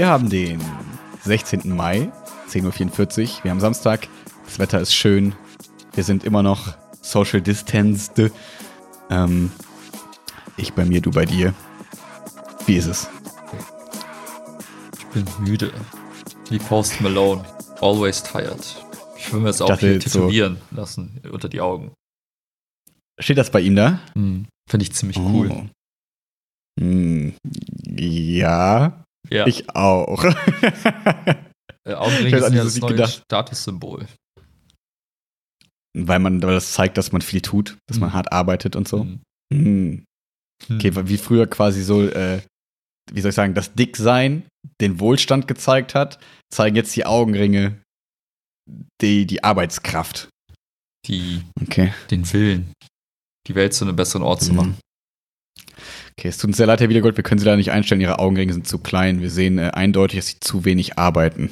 Wir haben den 16. Mai, 10.44 Uhr. Wir haben Samstag. Das Wetter ist schön. Wir sind immer noch social distanced. Ähm, ich bei mir, du bei dir. Wie ist es? Ich bin müde. Wie Post Malone. Always tired. Ich will mir das auch hier jetzt so- tätowieren lassen unter die Augen. Steht das bei ihm da? Hm. Finde ich ziemlich cool. Oh. Hm, ja, Ja, ich auch. äh, an sind ja das neue gedacht. Statussymbol. weil man weil das zeigt, dass man viel tut, dass man Mhm. hart arbeitet und so. Hm. Hm. Hm. Okay, wie früher quasi so, äh, wie soll ich sagen, das Dicksein den Wohlstand gezeigt hat, zeigen jetzt die Augenringe die, die Arbeitskraft. Die, Okay. den Willen, die Welt zu einem besseren Ort zu machen. Okay, es tut uns sehr leid, Herr Wiedergold, wir können Sie leider nicht einstellen, Ihre Augenringe sind zu klein. Wir sehen äh, eindeutig, dass Sie zu wenig arbeiten.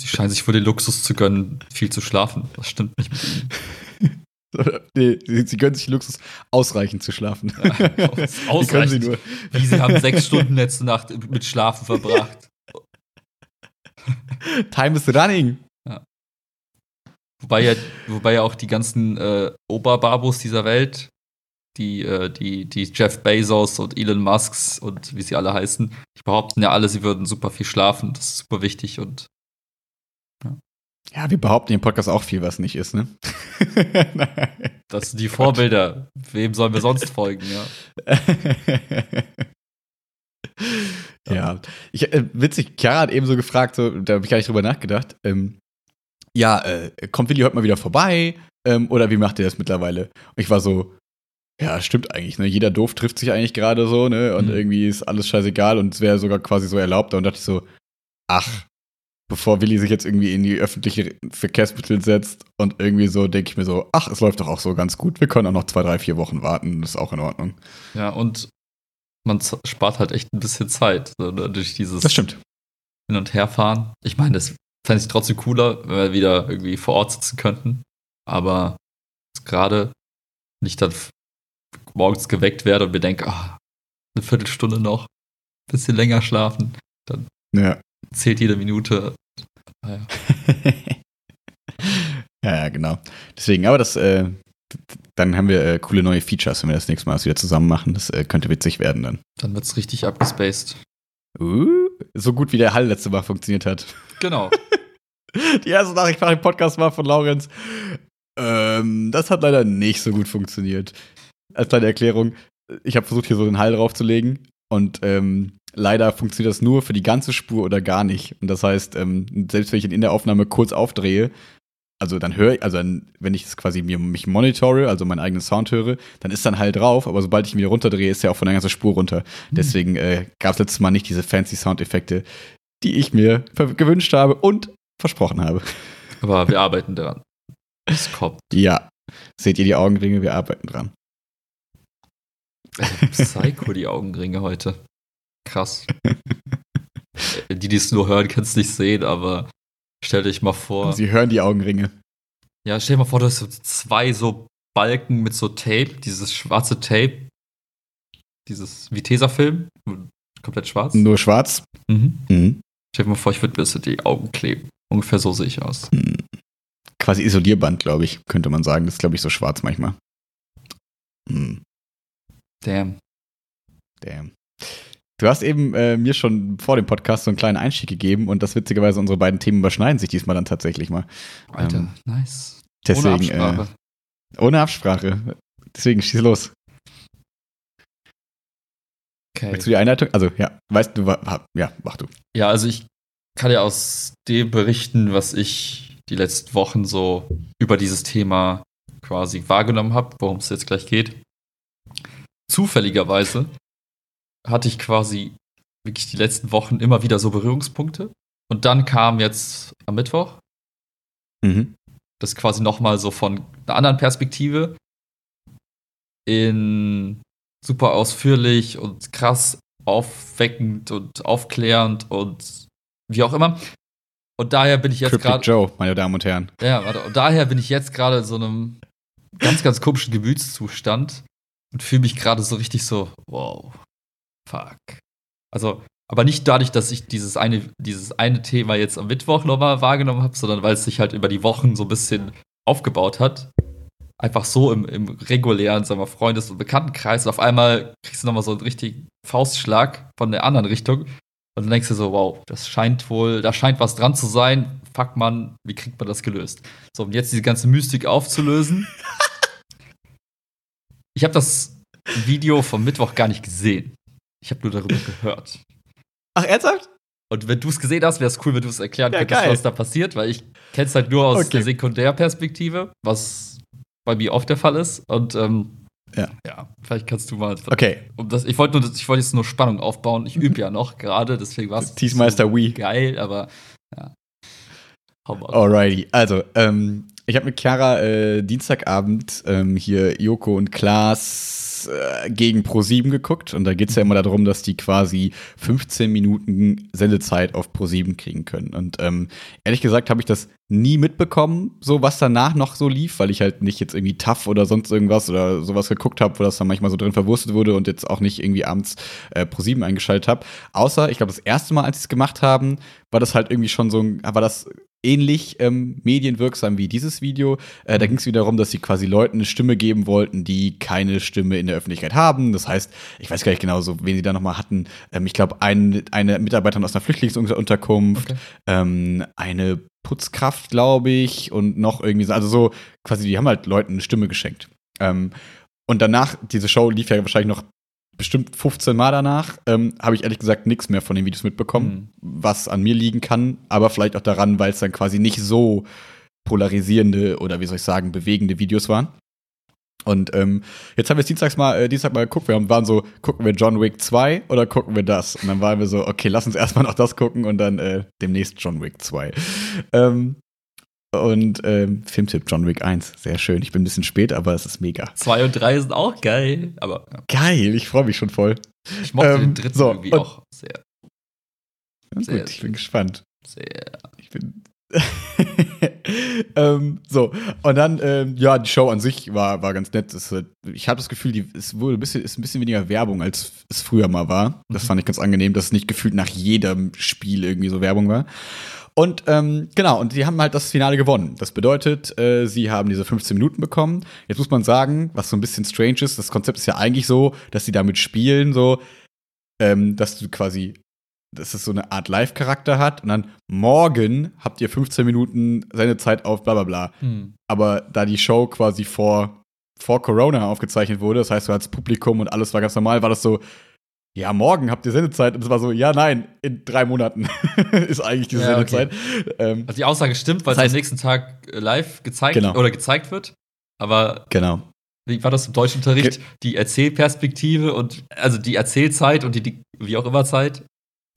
Sie scheinen sich wohl den Luxus zu gönnen, viel zu schlafen. Das stimmt nicht nee, Sie, Sie gönnen sich den Luxus, ausreichend zu schlafen. Aus- Wie können Sie ausreichend. nur. Wie sie haben sechs Stunden letzte Nacht mit Schlafen verbracht. Time is running. Wobei ja, wobei ja auch die ganzen äh, Oberbabos dieser Welt, die, äh, die, die Jeff Bezos und Elon Musks und wie sie alle heißen, die behaupten ja alle, sie würden super viel schlafen. Das ist super wichtig und Ja, wir behaupten im Podcast auch viel, was nicht ist, ne? Das sind die Vorbilder. Wem sollen wir sonst folgen, ja? ja, ich, äh, witzig, Chiara hat eben so gefragt, so, da habe ich gar nicht drüber nachgedacht. Ähm, ja, äh, kommt Willi heute mal wieder vorbei? Ähm, oder wie macht ihr das mittlerweile? Und ich war so, ja, stimmt eigentlich, ne? Jeder doof trifft sich eigentlich gerade so, ne? Und Mhm. irgendwie ist alles scheißegal und es wäre sogar quasi so erlaubt. Und dachte ich so, ach, bevor Willi sich jetzt irgendwie in die öffentlichen Verkehrsmittel setzt und irgendwie so, denke ich mir so, ach, es läuft doch auch so ganz gut. Wir können auch noch zwei, drei, vier Wochen warten, das ist auch in Ordnung. Ja, und man spart halt echt ein bisschen Zeit so, ne, durch dieses Das stimmt. Hin- und Herfahren. Ich meine, das fände ich trotzdem cooler, wenn wir wieder irgendwie vor Ort sitzen könnten. Aber gerade, ich dann morgens geweckt werde und mir denke, ah, eine Viertelstunde noch, bisschen länger schlafen, Ja. zählt jede Minute. Naja. ja, ja, genau. Deswegen, aber das, äh, dann haben wir äh, coole neue Features, wenn wir das nächste Mal das wieder zusammen machen. Das äh, könnte witzig werden dann. Dann wird's richtig abgespaced. Uh, so gut wie der Hall letzte Mal funktioniert hat. Genau. Die erste Nachricht nach dem Podcast war von Laurenz. Ähm, das hat leider nicht so gut funktioniert. Als kleine Erklärung, ich habe versucht, hier so den Hall draufzulegen und ähm, leider funktioniert das nur für die ganze Spur oder gar nicht. Und das heißt, ähm, selbst wenn ich ihn in der Aufnahme kurz aufdrehe, also dann höre ich, also dann, wenn ich es quasi mir mich monitore, also meinen eigenen Sound höre, dann ist dann Hall drauf, aber sobald ich ihn wieder runterdrehe, ist er auch von der ganzen Spur runter. Deswegen äh, gab es letztes Mal nicht diese fancy Soundeffekte, die ich mir gewünscht habe und versprochen habe. Aber wir arbeiten daran. Es kommt. Ja. Seht ihr die Augenringe? Wir arbeiten dran. Psycho, die Augenringe heute. Krass. Äh, die, die es nur hören, können es nicht sehen, aber stell dich mal vor. Sie hören die Augenringe. Ja, stell dir mal vor, du hast so zwei so Balken mit so Tape, dieses schwarze Tape. Dieses wie Tesafilm. Komplett schwarz. Nur schwarz. Mhm. Mhm. Stell dir mal vor, ich würde mir in die Augen kleben. Ungefähr so sehe ich aus. Mhm. Quasi Isolierband, glaube ich, könnte man sagen. Das ist, glaube ich, so schwarz manchmal. Mhm. Damn. Damn. Du hast eben äh, mir schon vor dem Podcast so einen kleinen Einstieg gegeben und das witzigerweise unsere beiden Themen überschneiden sich diesmal dann tatsächlich mal. Alter, Ähm, nice. Deswegen, Ohne Absprache. Äh, ohne Absprache. Deswegen schieß los. okay. Willst du die Einleitung? Also, ja, weißt du, ja, mach du. Ja, also ich kann ja aus dem berichten, was ich die letzten Wochen so über dieses Thema quasi wahrgenommen habe, worum es jetzt gleich geht. Zufälligerweise hatte ich quasi wirklich die letzten Wochen immer wieder so Berührungspunkte. Und dann kam jetzt am Mittwoch Mhm. das quasi nochmal so von einer anderen Perspektive in super ausführlich und krass aufweckend und aufklärend und wie auch immer. Und daher bin ich jetzt gerade, Joe, meine Damen und Herren. ja, warte, und daher bin ich jetzt gerade in so einem ganz, ganz komischen Gemütszustand und fühle mich gerade so richtig so, wow, fuck. Also Aber nicht dadurch, dass ich dieses eine, dieses eine Thema jetzt am Mittwoch nochmal wahrgenommen habe, sondern weil es sich halt über die Wochen so ein bisschen aufgebaut hat. Einfach so im, im regulären, sagen wir, Freundes- und Bekanntenkreis. Und auf einmal kriegst du nochmal so einen richtigen Faustschlag von der anderen Richtung. Und dann denkst du so, wow, das scheint wohl, da scheint was dran zu sein. Fuck man, wie kriegt man das gelöst? So, um jetzt diese ganze Mystik aufzulösen. ich habe das Video vom Mittwoch gar nicht gesehen. Ich habe nur darüber gehört. Ach, ernsthaft? Und wenn du es gesehen hast, wäre es cool, wenn du es erklären Ja, könntest, geil. was da passiert, weil ich kenne es halt nur aus Okay. der Sekundärperspektive, was bei mir oft der Fall ist. Und ähm, Ja. ja, vielleicht kannst du mal. Okay. Um das, ich wollte wollte jetzt nur Spannung aufbauen. Ich übe ja noch gerade, deswegen war es Teasmeister Wii. geil, aber ja. Alrighty. Also, ähm, ich habe mit Chiara äh, Dienstagabend ähm, hier Joko und Klaas äh, gegen Pro7 geguckt. Und da geht es ja immer darum, dass die quasi 15 Minuten Sendezeit auf Pro7 kriegen können. Und ähm, ehrlich gesagt habe ich das nie mitbekommen, so was danach noch so lief, weil ich halt nicht jetzt irgendwie tough oder sonst irgendwas oder sowas geguckt habe, wo das dann manchmal so drin verwurstet wurde und jetzt auch nicht irgendwie abends äh, Pro7 eingeschaltet habe. Außer, ich glaube, das erste Mal, als sie es gemacht haben, war das halt irgendwie schon so ein, war das ähnlich ähm, medienwirksam wie dieses Video. Äh, da ging es wieder darum, dass sie quasi Leuten eine Stimme geben wollten, die keine Stimme in der Öffentlichkeit haben. Das heißt, ich weiß gar nicht genau, so wen sie da nochmal hatten. Ähm, ich glaube, ein, eine Mitarbeiterin aus einer Flüchtlingsunterkunft, Okay. ähm, eine Putzkraft, glaube ich, und noch irgendwie so. Also so quasi, die haben halt Leuten eine Stimme geschenkt. Ähm, und danach, diese Show lief ja wahrscheinlich noch bestimmt 15 Mal danach, ähm, habe ich ehrlich gesagt nichts mehr von den Videos mitbekommen, was an mir liegen kann, aber vielleicht auch daran, weil es dann quasi nicht so polarisierende oder wie soll ich sagen, bewegende Videos waren. Und ähm, jetzt haben wir es Dienstags mal, äh, Dienstag mal geguckt, wir haben, waren so, gucken wir John Wick 2 oder gucken wir das? Und dann waren wir so, okay, lass uns erstmal noch das gucken und dann äh, demnächst John Wick 2. Ähm, und ähm, Filmtipp John Wick 1, sehr schön. Ich bin ein bisschen spät, aber es ist mega. Zwei und drei sind auch geil, aber Geil, ich freue mich schon voll. ich mochte Ähm, den dritten so, irgendwie auch sehr, Ja, Sehr gut, ich bin gespannt. sehr. Ich bin. ähm, so, und dann, ähm, ja, die Show an sich war, war ganz nett. Es, ich habe das Gefühl, die, es wurde ein bisschen, ist ein bisschen weniger Werbung, als es früher mal war. Das Mhm. fand ich ganz angenehm, dass es nicht gefühlt nach jedem Spiel irgendwie so Werbung war. Und ähm, genau, und die haben halt das Finale gewonnen. Das bedeutet, äh, sie haben diese 15 Minuten bekommen. Jetzt muss man sagen, was so ein bisschen strange ist, das Konzept ist ja eigentlich so, dass sie damit spielen, so, ähm, dass du quasi dass es so eine Art Live-Charakter hat und dann morgen habt ihr 15 Minuten seine Zeit auf bla bla bla. Hm. Aber da die Show quasi vor, vor Corona aufgezeichnet wurde, das heißt, du hattest Publikum und alles war ganz normal, war das so, ja, morgen habt ihr Sendezeit. Und es war so, ja, nein, in drei Monaten ist eigentlich diese Ja, okay. Sendezeit. Ähm, Also die Aussage stimmt, weil Das heißt- es am nächsten Tag äh, live gezeigt Genau. oder gezeigt wird. Aber genau. wie war das im Deutschunterricht? Die Erzählperspektive und also die Erzählzeit und die, die wie auch immer Zeit.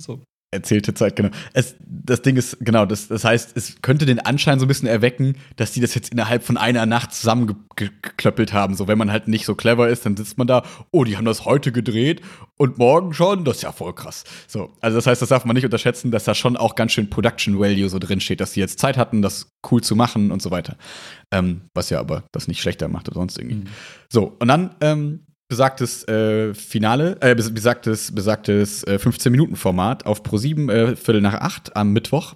So. Erzählte Zeit, genau. Es, das Ding ist, genau, das, das heißt, es könnte den Anschein so ein bisschen erwecken, dass die das jetzt innerhalb von einer Nacht zusammengeklöppelt haben. So, wenn man halt nicht so clever ist, dann sitzt man da, oh, die haben das heute gedreht und morgen schon, das ist ja voll krass. So, also das heißt, das darf man nicht unterschätzen, dass da schon auch ganz schön Production Value so drin steht, dass die jetzt Zeit hatten, das cool zu machen und so weiter. Ähm, was ja aber das nicht schlechter macht oder sonst irgendwie. Mhm. So, und dann ähm, besagtes äh, Finale, äh, bes- besagtes, besagtes äh, 15-Minuten-Format auf Pro7, äh, Viertel nach acht am Mittwoch.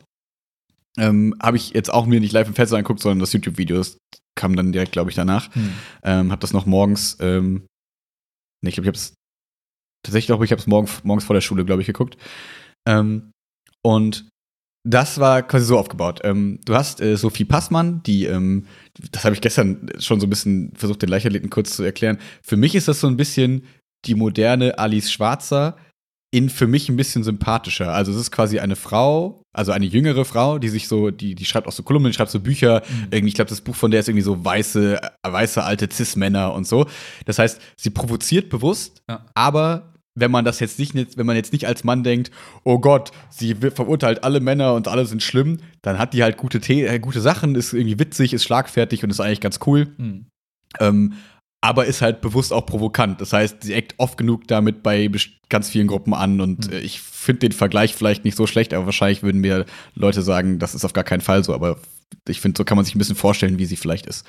Ähm, Habe ich jetzt auch mir nicht live im Fernseher angeguckt, sondern das YouTube-Video kam dann direkt, glaube ich, danach. Hm. Ähm, hab das noch morgens, ähm, nee, ich glaube, ich habe es tatsächlich glaube ich, habe es morgen, morgens vor der Schule, glaube ich, geguckt. Ähm, und das war quasi so aufgebaut. Ähm, du hast äh, Sophie Passmann, die, ähm, das habe ich gestern schon so ein bisschen versucht, den Leichtathleten kurz zu erklären. Für mich ist das so ein bisschen die moderne Alice Schwarzer in für mich ein bisschen sympathischer. Also es ist quasi eine Frau, also eine jüngere Frau, die sich so, die, die schreibt auch so Kolumnen, schreibt so Bücher. Mhm. Irgendwie, ich glaube, das Buch von der ist irgendwie so weiße, äh, weiße alte Cis-Männer und so. Das heißt, sie provoziert bewusst, Ja. aber wenn man das jetzt nicht, wenn man jetzt nicht als Mann denkt, oh Gott, sie verurteilt alle Männer und alle sind schlimm, dann hat die halt gute, The äh, gute Sachen, ist irgendwie witzig, ist schlagfertig und ist eigentlich ganz cool. Hm. Ähm, aber ist halt bewusst auch provokant. Das heißt, sie eckt oft genug damit bei ganz vielen Gruppen an und Hm. äh, ich finde den Vergleich vielleicht nicht so schlecht, aber wahrscheinlich würden mir Leute sagen, das ist auf gar keinen Fall so, aber ich finde, so kann man sich ein bisschen vorstellen, wie sie vielleicht ist.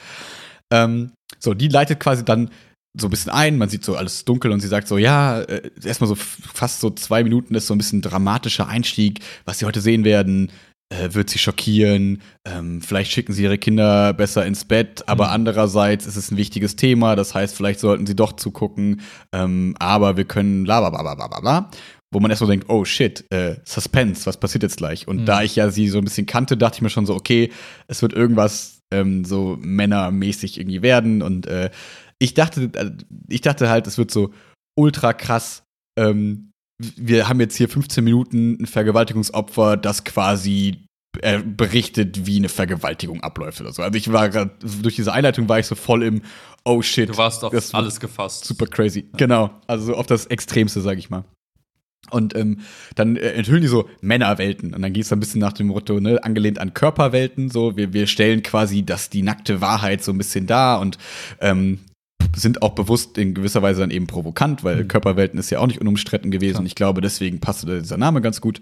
Ähm, so, die leitet quasi dann so ein bisschen ein, man sieht so alles dunkel und sie sagt so, ja, äh, erstmal so fast so zwei Minuten ist so ein bisschen dramatischer Einstieg, was sie heute sehen werden, äh, wird sie schockieren, ähm, vielleicht schicken sie ihre Kinder besser ins Bett, aber mhm. andererseits ist es ein wichtiges Thema, das heißt, vielleicht sollten sie doch zugucken, ähm, aber wir können bla bla bla bla bla bla. Wo man erstmal denkt, oh shit, äh, Suspense, was passiert jetzt gleich? Und mhm. da ich ja sie so ein bisschen kannte, dachte ich mir schon so, okay, es wird irgendwas ähm, so männermäßig irgendwie werden. Und äh, ich dachte, äh, ich dachte halt, es wird so ultra krass ähm, wir haben jetzt hier 15 Minuten ein Vergewaltigungsopfer, das quasi äh, berichtet, wie eine Vergewaltigung abläuft oder so. Also ich war gerade, durch diese Einleitung war ich so voll im Oh shit. Du warst auf alles gefasst. Super crazy. Ja. Genau. Also so auf das Extremste, sag ich mal. Und ähm, dann äh, enthüllen die so Männerwelten. Und dann geht es ein bisschen nach dem Motto, ne, angelehnt an Körperwelten. So, wir, wir stellen quasi das, die nackte Wahrheit so ein bisschen da und ähm, sind auch bewusst in gewisser Weise dann eben provokant, weil mhm. Körperwelten ist ja auch nicht unumstritten gewesen. Ja. Ich glaube, deswegen passte dieser Name ganz gut.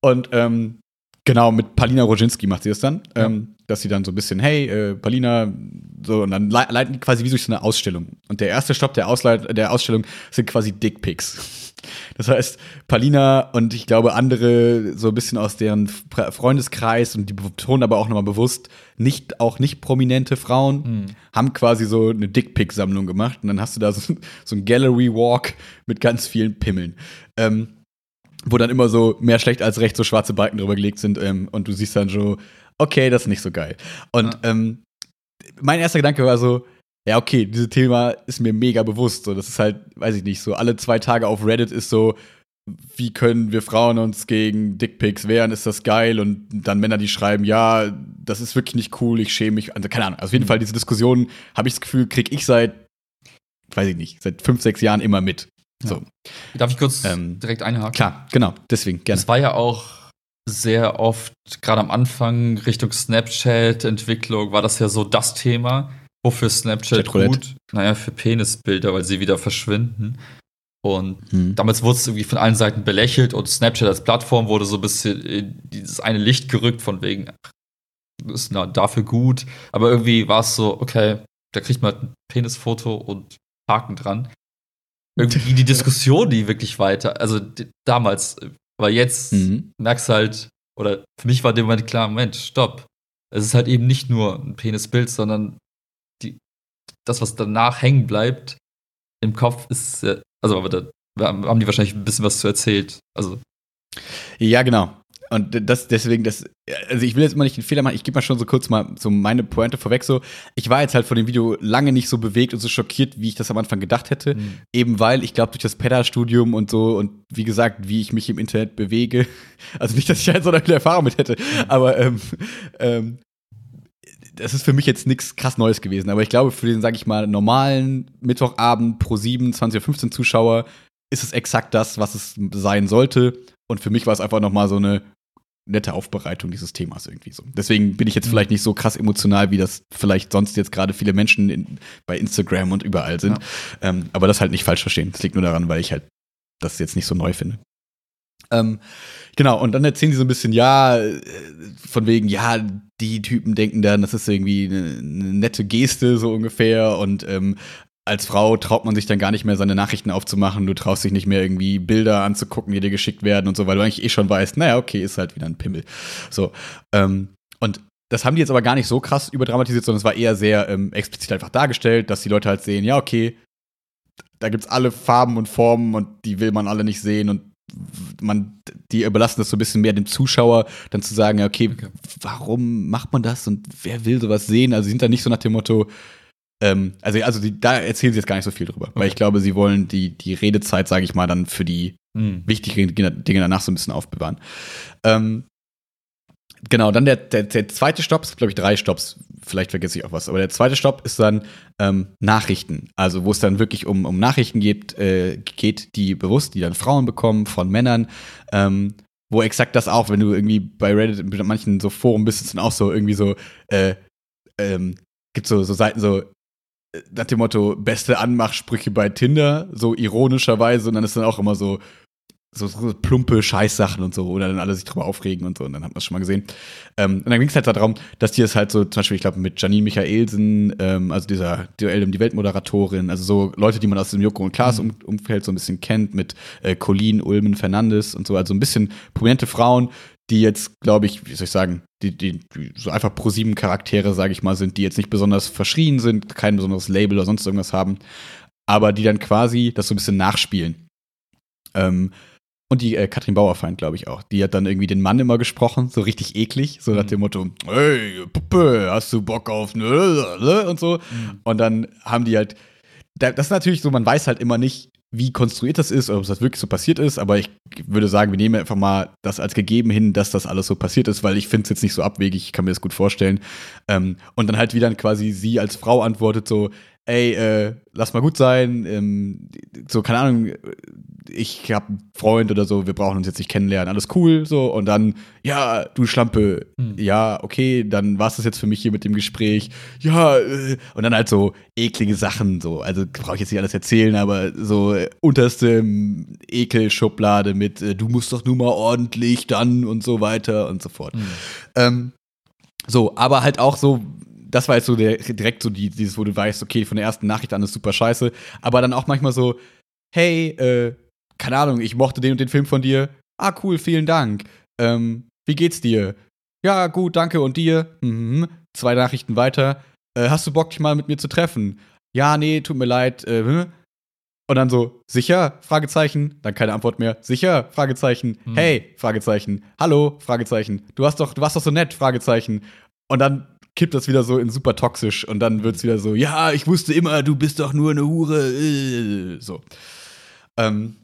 Und ähm, genau, mit Palina Roginski macht sie das dann, ja. ähm, dass sie dann so ein bisschen, hey, äh, Palina, so, und dann leiten die quasi wie durch so eine Ausstellung. Und der erste Stopp der, Ausleit der Ausstellung sind quasi Dickpics. Das heißt, Palina und ich glaube andere so ein bisschen aus deren Freundeskreis und die betonen aber auch nochmal bewusst, nicht, auch nicht prominente Frauen mhm. haben quasi so eine Dickpick-Sammlung gemacht und dann hast du da so, so ein Gallery Walk mit ganz vielen Pimmeln. Ähm, wo dann immer so mehr schlecht als recht so schwarze Balken drüber gelegt sind ähm, und du siehst dann so, okay, das ist nicht so geil. Und ja. ähm, mein erster Gedanke war so, ja, okay, dieses Thema ist mir mega bewusst. So, das ist halt, weiß ich nicht, so alle zwei Tage auf Reddit ist so, wie können wir Frauen uns gegen Dickpics wehren? Ist das geil? Und dann Männer, die schreiben, ja, das ist wirklich nicht cool, ich schäme mich. Also, keine Ahnung. Also auf jeden. Fall, diese Diskussion, habe ich das Gefühl, kriege ich seit, weiß ich nicht, seit fünf, sechs Jahren immer mit. Ja. So. Darf ich kurz ähm, direkt einhaken? Klar, genau, deswegen, gerne. Das war ja auch sehr oft, gerade am Anfang Richtung Snapchat-Entwicklung, war das ja so das Thema Wofür Snapchat gut? Naja, für Penisbilder, weil sie wieder verschwinden. Und hm. damals wurde es irgendwie von allen Seiten belächelt und Snapchat als Plattform wurde so ein bisschen in dieses eine Licht gerückt, von wegen, ach, ist na, dafür gut. Aber irgendwie war es so, okay, da kriegt man ein Penisfoto und Haken dran. Irgendwie die Diskussion, die wirklich weiter, also die, damals, aber jetzt mhm. merkst halt, oder für mich war dem Moment klar, Moment, stopp. Es ist halt eben nicht nur ein Penisbild, sondern das, was danach hängen bleibt im Kopf, ist, also aber da haben die wahrscheinlich ein bisschen was zu erzählt. Also. Ja, genau. Und das deswegen, das, also ich will jetzt immer nicht den Fehler machen, ich gebe mal schon so kurz mal so meine Pointe vorweg so. Ich war jetzt halt von dem Video lange nicht so bewegt und so schockiert, wie ich das am Anfang gedacht hätte. Mhm. Eben weil, ich glaube, durch das Pedda-Studium und so und wie gesagt, wie ich mich im Internet bewege, also nicht, dass ich halt so eine Erfahrung mit hätte, mhm. aber ähm, ähm, das ist für mich jetzt nichts krass Neues gewesen, aber ich glaube, für den, sag ich mal, normalen Mittwochabend pro 7, 20 oder 15 Zuschauer ist es exakt das, was es sein sollte. Und für mich war es einfach nochmal so eine nette Aufbereitung dieses Themas irgendwie so. Deswegen bin ich jetzt mhm. vielleicht nicht so krass emotional, wie das vielleicht sonst jetzt gerade viele Menschen in, bei Instagram und überall sind. Ja. Ähm, aber das halt nicht falsch verstehen. Das liegt nur daran, weil ich halt das jetzt nicht so neu finde. Ähm, genau, und dann erzählen sie so ein bisschen, ja, äh, von wegen, ja, die Typen denken dann, das ist irgendwie eine, eine nette Geste, so ungefähr. Und ähm, als Frau traut man sich dann gar nicht mehr, seine Nachrichten aufzumachen. Du traust dich nicht mehr irgendwie Bilder anzugucken, die dir geschickt werden und so, weil du eigentlich eh schon weißt, naja, okay, ist halt wieder ein Pimmel. So. Ähm, und das haben die jetzt aber gar nicht so krass überdramatisiert, sondern es war eher sehr ähm, explizit einfach dargestellt, dass die Leute halt sehen, ja, okay, da gibt's alle Farben und Formen und die will man alle nicht sehen und man, die überlassen das so ein bisschen mehr dem Zuschauer, dann zu sagen, ja, okay, okay, warum macht man das und wer will sowas sehen? Also sie sind da nicht so nach dem Motto, ähm, also, also die, da erzählen sie jetzt gar nicht so viel drüber, okay. weil ich glaube, sie wollen die, die Redezeit, sage ich mal, dann für die mhm. wichtigen Dinge danach so ein bisschen aufbewahren. Ähm, genau, dann der, der, der zweite Stopp, es gibt, glaube ich, drei Stopps, vielleicht vergesse ich auch was, aber der zweite Stopp ist dann ähm, Nachrichten. Also, wo es dann wirklich um, um Nachrichten geht, äh, geht, die bewusst, die dann Frauen bekommen von Männern. Ähm, wo exakt das auch, wenn du irgendwie bei Reddit mit manchen so Foren bist, ist dann auch so irgendwie so, äh, ähm, gibt so, so Seiten so, äh, nach dem Motto, beste Anmachsprüche bei Tinder, so ironischerweise, und dann ist dann auch immer so, so, so plumpe Scheißsachen und so, oder dann alle sich drüber aufregen und so, und dann hat man es schon mal gesehen. Ähm, und dann ging es halt darum, dass die es halt so, zum Beispiel, ich glaube, mit Janine Michaelsen, ähm, also dieser Duell um die Weltmoderatorin, also so Leute, die man aus dem Joko und Klaas um, Umfeld so ein bisschen kennt, mit äh, Colleen, Ulmen, Fernandes und so, also ein bisschen prominente Frauen, die jetzt, glaube ich, wie soll ich sagen, die, die, die so einfach pro sieben Charaktere, sage ich mal, sind, die jetzt nicht besonders verschrien sind, kein besonderes Label oder sonst irgendwas haben, aber die dann quasi das so ein bisschen nachspielen. Ähm, und die äh, Katrin Bauerfeind, glaube ich auch. Die hat dann irgendwie den Mann immer gesprochen, so richtig eklig, so nach dem Motto, hey, Puppe, hast du Bock auf ne? und so. Mhm. Und dann haben die halt, da- das ist natürlich so, man weiß halt immer nicht, wie konstruiert das ist ob das wirklich so passiert ist, aber ich würde sagen, wir nehmen einfach mal das als gegeben hin, dass das alles so passiert ist, weil ich finde es jetzt nicht so abwegig, ich kann mir das gut vorstellen. Ähm, und dann halt wieder quasi sie als Frau antwortet so, ey, äh, lass mal gut sein, ähm, so, keine Ahnung, ich habe einen Freund oder so, wir brauchen uns jetzt nicht kennenlernen, alles cool, so, und dann, ja, du Schlampe, Hm. ja, okay, dann war es das jetzt für mich hier mit dem Gespräch, ja, äh, und dann halt so eklige Sachen, so, also brauche ich jetzt nicht alles erzählen, aber so äh, unterste Ekelschublade mit, äh, du musst doch nur mal ordentlich dann und so weiter und so fort. Mhm. Ähm, so, aber halt auch so, das war jetzt so der, direkt so die, dieses, wo du weißt, okay, von der ersten Nachricht an ist super scheiße, aber dann auch manchmal so, hey, äh, keine Ahnung, ich mochte den und den Film von dir. Ah, cool, vielen Dank. Ähm, wie geht's dir? Ja, gut, danke. Und dir? Mhm. Zwei Nachrichten weiter. Äh, hast du Bock, dich mal mit mir zu treffen? Ja, nee, tut mir leid. Äh, hm? und dann so, sicher? Fragezeichen. Dann keine Antwort mehr. Sicher? Fragezeichen. Hm. Hey? Fragezeichen. Hallo? Fragezeichen. Du hast doch, du warst doch so nett? Fragezeichen. Und dann kippt das wieder so in super toxisch und dann wird's wieder so, ja, ich wusste immer, du bist doch nur eine Hure. Äh, so. Ähm,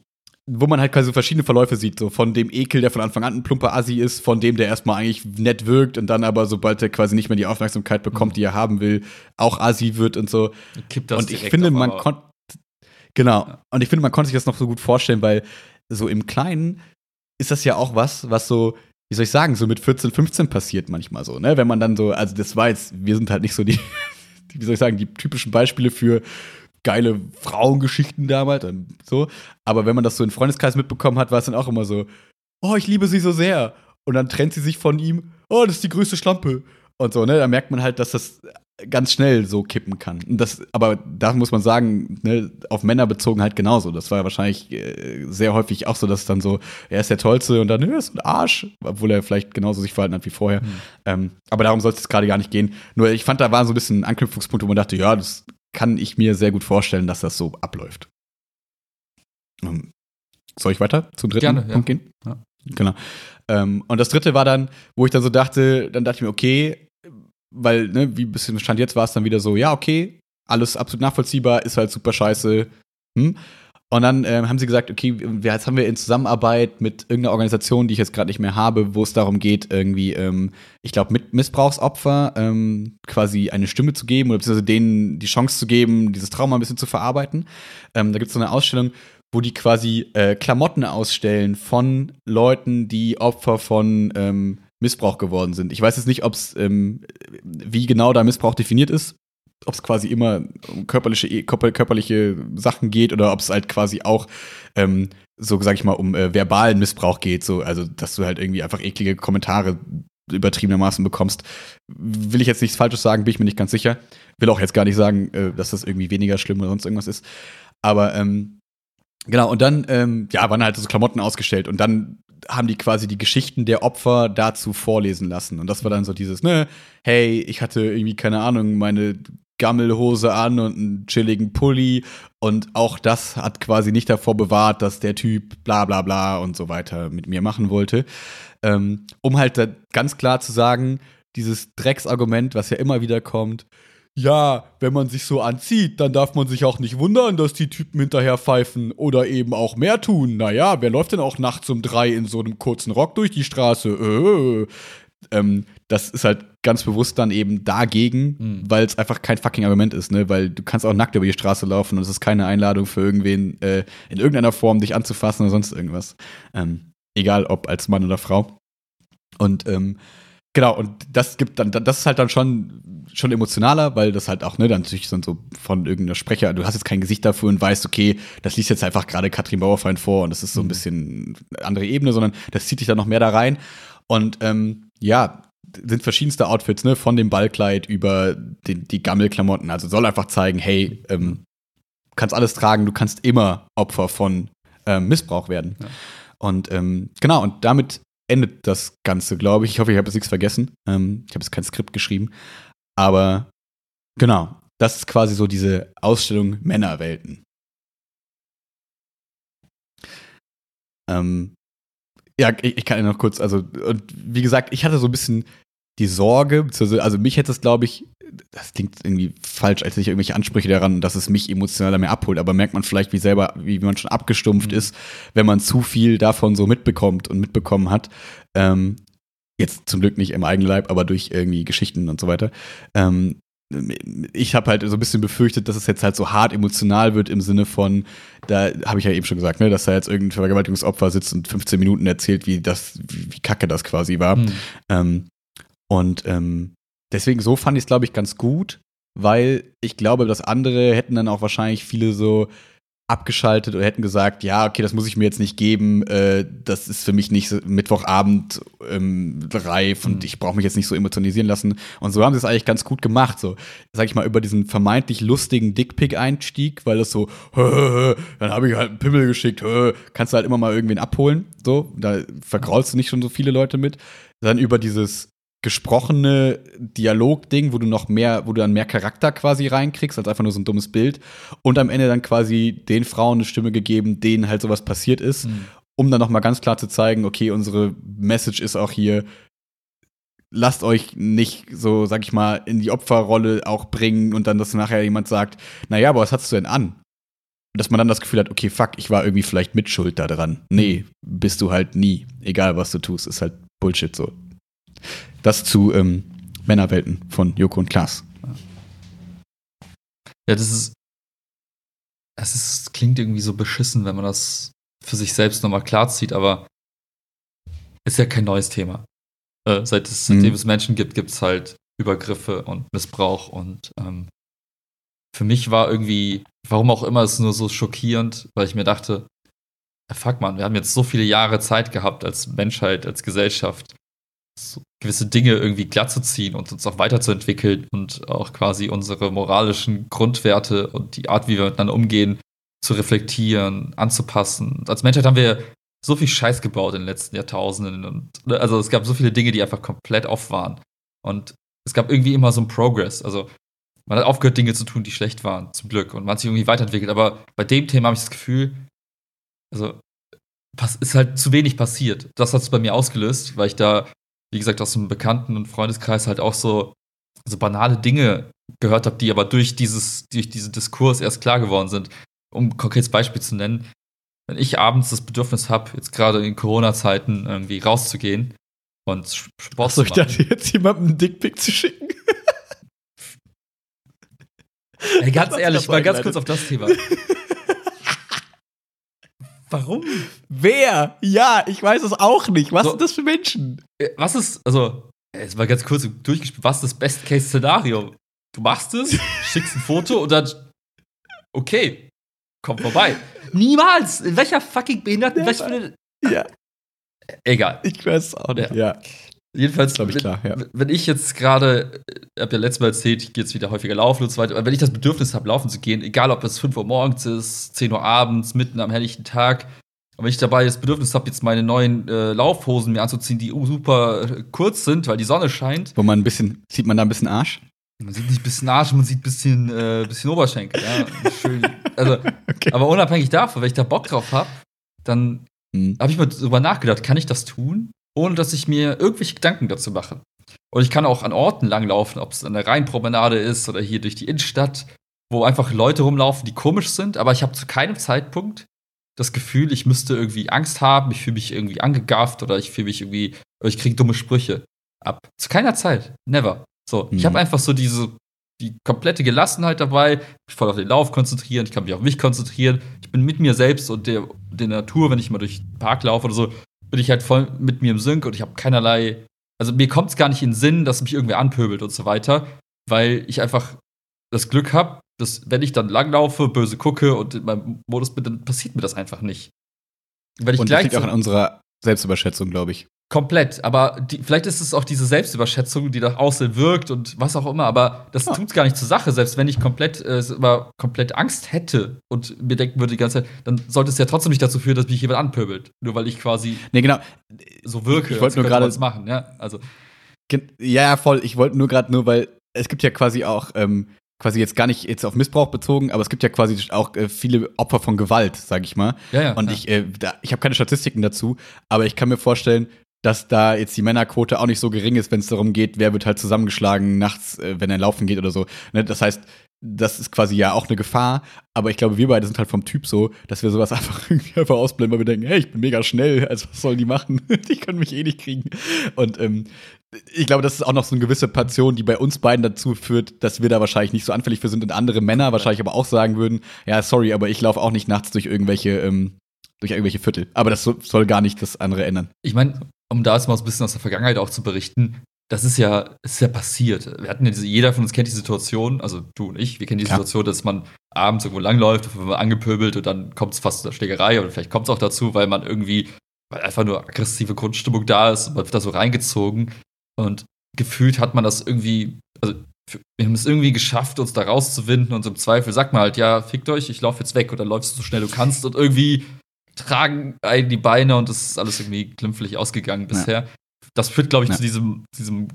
wo man halt quasi so verschiedene Verläufe sieht, so von dem Ekel, der von Anfang an ein plumper Assi ist, von dem, der erstmal eigentlich nett wirkt und dann aber, sobald er quasi nicht mehr die Aufmerksamkeit bekommt, die er haben will, auch Assi wird und so. Kippt das und ich finde, man konnte, genau, Ja. und ich finde, man konnte sich das noch so gut vorstellen, weil so im Kleinen ist das ja auch was, was so, wie soll ich sagen, so mit 14, 15 passiert manchmal so, ne? Wenn man dann so, also das war jetzt, wir sind halt nicht so die, die wie soll ich sagen, die typischen Beispiele für geile Frauengeschichten damals und so. Aber wenn man das so in Freundeskreis mitbekommen hat, war es dann auch immer so, oh, ich liebe sie so sehr. Und dann trennt sie sich von ihm, oh, das ist die größte Schlampe. Und so, ne? Da merkt man halt, dass das ganz schnell so kippen kann. Das, aber da muss man sagen, ne, auf Männer bezogen halt genauso. Das war ja wahrscheinlich äh, sehr häufig auch so, dass dann so, er ist der Tollste und dann, er ist ein Arsch, obwohl er vielleicht genauso sich verhalten hat wie vorher. Hm. Ähm, aber darum soll es jetzt gerade gar nicht gehen. Nur ich fand, da war so ein bisschen ein Anknüpfungspunkt, wo man dachte, ja, das kann ich mir sehr gut vorstellen, dass das so abläuft. Ähm, soll ich weiter zum dritten Gerne, ja. Punkt gehen? Ja. Genau. Ähm, und das dritte war dann, wo ich dann so dachte, dann dachte ich mir, okay, weil, ne, wie bis zum Stand jetzt war es dann wieder so, ja, okay, alles absolut nachvollziehbar, ist halt super scheiße. Hm? Und dann ähm, haben sie gesagt, okay, wir, jetzt haben wir in Zusammenarbeit mit irgendeiner Organisation, die ich jetzt gerade nicht mehr habe, wo es darum geht, irgendwie, ähm, ich glaube, mit Missbrauchsopfer ähm, quasi eine Stimme zu geben oder beziehungsweise denen die Chance zu geben, dieses Trauma ein bisschen zu verarbeiten. Ähm, da gibt es so eine Ausstellung, wo die quasi äh, Klamotten ausstellen von Leuten, die Opfer von ähm, Missbrauch geworden sind. Ich weiß jetzt nicht, ob es, ähm, wie genau da Missbrauch definiert ist, ob es quasi immer um körperliche, körper- körperliche Sachen geht oder ob es halt quasi auch ähm, so, sag ich mal, um äh, verbalen Missbrauch geht, so, also dass du halt irgendwie einfach eklige Kommentare übertriebenermaßen bekommst. Will ich jetzt nichts Falsches sagen, bin ich mir nicht ganz sicher. Will auch jetzt gar nicht sagen, äh, dass das irgendwie weniger schlimm oder sonst irgendwas ist. Aber ähm, genau, und dann, ähm, ja, waren halt so Klamotten ausgestellt und dann haben die quasi die Geschichten der Opfer dazu vorlesen lassen. Und das war dann so dieses, ne, hey, ich hatte irgendwie, keine Ahnung, meine Gammelhose an und einen chilligen Pulli und auch das hat quasi nicht davor bewahrt, dass der Typ bla bla bla und so weiter mit mir machen wollte. Ähm, um halt ganz klar zu sagen, dieses Drecksargument, was ja immer wieder kommt, ja, wenn man sich so anzieht, dann darf man sich auch nicht wundern, dass die Typen hinterher pfeifen oder eben auch mehr tun. Naja, wer läuft denn auch nachts um drei in so einem kurzen Rock durch die Straße? Äh. Ähm, das ist halt ganz bewusst dann eben dagegen, Mhm. weil es einfach kein fucking Argument ist, ne? Weil du kannst auch nackt über die Straße laufen und es ist keine Einladung für irgendwen äh, in irgendeiner Form dich anzufassen oder sonst irgendwas. Ähm, egal ob als Mann oder Frau. Und ähm, Genau, und das gibt dann, das ist halt dann schon, schon emotionaler, weil das halt auch, ne, dann natürlich so von irgendeiner Sprecher, du hast jetzt kein Gesicht dafür und weißt, okay, das liest jetzt einfach gerade Katrin Bauerfeind vor und das ist so ein mhm. bisschen eine andere Ebene, sondern das zieht dich dann noch mehr da rein. Und ähm, ja, sind verschiedenste Outfits, ne, von dem Ballkleid über die, die Gammelklamotten. Also soll einfach zeigen, hey, ähm, kannst alles tragen, du kannst immer Opfer von ähm, Missbrauch werden. Ja. Und ähm, genau, und damit endet das Ganze, glaube ich. Ich hoffe, ich habe jetzt nichts vergessen. Ähm, ich habe jetzt kein Skript geschrieben. Aber genau, das ist quasi so diese Ausstellung Männerwelten. Ähm, ja, ich, ich, kann ja noch kurz, also, und wie gesagt, ich hatte so ein bisschen die Sorge, also mich hätte es, glaube ich, das klingt irgendwie falsch, als ich irgendwelche Ansprüche daran, dass es mich emotionaler mehr abholt, aber merkt man vielleicht, wie selber, wie man schon abgestumpft mhm. ist, wenn man zu viel davon so mitbekommt und mitbekommen hat. Ähm, jetzt zum Glück nicht im eigenen Leib, aber durch irgendwie Geschichten und so weiter. Ähm, ich habe halt so ein bisschen befürchtet, dass es jetzt halt so hart emotional wird im Sinne von, da habe ich ja eben schon gesagt, ne, dass da jetzt irgendein Vergewaltigungsopfer sitzt und 15 Minuten erzählt, wie das, wie, kacke das quasi war. Mhm. Ähm, und ähm, deswegen so fand ich es, glaube ich, ganz gut, weil ich glaube, das andere hätten dann auch wahrscheinlich viele so abgeschaltet oder hätten gesagt, ja, okay, das muss ich mir jetzt nicht geben, äh, das ist für mich nicht so Mittwochabend ähm, reif und mhm. ich brauche mich jetzt nicht so emotionalisieren lassen. Und so haben sie es eigentlich ganz gut gemacht, so, sag ich mal, über diesen vermeintlich lustigen Dickpick-Einstieg, weil das so, hö, hö, dann habe ich halt einen Pimmel geschickt, hö, kannst du halt immer mal irgendwen abholen, so, da vergraulst du nicht schon so viele Leute mit. Dann über dieses gesprochene Dialog-Ding, wo du noch mehr, wo du dann mehr Charakter quasi reinkriegst, als einfach nur so ein dummes Bild. Und am Ende dann quasi den Frauen eine Stimme gegeben, denen halt sowas passiert ist, mhm. um dann nochmal ganz klar zu zeigen, okay, unsere Message ist auch hier, lasst euch nicht so, sag ich mal, in die Opferrolle auch bringen und dann, dass nachher jemand sagt, naja, aber was hast du denn an? dass man dann das Gefühl hat, okay, fuck, ich war irgendwie vielleicht mitschuld da dran. Nee, bist du halt nie. Egal, was du tust, ist halt Bullshit so. Das zu ähm, Männerwelten von Joko und Klaas. Ja, das ist. Es ist, klingt irgendwie so beschissen, wenn man das für sich selbst nochmal klarzieht, aber ist ja kein neues Thema. Äh, seit es, mhm. seitdem es Menschen gibt, gibt es halt Übergriffe und Missbrauch und ähm, für mich war irgendwie, warum auch immer, es nur so schockierend, weil ich mir dachte, fuck man, wir haben jetzt so viele Jahre Zeit gehabt als Menschheit, als Gesellschaft, so gewisse Dinge irgendwie glatt zu ziehen und uns auch weiterzuentwickeln und auch quasi unsere moralischen Grundwerte und die Art, wie wir miteinander umgehen, zu reflektieren, anzupassen. Als Menschheit haben wir so viel Scheiß gebaut in den letzten Jahrtausenden und ne, also es gab so viele Dinge, die einfach komplett off waren. Und es gab irgendwie immer so ein Progress. Also man hat aufgehört, Dinge zu tun, die schlecht waren, zum Glück. Und man hat sich irgendwie weiterentwickelt. Aber bei dem Thema habe ich das Gefühl, also ist halt zu wenig passiert. Das hat es bei mir ausgelöst, weil ich da wie gesagt, aus einem Bekannten- und Freundeskreis halt auch so, so banale Dinge gehört habe, die aber durch, dieses, durch diesen Diskurs erst klar geworden sind. Um ein konkretes Beispiel zu nennen, wenn ich abends das Bedürfnis habe, jetzt gerade in Corona-Zeiten irgendwie rauszugehen und Sport Achso, zu machen. ich dachte jetzt jemandem einen Dickpick zu schicken. Ey, ganz ehrlich, mal ganz kurz auf das Thema. Warum? Wer? Ja, ich weiß es auch nicht. Was so, sind das für Menschen? Äh, was ist, also, jetzt mal ganz kurz durchgespielt, was ist das Best-Case-Szenario? Du machst es, schickst ein Foto und dann, okay, komm vorbei. Niemals! In welcher fucking behinderten, ja, ja. Egal. Ich weiß es auch nicht, ja. ja. Jedenfalls, glaube ich, klar, ja. Wenn ich jetzt gerade, ich habe ja letztes Mal erzählt, ich gehe jetzt wieder häufiger laufen und so weiter, aber wenn ich das Bedürfnis habe, laufen zu gehen, egal ob es 5 Uhr morgens ist, 10 Uhr abends, mitten am helllichten Tag, und wenn ich dabei das Bedürfnis habe, jetzt meine neuen äh, Laufhosen mir anzuziehen, die super äh, kurz sind, weil die Sonne scheint. Wo man ein bisschen, sieht man da ein bisschen Arsch? Man sieht nicht ein bisschen Arsch, man sieht ein bisschen, äh, bisschen Oberschenkel. Ja, schön. Also, okay. Aber unabhängig davon, wenn ich da Bock drauf habe, dann hm. habe ich mal darüber nachgedacht, kann ich das tun? Ohne dass ich mir irgendwelche Gedanken dazu mache. Und ich kann auch an Orten langlaufen, ob es an der Rheinpromenade ist oder hier durch die Innenstadt, wo einfach Leute rumlaufen, die komisch sind, aber ich habe zu keinem Zeitpunkt das Gefühl, ich müsste irgendwie Angst haben, ich fühle mich irgendwie angegafft oder ich fühle mich irgendwie, ich kriege dumme Sprüche ab. Zu keiner Zeit. Never. So, mhm. ich habe einfach so diese die komplette Gelassenheit dabei, mich voll auf den Lauf konzentrieren, ich kann mich auf mich konzentrieren, ich bin mit mir selbst und der, der Natur, wenn ich mal durch den Park laufe oder so, bin ich halt voll mit mir im Sync und ich habe keinerlei Also mir kommt es gar nicht in den Sinn, dass mich irgendwer anpöbelt und so weiter, weil ich einfach das Glück habe, dass wenn ich dann langlaufe, böse gucke und in meinem Modus bin, dann passiert mir das einfach nicht. Wenn ich und das liegt auch an unserer Selbstüberschätzung, glaube ich. Komplett, aber die, vielleicht ist es auch diese Selbstüberschätzung, die nach außen wirkt und was auch immer, aber das ja. tut gar nicht zur Sache. Selbst wenn ich komplett, äh, komplett Angst hätte und mir denken würde die ganze Zeit, dann sollte es ja trotzdem nicht dazu führen, dass mich jemand anpöbelt. Nur weil ich quasi nee, genau. so wirke. Ich wollte nur gerade machen, ja. Also. Ja, voll. Ich wollte nur gerade nur, weil es gibt ja quasi auch ähm, quasi jetzt gar nicht jetzt auf Missbrauch bezogen, aber es gibt ja quasi auch äh, viele Opfer von Gewalt, sag ich mal. Ja, ja, und ja. ich, äh, da, ich habe keine Statistiken dazu, aber ich kann mir vorstellen, dass da jetzt die Männerquote auch nicht so gering ist, wenn es darum geht, wer wird halt zusammengeschlagen nachts, äh, wenn er laufen geht oder so. Ne? Das heißt, das ist quasi ja auch eine Gefahr, aber ich glaube, wir beide sind halt vom Typ so, dass wir sowas einfach irgendwie einfach ausblenden, weil wir denken, hey, ich bin mega schnell, also was sollen die machen? die können mich eh nicht kriegen. Und ähm, ich glaube, das ist auch noch so eine gewisse Passion, die bei uns beiden dazu führt, dass wir da wahrscheinlich nicht so anfällig für sind und andere Männer wahrscheinlich aber auch sagen würden, ja, sorry, aber ich laufe auch nicht nachts durch irgendwelche, ähm, durch irgendwelche Viertel. Aber das soll gar nicht das andere ändern. Ich meine, um da jetzt mal ein bisschen aus der Vergangenheit auch zu berichten, das ist ja, ist ja passiert. Wir hatten ja diese, jeder von uns kennt die Situation, also du und ich, wir kennen die Klar. Situation, dass man abends irgendwo langläuft, wird man angepöbelt und dann kommt es fast zur Schlägerei oder vielleicht kommt es auch dazu, weil man irgendwie, weil einfach nur aggressive Grundstimmung da ist und man wird da so reingezogen. Und gefühlt hat man das irgendwie, also wir haben es irgendwie geschafft, uns da rauszuwinden und im Zweifel sagt man halt, ja, fickt euch, ich laufe jetzt weg und dann läufst du so schnell du kannst und irgendwie tragen einen die Beine und es ist alles irgendwie glimpflich ausgegangen bisher. Ja. Das führt, glaube ich, ja. zu diesem, diesem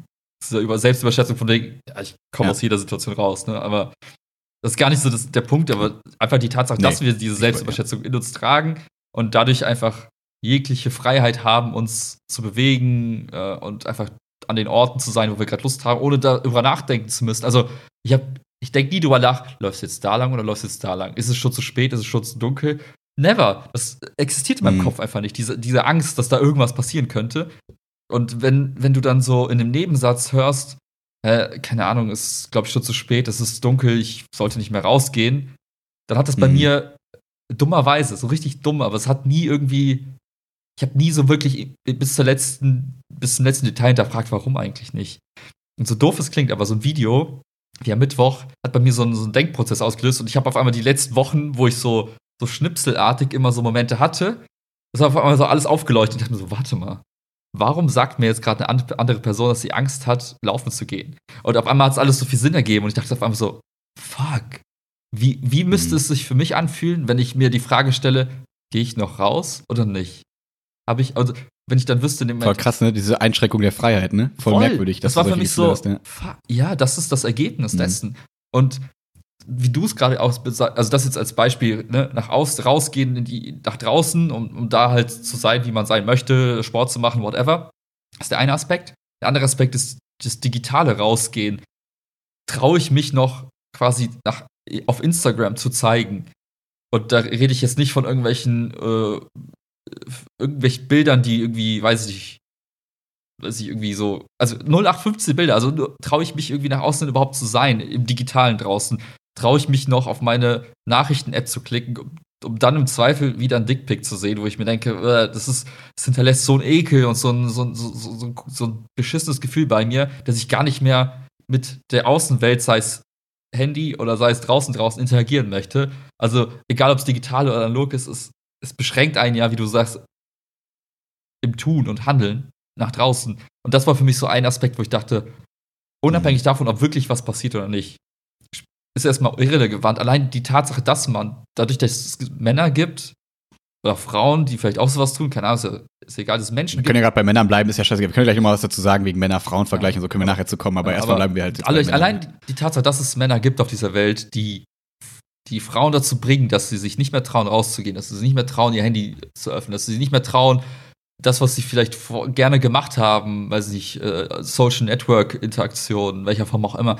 dieser Über Selbstüberschätzung von wegen, ja, ich komme aus jeder Situation raus, ne? Aber das ist gar nicht so das, der Punkt, aber einfach die Tatsache, nee. dass wir diese Selbstüberschätzung in uns tragen und dadurch einfach jegliche Freiheit haben, uns zu bewegen äh, und einfach an den Orten zu sein, wo wir gerade Lust haben, ohne darüber nachdenken zu müssen. Also, ich habe ich denke nie drüber nach, läufst du jetzt da lang oder läufst du jetzt da lang? Ist es schon zu spät? Ist es schon zu dunkel? Never. Das existiert in meinem mhm. Kopf einfach nicht. Diese, diese Angst, dass da irgendwas passieren könnte. Und wenn, wenn du dann so in einem Nebensatz hörst, äh, keine Ahnung, es ist, glaube ich, schon zu spät, es ist dunkel, ich sollte nicht mehr rausgehen, dann hat das mhm. bei mir dummerweise, so richtig dumm, aber es hat nie irgendwie ich habe nie so wirklich bis zur letzten, bis zum letzten Detail hinterfragt, warum eigentlich nicht. Und so doof es klingt, aber so ein Video, wie am Mittwoch, hat bei mir so einen, so einen Denkprozess ausgelöst und ich habe auf einmal die letzten Wochen, wo ich so, so schnipselartig immer so Momente hatte, das war auf einmal so alles aufgeleuchtet. Ich dachte mir so, warte mal, warum sagt mir jetzt gerade eine andere Person, dass sie Angst hat, laufen zu gehen? Und auf einmal hat es alles so viel Sinn ergeben und ich dachte auf einmal so, fuck, wie, wie müsste mhm. es sich für mich anfühlen, wenn ich mir die Frage stelle, gehe ich noch raus oder nicht? habe ich, also wenn ich dann wüsste, in dem Voll krass, ne? Diese Einschränkung der Freiheit, ne? Voll, voll. merkwürdig. Das war für mich so, hast, ja. ja. das ist das Ergebnis mhm. dessen. Und wie du es gerade auch, also das jetzt als Beispiel, ne, nach außen, rausgehen in die, nach draußen, um, um da halt zu sein, wie man sein möchte, Sport zu machen, whatever. Das ist der eine Aspekt. Der andere Aspekt ist das digitale Rausgehen. Traue ich mich noch quasi nach, auf Instagram zu zeigen? Und da rede ich jetzt nicht von irgendwelchen äh, irgendwelchen Bildern, die irgendwie, weiß ich nicht, weiß ich irgendwie so, also 0815 Bilder, also traue ich mich irgendwie nach außen überhaupt zu sein, im Digitalen draußen, traue ich mich noch auf meine Nachrichten-App zu klicken, um, um, dann im Zweifel wieder ein Dickpick zu sehen, wo ich mir denke, äh, das ist, das hinterlässt so ein Ekel und so ein, so, ein, so, so, so ein beschissenes Gefühl bei mir, dass ich gar nicht mehr mit der Außenwelt, sei es Handy oder sei es draußen draußen interagieren möchte. Also egal ob es digital oder analog ist, ist es beschränkt einen ja, wie du sagst, im Tun und Handeln nach draußen. Und das war für mich so ein Aspekt, wo ich dachte, unabhängig davon, ob wirklich was passiert oder nicht, ist erstmal irrelevant. Allein die Tatsache, dass man, dadurch, dass es Männer gibt, oder Frauen, die vielleicht auch sowas tun, keine Ahnung, ist, ist egal, dass es Menschen Wir können ja gerade bei Männern bleiben, ist ja scheiße. Wir können gleich nochmal was dazu sagen, wegen Männer-Frauen-Vergleich ja. und so können wir nachher zu kommen, aber ja, erstmal bleiben wir halt. Alle, allein die Tatsache, dass es Männer gibt auf dieser Welt, die die Frauen dazu bringen, dass sie sich nicht mehr trauen, rauszugehen, dass sie sich nicht mehr trauen, ihr Handy zu öffnen, dass sie sich nicht mehr trauen, das, was sie vielleicht vor, gerne gemacht haben, weiß ich, äh, Social Network Interaktion, welcher Form auch immer,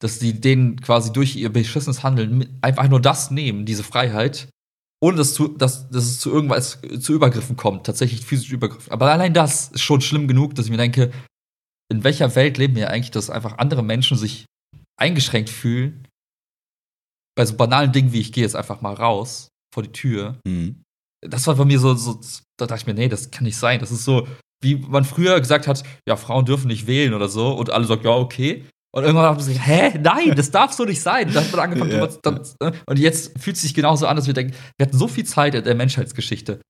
dass sie denen quasi durch ihr beschissenes Handeln einfach nur das nehmen, diese Freiheit, ohne dass, zu, dass, dass es zu irgendwas, zu Übergriffen kommt, tatsächlich physische Übergriffen. Aber allein das ist schon schlimm genug, dass ich mir denke, in welcher Welt leben wir eigentlich, dass einfach andere Menschen sich eingeschränkt fühlen bei so banalen Dingen wie ich gehe jetzt einfach mal raus vor die Tür. Mhm. Das war bei mir so, so, da dachte ich mir, nee, das kann nicht sein. Das ist so, wie man früher gesagt hat, ja, Frauen dürfen nicht wählen oder so und alle sagen, ja, okay. Und irgendwann haben sie gesagt, hä, nein, das darf so nicht sein. Und dann hat man angefangen, ja. das, äh, und jetzt fühlt es sich genauso an, dass wir denken, wir hatten so viel Zeit in der Menschheitsgeschichte.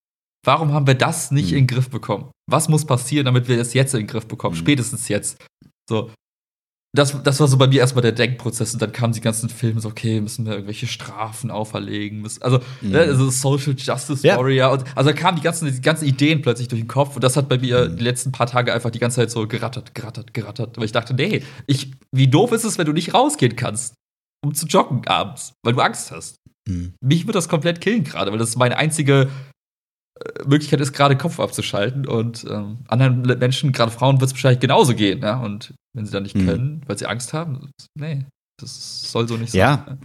Warum haben wir das nicht mhm. in den Griff bekommen? Was muss passieren, damit wir das jetzt in den Griff bekommen? Mhm. Spätestens jetzt. So das, das war so bei mir erstmal der Denkprozess und dann kamen die ganzen Filme so, okay, müssen wir irgendwelche Strafen auferlegen, müssen, also, mhm. ne, also Social Justice ja. Warrior und also da kamen die ganzen, die ganzen Ideen plötzlich durch den Kopf und das hat bei mir mhm. die letzten paar Tage einfach die ganze Zeit so gerattert, gerattert, gerattert, weil ich dachte, nee, ich, wie doof ist es, wenn du nicht rausgehen kannst, um zu joggen abends, weil du Angst hast. Mhm. Mich wird das komplett killen gerade, weil das meine einzige äh, Möglichkeit ist, gerade Kopf abzuschalten und ähm, anderen Menschen, gerade Frauen, wird es wahrscheinlich genauso gehen, ja, und wenn sie dann nicht mhm. können, weil sie Angst haben. Nee, das soll so nicht sein. Ja.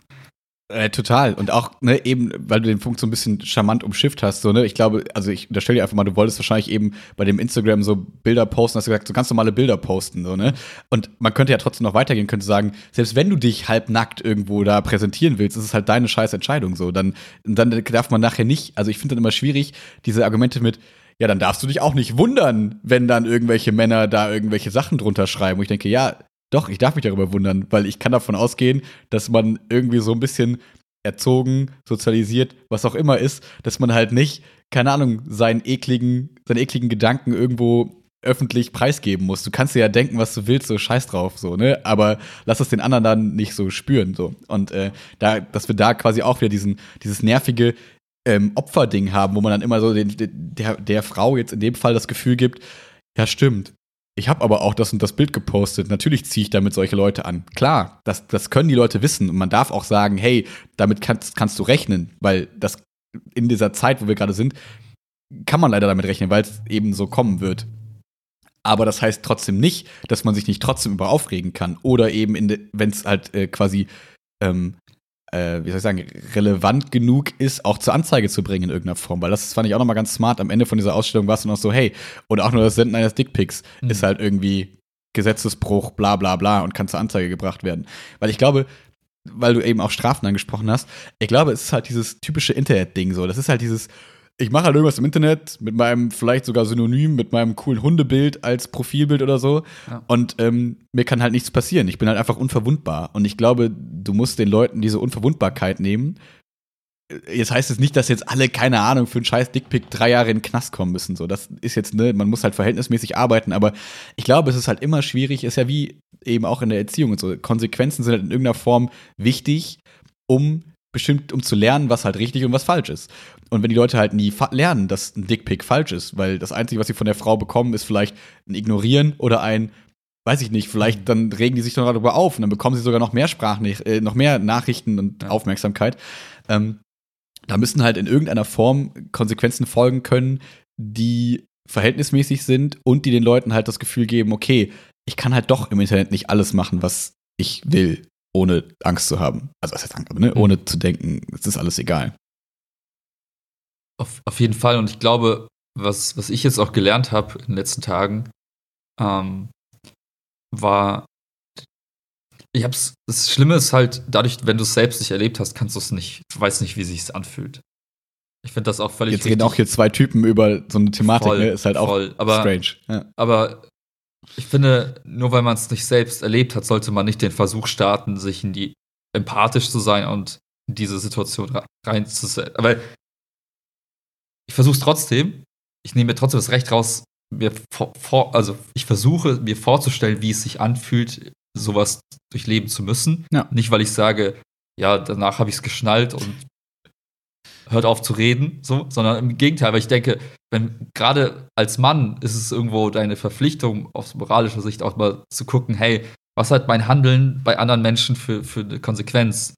Äh, total. Und auch, ne, eben, weil du den Punkt so ein bisschen charmant umschifft hast, so, ne, ich glaube, also ich unterstelle dir einfach mal, du wolltest wahrscheinlich eben bei dem Instagram so Bilder posten, hast du gesagt, so ganz normale Bilder posten, so, ne? Und man könnte ja trotzdem noch weitergehen, könnte sagen, selbst wenn du dich halbnackt irgendwo da präsentieren willst, ist es halt deine scheiß Entscheidung, so. Dann, dann darf man nachher nicht, also ich finde dann immer schwierig, diese Argumente mit, ja, dann darfst du dich auch nicht wundern, wenn dann irgendwelche Männer da irgendwelche Sachen drunter schreiben. Und ich denke, ja, doch, ich darf mich darüber wundern, weil ich kann davon ausgehen, dass man irgendwie so ein bisschen erzogen, sozialisiert, was auch immer ist, dass man halt nicht, keine Ahnung, seinen ekligen, seine ekligen Gedanken irgendwo öffentlich preisgeben muss. Du kannst dir ja denken, was du willst, so scheiß drauf, so, ne? Aber lass es den anderen dann nicht so spüren, so. Und äh, da, dass wir da quasi auch wieder diesen, dieses nervige, ähm, Opferding haben, wo man dann immer so den, der, der Frau jetzt in dem Fall das Gefühl gibt, ja stimmt, ich habe aber auch das und das Bild gepostet. Natürlich ziehe ich damit solche Leute an. Klar, das, das können die Leute wissen. Und man darf auch sagen, hey, damit kannst, kannst du rechnen, weil das in dieser Zeit, wo wir gerade sind, kann man leider damit rechnen, weil es eben so kommen wird. Aber das heißt trotzdem nicht, dass man sich nicht trotzdem über aufregen kann. Oder eben, wenn es halt äh, quasi ähm, äh, wie soll ich sagen, relevant genug ist, auch zur Anzeige zu bringen in irgendeiner Form. Weil das fand ich auch nochmal ganz smart. Am Ende von dieser Ausstellung war es noch so, hey, oder auch nur das Senden eines Dickpics mhm. ist halt irgendwie Gesetzesbruch, bla bla bla und kann zur Anzeige gebracht werden. Weil ich glaube, weil du eben auch Strafen angesprochen hast, ich glaube, es ist halt dieses typische Internet-Ding so. Das ist halt dieses, ich mache halt irgendwas im Internet mit meinem vielleicht sogar Synonym, mit meinem coolen Hundebild als Profilbild oder so. Ja. Und ähm, mir kann halt nichts passieren. Ich bin halt einfach unverwundbar. Und ich glaube, du musst den Leuten diese Unverwundbarkeit nehmen. Jetzt heißt es nicht, dass jetzt alle, keine Ahnung, für einen scheiß Dickpick drei Jahre in den Knast kommen müssen. So, das ist jetzt, ne, man muss halt verhältnismäßig arbeiten, aber ich glaube, es ist halt immer schwierig, ist ja wie eben auch in der Erziehung und so. Konsequenzen sind halt in irgendeiner Form wichtig, um bestimmt, um zu lernen, was halt richtig und was falsch ist. Und wenn die Leute halt nie lernen, dass ein Dickpick falsch ist, weil das Einzige, was sie von der Frau bekommen, ist vielleicht ein Ignorieren oder ein, weiß ich nicht, vielleicht dann regen die sich dann darüber auf und dann bekommen sie sogar noch mehr Sprachnach äh, noch mehr Nachrichten und ja. Aufmerksamkeit. Ähm, da müssen halt in irgendeiner Form Konsequenzen folgen können, die verhältnismäßig sind und die den Leuten halt das Gefühl geben, okay, ich kann halt doch im Internet nicht alles machen, was ich will ohne Angst zu haben. Also was heißt Angst, ne? Mhm. ohne zu denken, es ist alles egal. Auf, auf jeden Fall. Und ich glaube, was, was ich jetzt auch gelernt habe in den letzten Tagen, ähm, war, ich hab's, das Schlimme ist halt, dadurch, wenn du es selbst nicht erlebt hast, kannst du es nicht, du weißt nicht, wie sich anfühlt. Ich finde das auch völlig Jetzt reden auch hier zwei Typen über so eine Thematik, voll, ne? Ist halt voll. auch aber, strange. Ja. Aber ich finde, nur weil man es nicht selbst erlebt hat, sollte man nicht den Versuch starten, sich in die empathisch zu sein und in diese Situation reinzusetzen. Weil ich versuche es trotzdem. Ich nehme mir trotzdem das Recht raus, mir vor, also ich versuche mir vorzustellen, wie es sich anfühlt, sowas durchleben zu müssen. Ja. Nicht, weil ich sage, ja, danach habe ich es geschnallt und hört auf zu reden, so, sondern im Gegenteil, weil ich denke, wenn gerade als Mann ist es irgendwo deine Verpflichtung aus moralischer Sicht auch mal zu gucken, hey, was hat mein Handeln bei anderen Menschen für, für eine Konsequenz?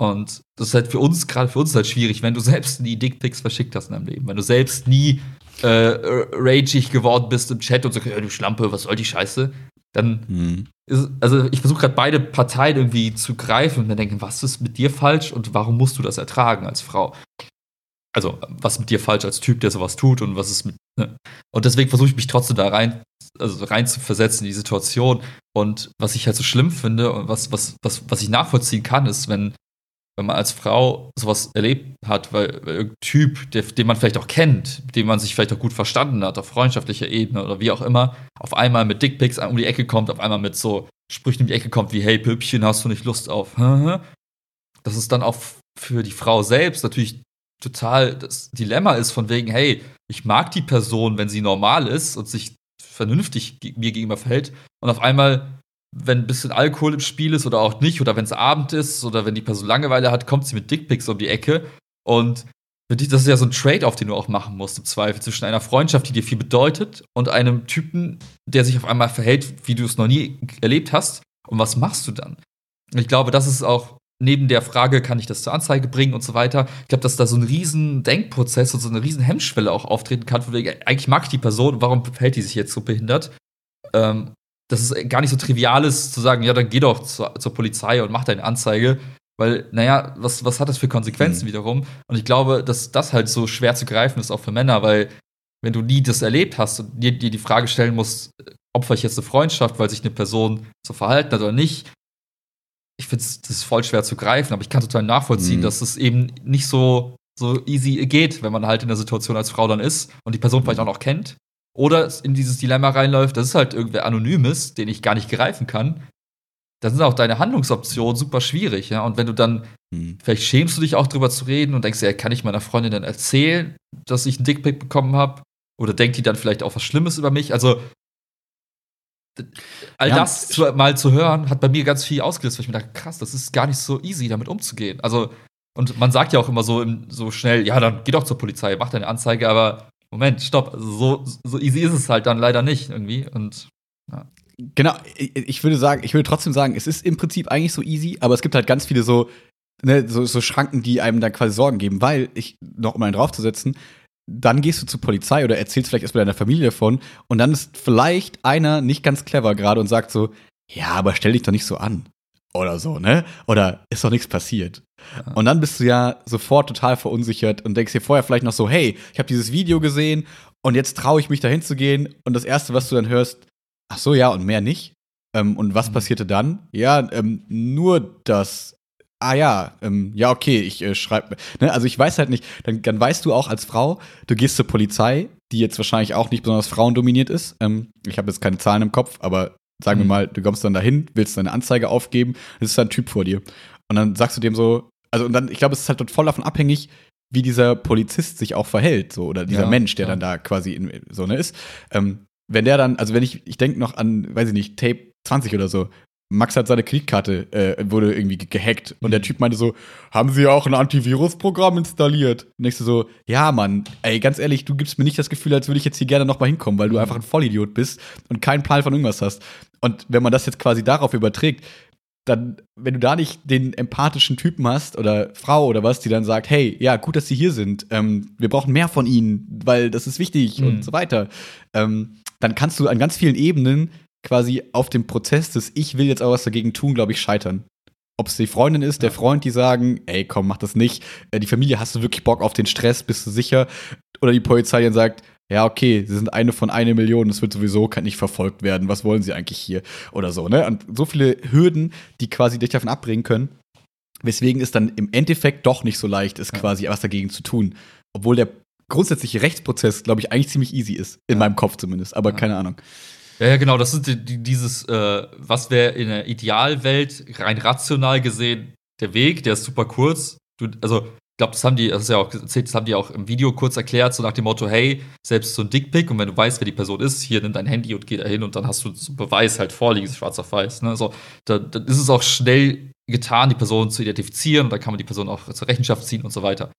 Und das ist halt für uns, gerade für uns halt schwierig, wenn du selbst nie Dickpics verschickt hast in deinem Leben, wenn du selbst nie äh, ragig geworden bist im Chat und sagst, ja, du Schlampe, was soll die Scheiße? Dann mhm. Also ich versuche gerade beide Parteien irgendwie zu greifen und mir denken, was ist mit dir falsch und warum musst du das ertragen als Frau? Also, was ist mit dir falsch als Typ, der sowas tut und was ist mit. Ne? Und deswegen versuche ich mich trotzdem da rein, also rein zu versetzen in die Situation. Und was ich halt so schlimm finde und was, was, was, was ich nachvollziehen kann, ist, wenn wenn man als Frau sowas erlebt hat, weil, weil irgendein Typ, der, den man vielleicht auch kennt, den man sich vielleicht auch gut verstanden hat, auf freundschaftlicher Ebene oder wie auch immer, auf einmal mit Dickpics um die Ecke kommt, auf einmal mit so Sprüchen um die Ecke kommt wie, hey Püppchen, hast du nicht Lust auf? Das ist dann auch für die Frau selbst natürlich total das Dilemma ist von wegen, hey, ich mag die Person, wenn sie normal ist und sich vernünftig mir gegenüber verhält und auf einmal wenn ein bisschen Alkohol im Spiel ist oder auch nicht, oder wenn es Abend ist oder wenn die Person Langeweile hat, kommt sie mit Dickpics um die Ecke. Und das ist ja so ein Trade-off, den du auch machen musst, im Zweifel, zwischen einer Freundschaft, die dir viel bedeutet, und einem Typen, der sich auf einmal verhält, wie du es noch nie erlebt hast. Und was machst du dann? Ich glaube, das ist auch neben der Frage, kann ich das zur Anzeige bringen und so weiter. Ich glaube, dass da so ein riesen Denkprozess und so eine riesen Hemmschwelle auch auftreten kann, von wegen, eigentlich mag ich die Person, warum verhält die sich jetzt so behindert? Ähm, dass es gar nicht so trivial ist, zu sagen, ja, dann geh doch zur, zur Polizei und mach deine Anzeige. Weil, naja, was, was hat das für Konsequenzen mhm. wiederum? Und ich glaube, dass das halt so schwer zu greifen ist, auch für Männer, weil wenn du nie das erlebt hast und dir, dir die Frage stellen musst, opfer ich jetzt eine Freundschaft, weil sich eine Person so verhalten hat oder nicht, ich finde ist voll schwer zu greifen, aber ich kann total nachvollziehen, mhm. dass es eben nicht so, so easy geht, wenn man halt in der Situation als Frau dann ist und die Person vielleicht auch noch kennt oder in dieses Dilemma reinläuft, das ist halt irgendwer Anonymes, den ich gar nicht greifen kann, dann sind auch deine Handlungsoptionen super schwierig, ja. Und wenn du dann, hm. vielleicht schämst du dich auch drüber zu reden und denkst, ja, kann ich meiner Freundin dann erzählen, dass ich einen Dickpick bekommen habe? Oder denkt die dann vielleicht auch was Schlimmes über mich? Also, all ja. das zu, mal zu hören, hat bei mir ganz viel ausgelöst, weil ich mir dachte, krass, das ist gar nicht so easy, damit umzugehen. Also, und man sagt ja auch immer so, so schnell, ja, dann geh doch zur Polizei, mach deine Anzeige, aber Moment, stopp, so, so easy ist es halt dann leider nicht irgendwie. Und ja. Genau, ich würde sagen, ich würde trotzdem sagen, es ist im Prinzip eigentlich so easy, aber es gibt halt ganz viele so, ne, so, so Schranken, die einem dann quasi Sorgen geben, weil ich, noch um einen draufzusetzen, dann gehst du zur Polizei oder erzählst vielleicht erst mit deiner Familie davon und dann ist vielleicht einer nicht ganz clever gerade und sagt so, ja, aber stell dich doch nicht so an. Oder so, ne? Oder ist doch nichts passiert. Und dann bist du ja sofort total verunsichert und denkst dir vorher vielleicht noch so, hey, ich habe dieses Video gesehen und jetzt traue ich mich dahin zu gehen. Und das Erste, was du dann hörst, ach so, ja, und mehr nicht. Ähm, und was mhm. passierte dann? Ja, ähm, nur das. Ah ja, ähm, ja, okay, ich äh, schreibe. Ne? Also ich weiß halt nicht, dann, dann weißt du auch als Frau, du gehst zur Polizei, die jetzt wahrscheinlich auch nicht besonders frauendominiert ist. Ähm, ich habe jetzt keine Zahlen im Kopf, aber sagen mhm. wir mal, du kommst dann dahin, willst deine Anzeige aufgeben, es ist ein Typ vor dir. Und dann sagst du dem so, also und dann, ich glaube, es ist halt voll davon abhängig, wie dieser Polizist sich auch verhält, so, oder dieser ja, Mensch, der ja. dann da quasi in, so ne ist. Ähm, wenn der dann, also wenn ich, ich denke noch an, weiß ich nicht, Tape 20 oder so, Max hat seine Kreditkarte, äh, wurde irgendwie gehackt. Und der mhm. Typ meinte so, haben Sie auch ein Antivirusprogramm installiert? Und ich so, ja, Mann, ey, ganz ehrlich, du gibst mir nicht das Gefühl, als würde ich jetzt hier gerne noch mal hinkommen, weil du mhm. einfach ein Vollidiot bist und keinen Plan von irgendwas hast. Und wenn man das jetzt quasi darauf überträgt, dann, wenn du da nicht den empathischen Typen hast oder Frau oder was, die dann sagt, hey, ja, gut, dass sie hier sind, ähm, wir brauchen mehr von ihnen, weil das ist wichtig mhm. und so weiter, ähm, dann kannst du an ganz vielen Ebenen quasi auf dem Prozess des Ich will jetzt auch was dagegen tun, glaube ich, scheitern. Ob es die Freundin ist, der Freund, die sagen, ey, komm, mach das nicht. Äh, die Familie, hast du wirklich Bock auf den Stress, bist du sicher? Oder die Polizei dann sagt, ja, okay, sie sind eine von einer Million, das wird sowieso kann nicht verfolgt werden. Was wollen sie eigentlich hier? Oder so, ne? Und so viele Hürden, die quasi dich davon abbringen können, weswegen es dann im Endeffekt doch nicht so leicht ist, ja. quasi was dagegen zu tun. Obwohl der grundsätzliche Rechtsprozess, glaube ich, eigentlich ziemlich easy ist. In ja. meinem Kopf zumindest, aber ja. keine Ahnung. Ja, ja, genau, das ist die, dieses, äh, was wäre in der Idealwelt rein rational gesehen der Weg, der ist super kurz. Du, also glaube, das haben die, das ist ja auch erzählt, das haben die auch im Video kurz erklärt, so nach dem Motto, hey, selbst so ein Dickpick und wenn du weißt, wer die Person ist, hier nimm dein Handy und geh da hin und dann hast du so Beweis halt vorliegen, schwarz auf weiß. Ne? So, da, dann ist es auch schnell getan, die Person zu identifizieren und dann kann man die Person auch zur Rechenschaft ziehen und so weiter.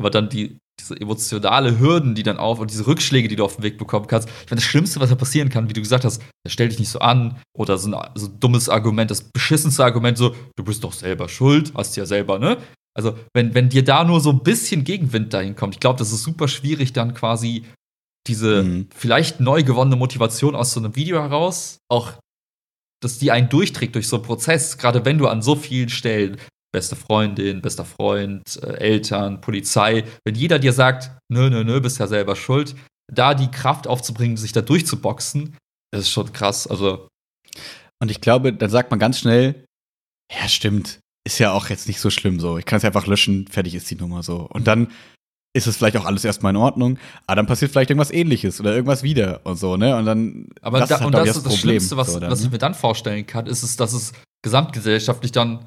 Aber dann die, diese emotionale Hürden, die dann auf und diese Rückschläge, die du auf dem Weg bekommen kannst. Ich meine, das Schlimmste, was da passieren kann, wie du gesagt hast, stell dich nicht so an oder so ein, so ein dummes Argument, das beschissenste Argument, so, du bist doch selber schuld, hast ja selber, ne? Also, wenn, wenn dir da nur so ein bisschen Gegenwind dahin kommt, ich glaube, das ist super schwierig, dann quasi diese mhm. vielleicht neu gewonnene Motivation aus so einem Video heraus, auch, dass die einen durchträgt durch so einen Prozess, gerade wenn du an so vielen Stellen, beste Freundin, bester Freund, äh, Eltern, Polizei, wenn jeder dir sagt, nö, nö, nö, bist ja selber schuld, da die Kraft aufzubringen, sich da durchzuboxen, das ist schon krass. Also. Und ich glaube, dann sagt man ganz schnell, ja, stimmt ist ja auch jetzt nicht so schlimm so. Ich kann es einfach löschen, fertig ist die Nummer so. Und dann ist es vielleicht auch alles erstmal in Ordnung, aber dann passiert vielleicht irgendwas ähnliches oder irgendwas wieder und so, ne? Und dann aber das da, ist halt, und das ist das Problem, Schlimmste, was, so dann, was ich mir dann vorstellen kann, ist es, dass es gesamtgesellschaftlich dann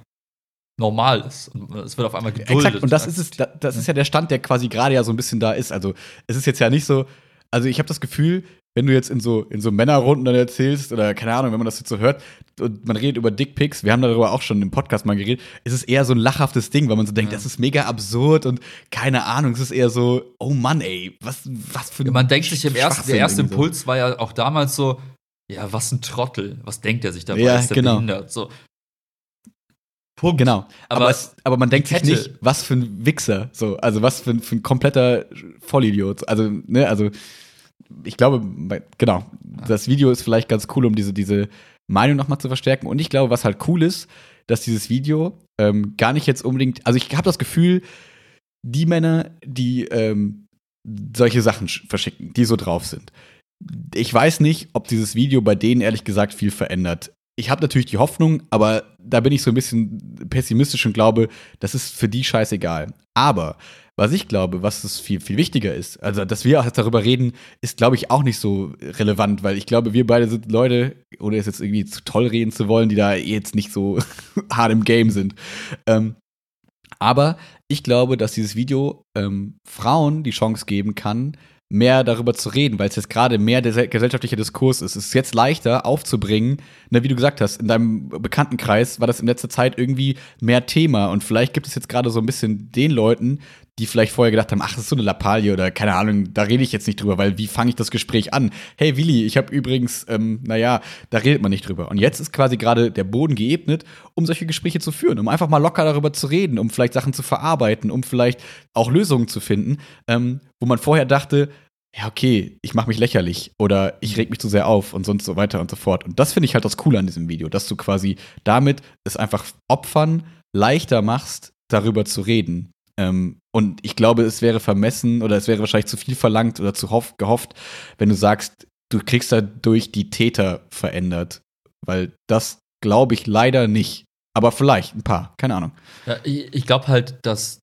normal ist. Und es wird auf einmal geduldet. Exakt, und das ist es, da- das ist ja der Stand, der quasi gerade ja so ein bisschen da ist. Also, es ist jetzt ja nicht so, also ich habe das Gefühl, wenn du jetzt in so, in so Männerrunden dann erzählst, oder keine Ahnung, wenn man das jetzt so hört, und man redet über Dickpics, wir haben darüber auch schon im Podcast mal geredet, ist es eher so ein lachhaftes Ding, weil man so denkt, Ja. das ist mega absurd und keine Ahnung, es ist eher so, oh Mann, ey, was, was für ein Man denkt sich im ersten, der erste so. Impuls war ja auch damals so, ja, was ein Trottel, was denkt er sich dabei, Ja, ist der genau. behindert, so. Punkt. Genau. Aber, Aber es, aber man denkt sich nicht, was für ein Wichser, so, also was für ein, für ein kompletter Vollidiot. Also, ne, also ich glaube, genau, das Video ist vielleicht ganz cool, um diese, diese Meinung nochmal zu verstärken. Und ich glaube, was halt cool ist, dass dieses Video ähm, gar nicht jetzt unbedingt, also ich habe das Gefühl, die Männer, die ähm, solche Sachen sch- verschicken, die so drauf sind. Ich weiß nicht, ob dieses Video bei denen ehrlich gesagt viel verändert. Ich habe natürlich die Hoffnung, aber da bin ich so ein bisschen pessimistisch und glaube, das ist für die scheißegal. Aber was ich glaube, was es viel, viel wichtiger ist, also dass wir darüber reden, ist, glaube ich, auch nicht so relevant, weil ich glaube, wir beide sind Leute, ohne es jetzt irgendwie zu toll reden zu wollen, die da jetzt nicht so hart im Game sind. Ähm, aber ich glaube, dass dieses Video ähm, Frauen die Chance geben kann, mehr darüber zu reden, weil es jetzt gerade mehr der se- gesellschaftliche Diskurs ist. Es ist jetzt leichter aufzubringen, ne, wie du gesagt hast, in deinem Bekanntenkreis war das in letzter Zeit irgendwie mehr Thema und vielleicht gibt es jetzt gerade so ein bisschen den Leuten, die vielleicht vorher gedacht haben, ach, das ist so eine Lappalie oder keine Ahnung, da rede ich jetzt nicht drüber, weil wie fange ich das Gespräch an? Hey Willi, ich habe übrigens, ähm, naja, da redet man nicht drüber. Und jetzt ist quasi gerade der Boden geebnet, um solche Gespräche zu führen, um einfach mal locker darüber zu reden, um vielleicht Sachen zu verarbeiten, um vielleicht auch Lösungen zu finden, ähm, wo man vorher dachte, ja, okay, ich mache mich lächerlich oder ich reg mich zu sehr auf und sonst so weiter und so fort. Und das finde ich halt das Coole an diesem Video, dass du quasi damit es einfach Opfern leichter machst, darüber zu reden. Ähm, und ich glaube, es wäre vermessen oder es wäre wahrscheinlich zu viel verlangt oder zu hoff, gehofft, wenn du sagst, du kriegst dadurch die Täter verändert. Weil das glaube ich leider nicht. Aber vielleicht ein paar, keine Ahnung. Ja, ich glaube halt, dass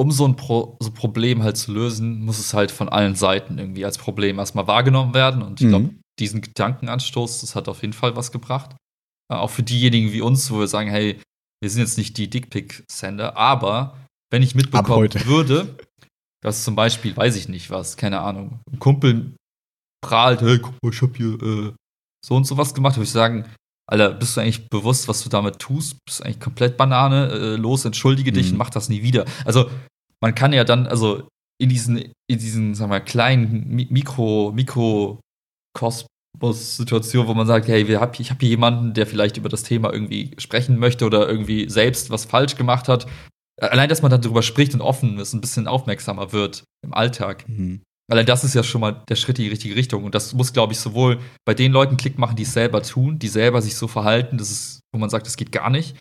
um so ein Pro so Problem halt zu lösen, muss es halt von allen Seiten irgendwie als Problem erstmal wahrgenommen werden. Und ich glaube, Mhm. diesen Gedankenanstoß, das hat auf jeden Fall was gebracht. Äh, auch für diejenigen wie uns, wo wir sagen, hey, wir sind jetzt nicht die Dickpick-Sender, aber wenn ich mitbekommen würde, dass zum Beispiel, weiß ich nicht was, keine Ahnung, ein Kumpel prahlt, hey, guck mal, ich hab hier äh, so und so was gemacht, würde ich sagen, Alter, bist du eigentlich bewusst, was du damit tust? Bist du eigentlich komplett Banane? Äh, los, entschuldige dich Mhm. und mach das nie wieder. Also, man kann ja dann, also in diesen, in diesen, sag mal, kleinen Mi Mikro, Mikrokosmos-Situationen, wo man sagt, hey, wir hab, ich habe hier jemanden, der vielleicht über das Thema irgendwie sprechen möchte oder irgendwie selbst was falsch gemacht hat. Allein, dass man dann darüber spricht und offen ist, ein bisschen aufmerksamer wird im Alltag. Mhm. Allein das ist ja schon mal der Schritt in die richtige Richtung. Und das muss, glaube ich, sowohl bei den Leuten Klick machen, die es selber tun, die selber sich so verhalten, das ist, wo man sagt, das geht gar nicht.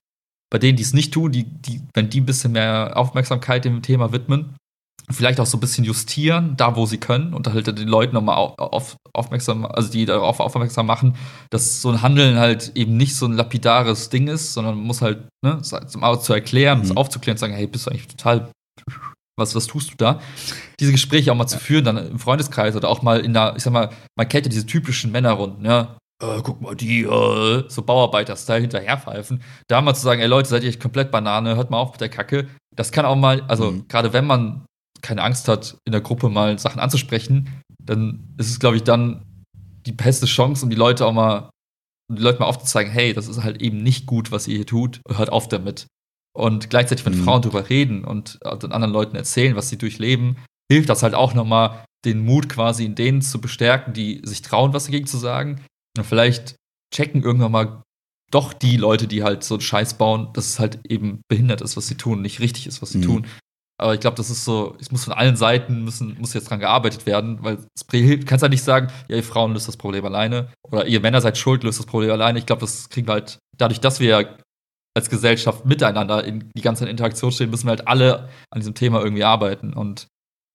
Bei denen, die es nicht tun, die, die, wenn die ein bisschen mehr Aufmerksamkeit dem Thema widmen, vielleicht auch so ein bisschen justieren, da wo sie können, und halt den Leuten nochmal auf, auf, aufmerksam, also die darauf aufmerksam machen, dass so ein Handeln halt eben nicht so ein lapidares Ding ist, sondern man muss halt, ne, zum zu erklären, Mhm. es aufzuklären, sagen, hey, bist du eigentlich total was, was tust du da? Diese Gespräche auch mal zu führen, dann im Freundeskreis oder auch mal in der, ich sag mal, man kennt ja diese typischen Männerrunden, ja. Äh, guck mal, die, äh, so Bauarbeiter-Style hinterherpfeifen. Da mal zu sagen, ey Leute, seid ihr echt komplett Banane, hört mal auf mit der Kacke. Das kann auch mal, also Mhm. gerade wenn man keine Angst hat, in der Gruppe mal Sachen anzusprechen, dann ist es, glaube ich, dann die beste Chance, um die Leute auch mal, um die Leute mal aufzuzeigen, hey, das ist halt eben nicht gut, was ihr hier tut, hört auf damit. Und gleichzeitig, wenn Mhm. Frauen darüber reden und äh, den anderen Leuten erzählen, was sie durchleben, hilft das halt auch nochmal, den Mut quasi in denen zu bestärken, die sich trauen, was dagegen zu sagen. Und vielleicht checken irgendwann mal doch die Leute, die halt so einen Scheiß bauen, dass es halt eben behindert ist, was sie tun, nicht richtig ist, was sie Mhm. tun. Aber ich glaube, das ist so, es muss von allen Seiten müssen, muss jetzt dran gearbeitet werden, weil es hilft- kannst ja nicht sagen, ja, ihr Frauen löst das Problem alleine oder ihr Männer seid schuld, löst das Problem alleine. Ich glaube, das kriegen wir halt, dadurch, dass wir ja als Gesellschaft miteinander in die ganze Interaktion stehen, müssen wir halt alle an diesem Thema irgendwie arbeiten. Und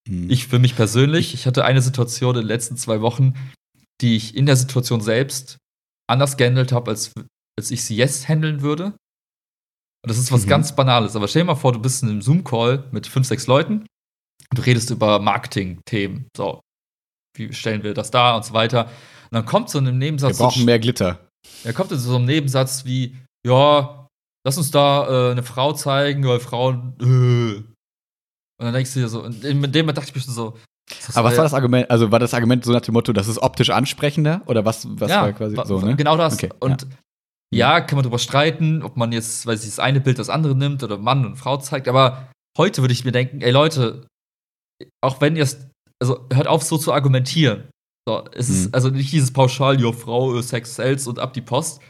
Mhm. ich für mich persönlich, ich hatte eine Situation in den letzten zwei Wochen, die ich in der Situation selbst anders gehandelt habe, als, als ich sie jetzt handeln würde. Und das ist was Mhm. ganz Banales. Aber stell dir mal vor, du bist in einem Zoom-Call mit fünf, sechs Leuten und du redest über Marketing-Themen. So, wie stellen wir das da und so weiter. Und dann kommt so in einem Wir Nebensatz. so brauchen mehr Glitter. er kommt in so einem Nebensatz wie, ja, lass uns da äh, eine Frau zeigen, weil Frauen, äh. Und dann denkst du dir so, und in dem dachte ich mir schon so, Aber was war das Argument? Also war das Argument so nach dem Motto, das ist optisch ansprechender? Oder was, was ja, war quasi wa- so, ne? Genau das. Okay, und ja. kann man darüber streiten, ob man jetzt, weiß ich, das eine Bild das andere nimmt oder Mann und Frau zeigt, aber heute würde ich mir denken, ey Leute, auch wenn ihr es, also hört auf so zu argumentieren. So, es Mhm. ist also nicht dieses pauschal, ja, Frau, äh, Sex sells und ab die Post.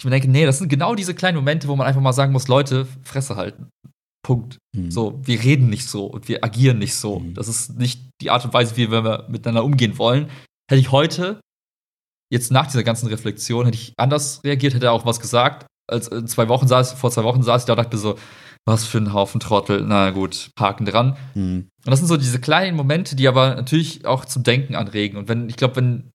Ich mir denke, nee, das sind genau diese kleinen Momente, wo man einfach mal sagen muss, Leute, Fresse halten. Punkt. Mhm. So, wir reden nicht so und wir agieren nicht so. Mhm. Das ist nicht die Art und Weise, wie wir miteinander umgehen wollen. Hätte ich heute, jetzt nach dieser ganzen Reflexion, hätte ich anders reagiert, hätte er auch was gesagt. Als zwei Wochen saß, vor zwei Wochen saß ich da und dachte so, was für ein Haufen Trottel. Na gut, Haken dran. Mhm. Und das sind so diese kleinen Momente, die aber natürlich auch zum Denken anregen. Und wenn, ich glaube, wenn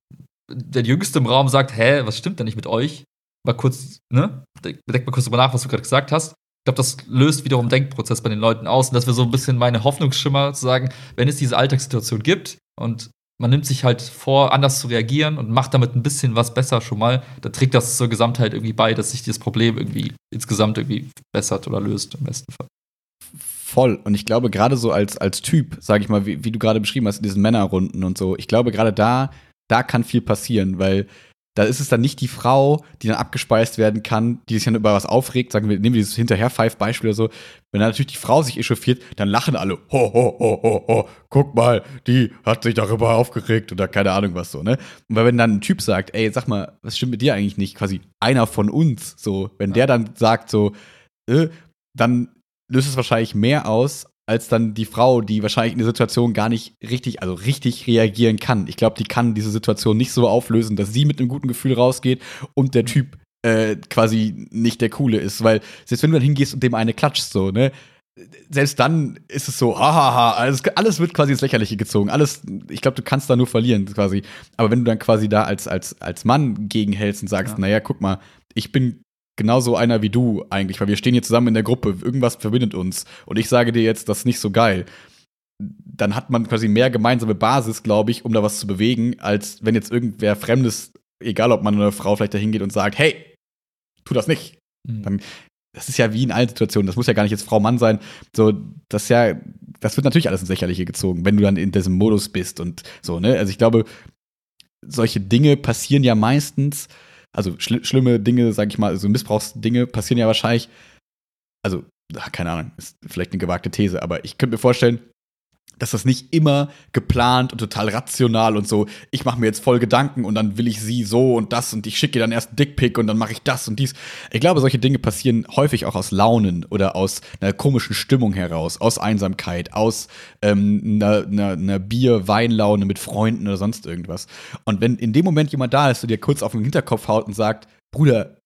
der Jüngste im Raum sagt, hä, was stimmt denn nicht mit euch? Mal kurz, ne? Denk mal kurz drüber nach, was du gerade gesagt hast. Ich glaube, das löst wiederum Denkprozess bei den Leuten aus. Und das wäre so ein bisschen meine Hoffnungsschimmer, zu sagen, wenn es diese Alltagssituation gibt und man nimmt sich halt vor, anders zu reagieren und macht damit ein bisschen was besser schon mal, dann trägt das zur Gesamtheit irgendwie bei, dass sich dieses Problem irgendwie insgesamt irgendwie bessert oder löst im besten Fall. Voll. Und ich glaube, gerade so als, als Typ, sag ich mal, wie, wie du gerade beschrieben hast, in diesen Männerrunden und so, ich glaube, gerade da, da kann viel passieren, weil da ist es dann nicht die Frau, die dann abgespeist werden kann, die sich dann über was aufregt. Sagen wir, nehmen wir dieses Hinterher-Pfeif-Beispiel oder so. Wenn dann natürlich die Frau sich echauffiert, dann lachen alle. Ho, ho, ho, ho, ho. Guck mal, die hat sich darüber aufgeregt oder keine Ahnung was so, ne? Und weil wenn dann ein Typ sagt, ey, sag mal, was stimmt mit dir eigentlich nicht? Quasi einer von uns, so. Wenn Ja. der dann sagt so, äh, dann löst es wahrscheinlich mehr aus, als dann die Frau, die wahrscheinlich in der Situation gar nicht richtig, also richtig reagieren kann. Ich glaube, die kann diese Situation nicht so auflösen, dass sie mit einem guten Gefühl rausgeht und der Typ äh, quasi nicht der Coole ist. Weil selbst wenn du dann hingehst und dem eine klatschst, so, ne? Selbst dann ist es so, hahaha, alles, alles wird quasi ins Lächerliche gezogen. Alles, ich glaube, du kannst da nur verlieren, quasi. Aber wenn du dann quasi da als, als, als Mann gegenhältst und sagst, Ja. naja, guck mal, ich bin genauso einer wie du eigentlich, weil wir stehen hier zusammen in der Gruppe, irgendwas verbindet uns und ich sage dir jetzt, das ist nicht so geil. Dann hat man quasi mehr gemeinsame Basis, glaube ich, um da was zu bewegen, als wenn jetzt irgendwer Fremdes, egal ob Mann oder Frau, vielleicht da hingeht und sagt, hey, tu das nicht. Dann- Das ist ja wie in allen Situationen, das muss ja gar nicht jetzt Frau Mann sein. So, das ja, das wird natürlich alles ins Lächerliche gezogen, wenn du dann in diesem Modus bist und so, ne? Also ich glaube, solche Dinge passieren ja meistens, also schli schlimme Dinge, sag ich mal, also Missbrauchsdinge passieren ja wahrscheinlich, also, ach, keine Ahnung, ist vielleicht eine gewagte These, aber ich könnte mir vorstellen, dass das nicht immer geplant und total rational und so, ich mache mir jetzt voll Gedanken und dann will ich sie so und das und ich schicke ihr dann erst einen Dickpick und dann mache ich das und dies. Ich glaube, solche Dinge passieren häufig auch aus Launen oder aus einer komischen Stimmung heraus, aus Einsamkeit, aus ähm, einer, einer, einer Bier-Weinlaune mit Freunden oder sonst irgendwas. Und wenn in dem Moment jemand da ist und dir kurz auf den Hinterkopf haut und sagt, Bruder,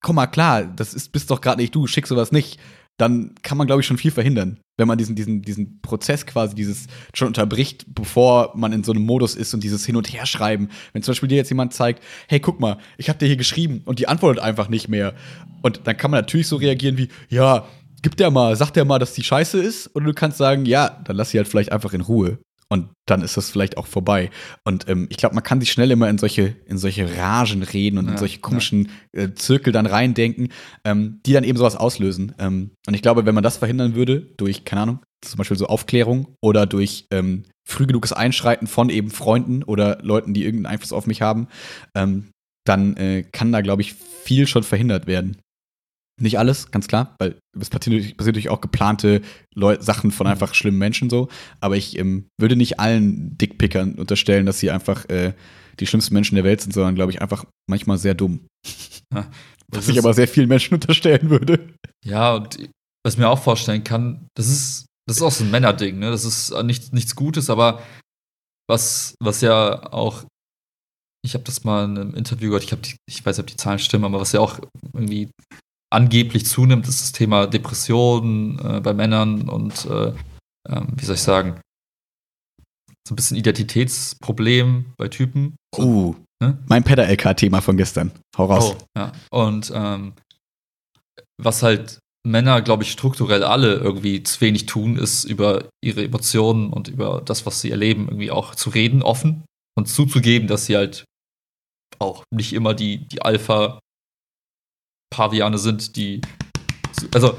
komm mal klar, das ist, bist doch gerade nicht du, schick sowas nicht, dann kann man, glaube ich, schon viel verhindern, wenn man diesen, diesen, diesen Prozess quasi, dieses schon unterbricht, bevor man in so einem Modus ist und dieses Hin- und Herschreiben. Wenn zum Beispiel dir jetzt jemand zeigt, hey, guck mal, ich habe dir hier geschrieben und die antwortet einfach nicht mehr. Und dann kann man natürlich so reagieren wie, ja, gib der mal, sag der mal, dass die scheiße ist. Oder du kannst sagen, ja, dann lass sie halt vielleicht einfach in Ruhe. Und dann ist das vielleicht auch vorbei. Und ähm, ich glaube, man kann sich schnell immer in solche, in solche Ragen reden und in Ja, solche komischen äh, Zirkel dann reindenken, ähm, die dann eben sowas auslösen. Ähm, und ich glaube, wenn man das verhindern würde, durch, keine Ahnung, zum Beispiel so Aufklärung oder durch ähm, früh genuges Einschreiten von eben Freunden oder Leuten, die irgendeinen Einfluss auf mich haben, ähm, dann äh, kann da, glaube ich, viel schon verhindert werden. Nicht alles, ganz klar, weil es passiert natürlich, passiert natürlich auch geplante Leu Sachen von einfach schlimmen Menschen so. Aber ich ähm, würde nicht allen Dickpickern unterstellen, dass sie einfach äh, die schlimmsten Menschen der Welt sind, sondern glaube ich einfach manchmal sehr dumm. Ja. Was ich aber sehr vielen Menschen unterstellen würde. Ja, und was ich mir auch vorstellen kann, das ist, das ist auch so ein Männerding, ne? Das ist äh, nichts, nichts Gutes, aber was, was ja auch, ich habe das mal in einem Interview gehört, ich, hab die, ich weiß nicht, ob die Zahlen stimmen, aber was ja auch irgendwie angeblich zunimmt, ist das Thema Depressionen äh, bei Männern und äh, ähm, wie soll ich sagen, so ein bisschen Identitätsproblem bei Typen. So, Uh, Ne? Mein Pedder-LK-Thema von gestern. Hau raus. Oh, ja. Und ähm, was halt Männer, glaube ich, strukturell alle irgendwie zu wenig tun, ist über ihre Emotionen und über das, was sie erleben, irgendwie auch zu reden, offen und zuzugeben, dass sie halt auch nicht immer die, die Alpha-Paviane sind, die. Also,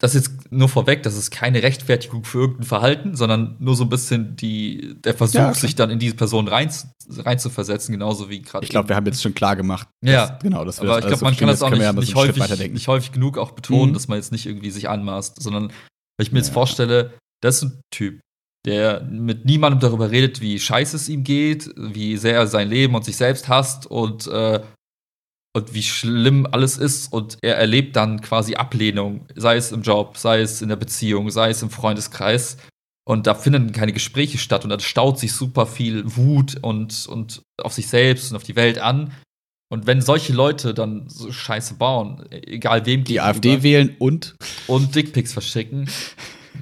das ist jetzt nur vorweg, das ist keine Rechtfertigung für irgendein Verhalten, sondern nur so ein bisschen die, der Versuch, ja, okay. sich dann in diese Person rein, rein zu versetzen, genauso wie gerade. Ich glaube, wir haben jetzt schon klar gemacht. Ja, dass, genau, das Aber ich glaube, also man kann das auch nicht, nicht, häufig, nicht häufig genug auch betonen, mhm. dass man jetzt nicht irgendwie sich anmaßt, sondern weil ich mir jetzt ja. vorstelle, das ist ein Typ, der mit niemandem darüber redet, wie scheiße es ihm geht, wie sehr er sein Leben und sich selbst hasst und äh, und wie schlimm alles ist und er erlebt dann quasi Ablehnung, sei es im Job, sei es in der Beziehung, sei es im Freundeskreis. Und da finden keine Gespräche statt und da staut sich super viel Wut und, und auf sich selbst und auf die Welt an. Und wenn solche Leute dann so Scheiße bauen, egal wem die AfD wählen und und Dickpics verschicken,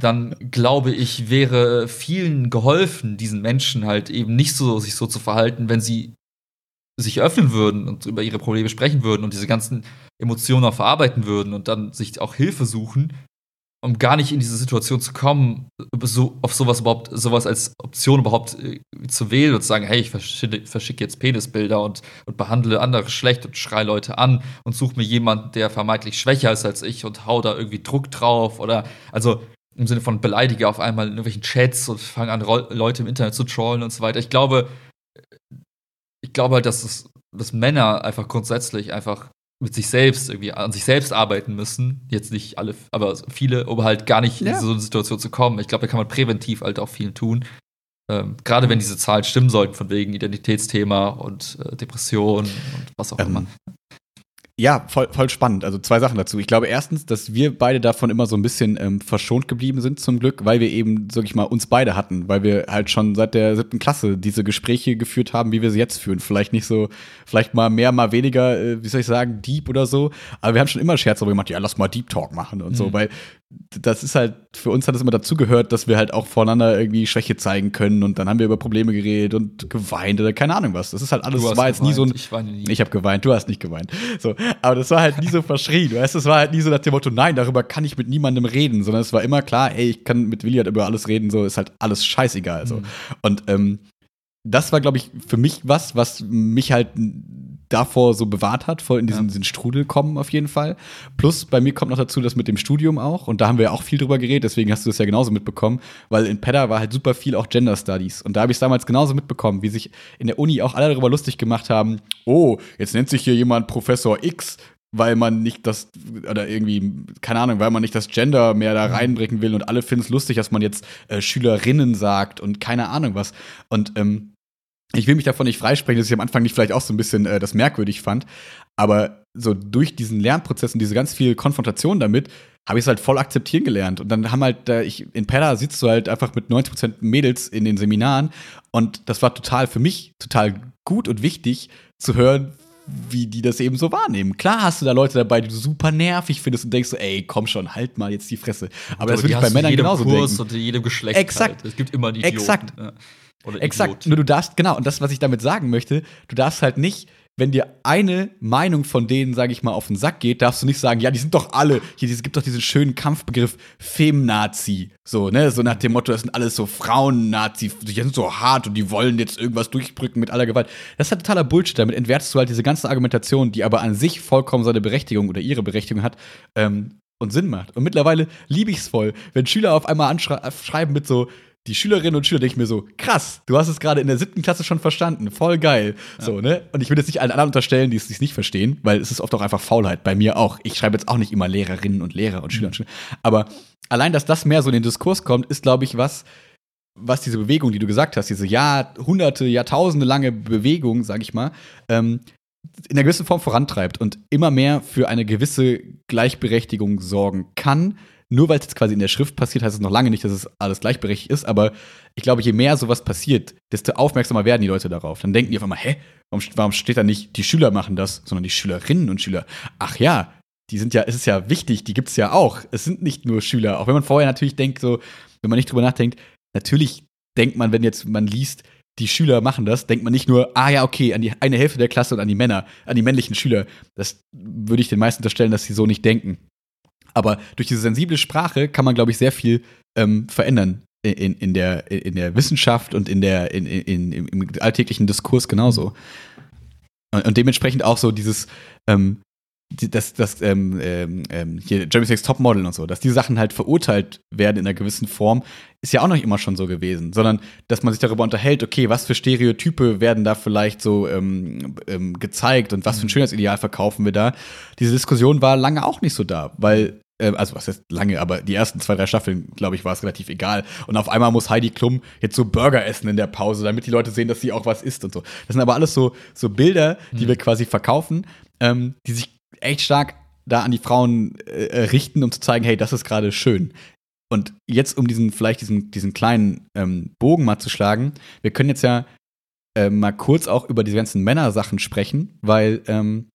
dann glaube ich, wäre vielen geholfen, diesen Menschen halt eben nicht so sich so zu verhalten, wenn sie sich öffnen würden und über ihre Probleme sprechen würden und diese ganzen Emotionen auch verarbeiten würden und dann sich auch Hilfe suchen, um gar nicht in diese Situation zu kommen, so, auf sowas überhaupt, sowas als Option überhaupt äh, zu wählen und zu sagen, hey, ich verschicke, verschicke jetzt Penisbilder und, und behandle andere schlecht und schreie Leute an und suche mir jemanden, der vermeintlich schwächer ist als ich und hau da irgendwie Druck drauf oder also im Sinne von beleidige auf einmal in irgendwelchen Chats und fange an, Leute im Internet zu trollen und so weiter. Ich glaube, ich glaube halt, dass, es, dass Männer einfach grundsätzlich einfach mit sich selbst irgendwie an sich selbst arbeiten müssen. Jetzt nicht alle, aber viele, um halt gar nicht ja. in so eine Situation zu kommen. Ich glaube, da kann man präventiv halt auch viel tun. Ähm, Gerade wenn diese Zahlen stimmen sollten, von wegen Identitätsthema und äh, Depression und was auch ähm, immer. Ja, voll, voll spannend. Also zwei Sachen dazu. Ich glaube erstens, dass wir beide davon immer so ein bisschen ähm, verschont geblieben sind zum Glück, weil wir eben, sag ich mal, uns beide hatten, weil wir halt schon seit der siebten Klasse diese Gespräche geführt haben, wie wir sie jetzt führen. Vielleicht nicht so, vielleicht mal mehr, mal weniger, äh, wie soll ich sagen, deep oder so. Aber wir haben schon immer Scherz darüber gemacht, ja, lass mal Deep Talk machen und mhm. so, weil das ist halt, für uns hat es immer dazugehört, dass wir halt auch voneinander irgendwie Schwäche zeigen können und dann haben wir über Probleme geredet und geweint oder keine Ahnung was. Das ist halt alles, das war jetzt geweint. nie so ein. Ich weine nie. Ich habe geweint, du hast nicht geweint. So, aber das war halt nie so verschrien. Weißt, es war halt nie so nach dem Motto, nein, darüber kann ich mit niemandem reden, sondern es war immer klar, ey, ich kann mit Willi halt über alles reden, so ist halt alles scheißegal. So. Mhm. Und ähm, das war, glaube ich, für mich was, was mich halt davor so bewahrt hat, voll in diesen, ja. Strudel kommen auf jeden Fall. Plus bei mir kommt noch dazu, das mit dem Studium auch. Und da haben wir ja auch viel drüber geredet, deswegen hast du das ja genauso mitbekommen, weil in Pedda war halt super viel auch Gender Studies. Und da habe ich es damals genauso mitbekommen, wie sich in der Uni auch alle darüber lustig gemacht haben, oh, jetzt nennt sich hier jemand Professor X, weil man nicht das, oder irgendwie, keine Ahnung, weil man nicht das Gender mehr da reinbringen will und alle finden es lustig, dass man jetzt äh, Schülerinnen sagt und keine Ahnung was. Und ähm, ich will mich davon nicht freisprechen, dass ich am Anfang nicht vielleicht auch so ein bisschen äh, das merkwürdig fand, aber so durch diesen Lernprozess und diese ganz viel Konfrontation damit, habe ich es halt voll akzeptieren gelernt. Und dann haben halt, äh, ich, in Pedda sitzt du halt einfach mit 90% Mädels in den Seminaren und das war total für mich total gut und wichtig zu hören, wie die das eben so wahrnehmen. Klar hast du da Leute dabei, die du super nervig findest und denkst so, ey, komm schon, halt mal jetzt die Fresse. Aber, Aber das würde ich bei Männern genauso Kurs denken. Und jedem Geschlecht. Exakt. Halt. Es gibt immer die Idioten. Exakt. Ja. Oder Exakt. Idiot. Nur du darfst, genau, und das, was ich damit sagen möchte, du darfst halt nicht, wenn dir eine Meinung von denen, sage ich mal, auf den Sack geht, darfst du nicht sagen, ja, die sind doch alle, hier es gibt doch diesen schönen Kampfbegriff Femnazi. So, ne, so nach dem Motto, das sind alles so Frauen-Nazi, die sind so hart und die wollen jetzt irgendwas durchbrücken mit aller Gewalt. Das ist halt totaler Bullshit. Damit entwertest du halt diese ganze Argumentation, die aber an sich vollkommen seine Berechtigung oder ihre Berechtigung hat, ähm, und Sinn macht. Und mittlerweile liebe ich es voll, wenn Schüler auf einmal anschreiben mit so, die Schülerinnen und Schüler denke ich mir so, krass, du hast es gerade in der siebten Klasse schon verstanden, voll geil. Ja. So, ne? Und ich will jetzt nicht allen anderen unterstellen, die es nicht verstehen, weil es ist oft auch einfach Faulheit, bei mir auch. Ich schreibe jetzt auch nicht immer Lehrerinnen und Lehrer und Schüler und Schüler. Aber allein, dass das mehr so in den Diskurs kommt, ist, glaube ich, was, was diese Bewegung, die du gesagt hast, diese Jahrhunderte, Jahrtausende lange Bewegung, sag ich mal, ähm, in einer gewissen Form vorantreibt und immer mehr für eine gewisse Gleichberechtigung sorgen kann nur weil es jetzt quasi in der Schrift passiert, heißt es noch lange nicht, dass es alles gleichberechtigt ist, aber ich glaube, je mehr sowas passiert, desto aufmerksamer werden die Leute darauf. Dann denken die auf einmal, hä, warum, warum steht da nicht, die Schüler machen das, sondern die Schülerinnen und Schüler. Ach ja, die sind ja, es ist ja wichtig, die gibt es ja auch. Es sind nicht nur Schüler. Auch wenn man vorher natürlich denkt, so, wenn man nicht drüber nachdenkt, natürlich denkt man, wenn jetzt man liest, die Schüler machen das, denkt man nicht nur, ah ja, okay, an die eine Hälfte der Klasse und an die Männer, an die männlichen Schüler. Das würde ich den meisten unterstellen, dass sie so nicht denken. Aber durch diese sensible Sprache kann man, glaube ich, sehr viel ähm, verändern in, in, der, in der Wissenschaft und in der, in, in, im alltäglichen Diskurs genauso. Und, und dementsprechend auch so dieses, ähm, das, das ähm, ähm, ähm, hier Jeremy Sex Topmodel und so, dass diese Sachen halt verurteilt werden in einer gewissen Form, ist ja auch noch immer schon so gewesen, sondern dass man sich darüber unterhält, okay, was für Stereotype werden da vielleicht so ähm, ähm, gezeigt und was für ein mhm. Schönheitsideal verkaufen wir da. Diese Diskussion war lange auch nicht so da, weil äh, also was heißt lange, aber die ersten zwei, drei Staffeln, glaube ich, war es relativ egal. Und auf einmal muss Heidi Klum jetzt so Burger essen in der Pause, damit die Leute sehen, dass sie auch was isst und so. Das sind aber alles so, so Bilder, die mhm. wir quasi verkaufen, ähm, die sich echt stark da an die Frauen äh, richten, um zu zeigen, hey, das ist gerade schön. Und jetzt, um diesen, vielleicht diesen, diesen kleinen ähm, Bogen mal zu schlagen, wir können jetzt ja äh, mal kurz auch über diese ganzen Männersachen sprechen, weil ähm,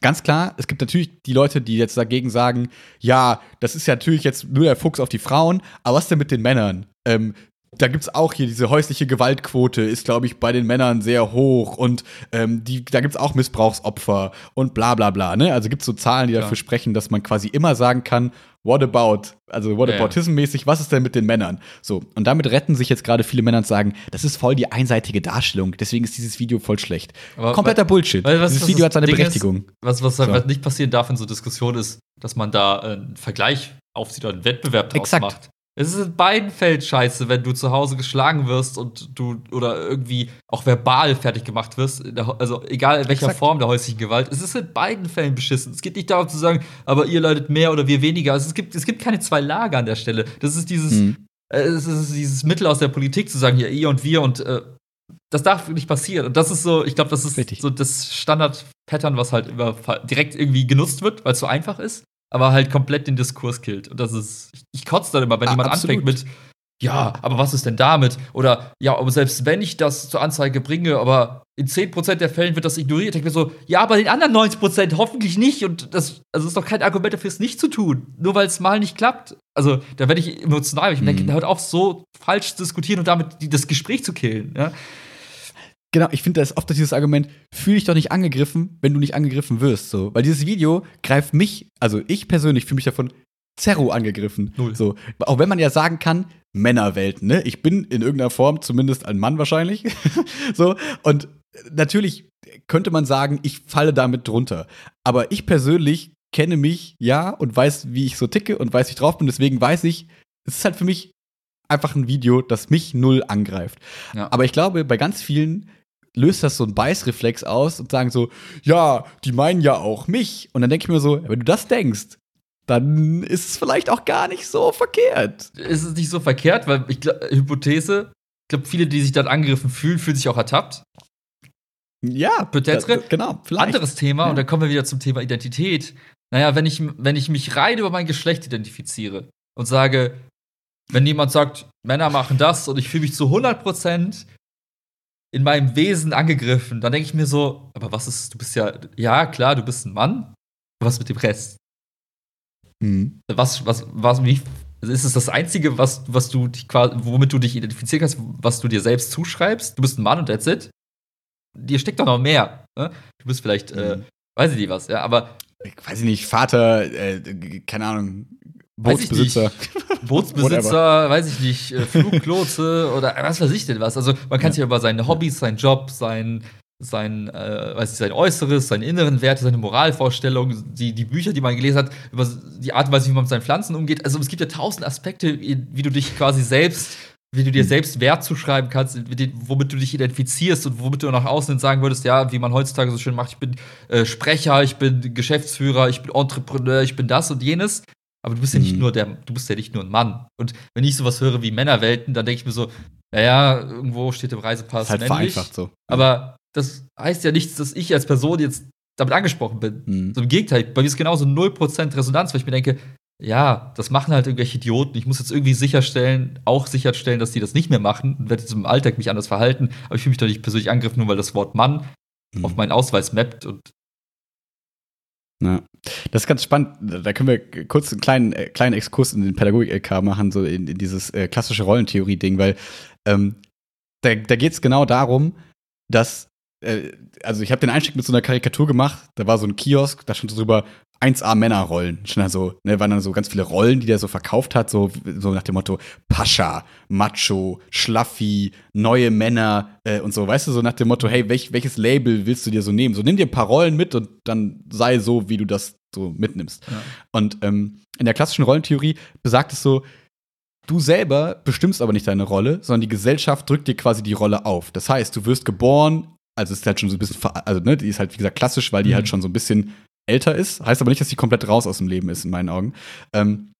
ganz klar, es gibt natürlich die Leute, die jetzt dagegen sagen, ja, das ist ja natürlich jetzt nur der Fuchs auf die Frauen, aber was denn mit den Männern? Ähm, da gibt es auch hier diese häusliche Gewaltquote, ist, glaube ich, bei den Männern sehr hoch und ähm, die, da gibt es auch Missbrauchsopfer und bla bla bla. Ne? Also gibt es so Zahlen, die ja. dafür sprechen, dass man quasi immer sagen kann, what about? Also what aboutism-mäßig, was ist denn mit den Männern? So, und damit retten sich jetzt gerade viele Männer und sagen, das ist voll die einseitige Darstellung, deswegen ist dieses Video voll schlecht. Aber, Kompletter Bullshit. Weil, was, dieses Video hat seine Ding Berechtigung. Ist, was, was so. nicht passieren darf in so Diskussionen ist, dass man da einen Vergleich aufzieht oder einen Wettbewerb draus Exakt. macht. Es ist in beiden Fällen scheiße, wenn du zu Hause geschlagen wirst und du oder irgendwie auch verbal fertig gemacht wirst. Also egal in welcher Exakt. Form der häuslichen Gewalt. Es ist in beiden Fällen beschissen. Es geht nicht darum zu sagen, aber ihr leidet mehr oder wir weniger. Also es gibt, es gibt keine zwei Lager an der Stelle. Das ist dieses, mhm. äh, es ist dieses Mittel aus der Politik zu sagen, ja, ihr und wir und äh, das darf nicht passieren. Und das ist so, ich glaube, das ist Richtig. so das Standard-Pattern, was halt immer direkt irgendwie genutzt wird, weil es so einfach ist aber halt komplett den Diskurs killt. Und das ist, ich, ich kotze dann immer, wenn ah, jemand absolut. anfängt mit, ja, aber was ist denn damit? Oder, ja, aber selbst wenn ich das zur Anzeige bringe, aber in 10% der Fällen wird das ignoriert, ich mir so, ja, aber in den anderen 90% hoffentlich nicht. Und das also ist doch kein Argument dafür, es nicht zu tun. Nur weil es mal nicht klappt. Also, da werde ich emotional, ich mhm. denke, hört auf, so falsch zu diskutieren und damit das Gespräch zu killen. Ja? Genau, ich finde das oft dieses Argument, fühle dich doch nicht angegriffen, wenn du nicht angegriffen wirst. So. Weil dieses Video greift mich, also ich persönlich fühle mich davon Zerro angegriffen. Null. So. Auch wenn man ja sagen kann, Männerwelt, ne? Ich bin in irgendeiner Form zumindest ein Mann wahrscheinlich. so. Und natürlich könnte man sagen, ich falle damit drunter. Aber ich persönlich kenne mich ja und weiß, wie ich so ticke und weiß, wie ich drauf bin. Deswegen weiß ich, es ist halt für mich einfach ein Video, das mich null angreift. Ja. Aber ich glaube, bei ganz vielen löst das so einen Beißreflex aus und sagen so, ja, die meinen ja auch mich. Und dann denke ich mir so, wenn du das denkst, dann ist es vielleicht auch gar nicht so verkehrt. Ist es nicht so verkehrt, weil ich glaube, Hypothese, ich glaube, viele, die sich dann angegriffen fühlen, fühlen sich auch ertappt. Ja, Peut-être. genau. Vielleicht. Anderes Thema, ja. und dann kommen wir wieder zum Thema Identität. Naja, wenn ich, wenn ich mich rein über mein Geschlecht identifiziere und sage, wenn jemand sagt, Männer machen das und ich fühle mich zu 100% in meinem Wesen angegriffen, dann denke ich mir so, aber was ist, du bist ja, ja klar, du bist ein Mann, was mit dem Rest? Mhm. Was, was, was, wie, ist es das Einzige, was, was du quasi, womit du dich identifizieren kannst, was du dir selbst zuschreibst? Du bist ein Mann und that's it. Dir steckt doch noch mehr. Ne? Du bist vielleicht, äh, mhm. äh, weiß ich nicht was, ja, aber. Ich weiß ich nicht, Vater, äh, keine Ahnung, Bootsbesitzer. Bootsbesitzer, weiß ich nicht, äh, Fluglotse oder was weiß ich denn was. Also man kann ja. sich über seine Hobbys, seinen Job, sein, sein, äh, weiß ich, sein Äußeres, seine inneren Werte, seine Moralvorstellungen, die, die Bücher, die man gelesen hat, über die Art und Weise, wie man mit seinen Pflanzen umgeht. Also es gibt ja tausend Aspekte, wie du dich quasi selbst, wie du dir hm. selbst Wert zuschreiben kannst, womit du dich identifizierst und womit du nach außen sagen würdest, ja, wie man heutzutage so schön macht, ich bin äh, Sprecher, ich bin Geschäftsführer, ich bin Entrepreneur, ich bin das und jenes. Aber du bist ja nicht mhm. nur der, du bist ja nicht nur ein Mann. Und wenn ich sowas höre wie Männerwelten, dann denke ich mir so, naja, irgendwo steht im Reisepass ist halt männlich. vereinfacht so. Aber das heißt ja nichts, dass ich als Person jetzt damit angesprochen bin. Mhm. So im Gegenteil, bei mir ist genauso 0% Resonanz, weil ich mir denke, ja, das machen halt irgendwelche Idioten. Ich muss jetzt irgendwie sicherstellen, auch sicherstellen, dass die das nicht mehr machen und werde jetzt im Alltag mich anders verhalten. Aber ich fühle mich doch nicht persönlich angegriffen, nur weil das Wort Mann mhm. auf meinen Ausweis mappt und ja. Das ist ganz spannend. Da können wir kurz einen kleinen, äh, kleinen Exkurs in den Pädagogik-LK machen, so in, in dieses äh, klassische Rollentheorie-Ding, weil ähm, da, da geht es genau darum, dass, äh, also ich habe den Einstieg mit so einer Karikatur gemacht, da war so ein Kiosk, da stand so drüber 1A Männerrollen. Schon also, ne, waren dann so ganz viele Rollen, die der so verkauft hat, so, so nach dem Motto Pascha, Macho, Schlaffi, neue Männer äh, und so, weißt du, so nach dem Motto, hey, welch, welches Label willst du dir so nehmen? So nimm dir ein paar Rollen mit und dann sei so, wie du das so mitnimmst. Ja. Und ähm, in der klassischen Rollentheorie besagt es so, Du selber bestimmst aber nicht deine Rolle, sondern die Gesellschaft drückt dir quasi die Rolle auf. Das heißt, du wirst geboren, also ist halt schon so ein bisschen, also ne, die ist halt wie gesagt klassisch, weil die Mhm. halt schon so ein bisschen älter ist. Heißt aber nicht, dass sie komplett raus aus dem Leben ist, in meinen Augen. Ähm,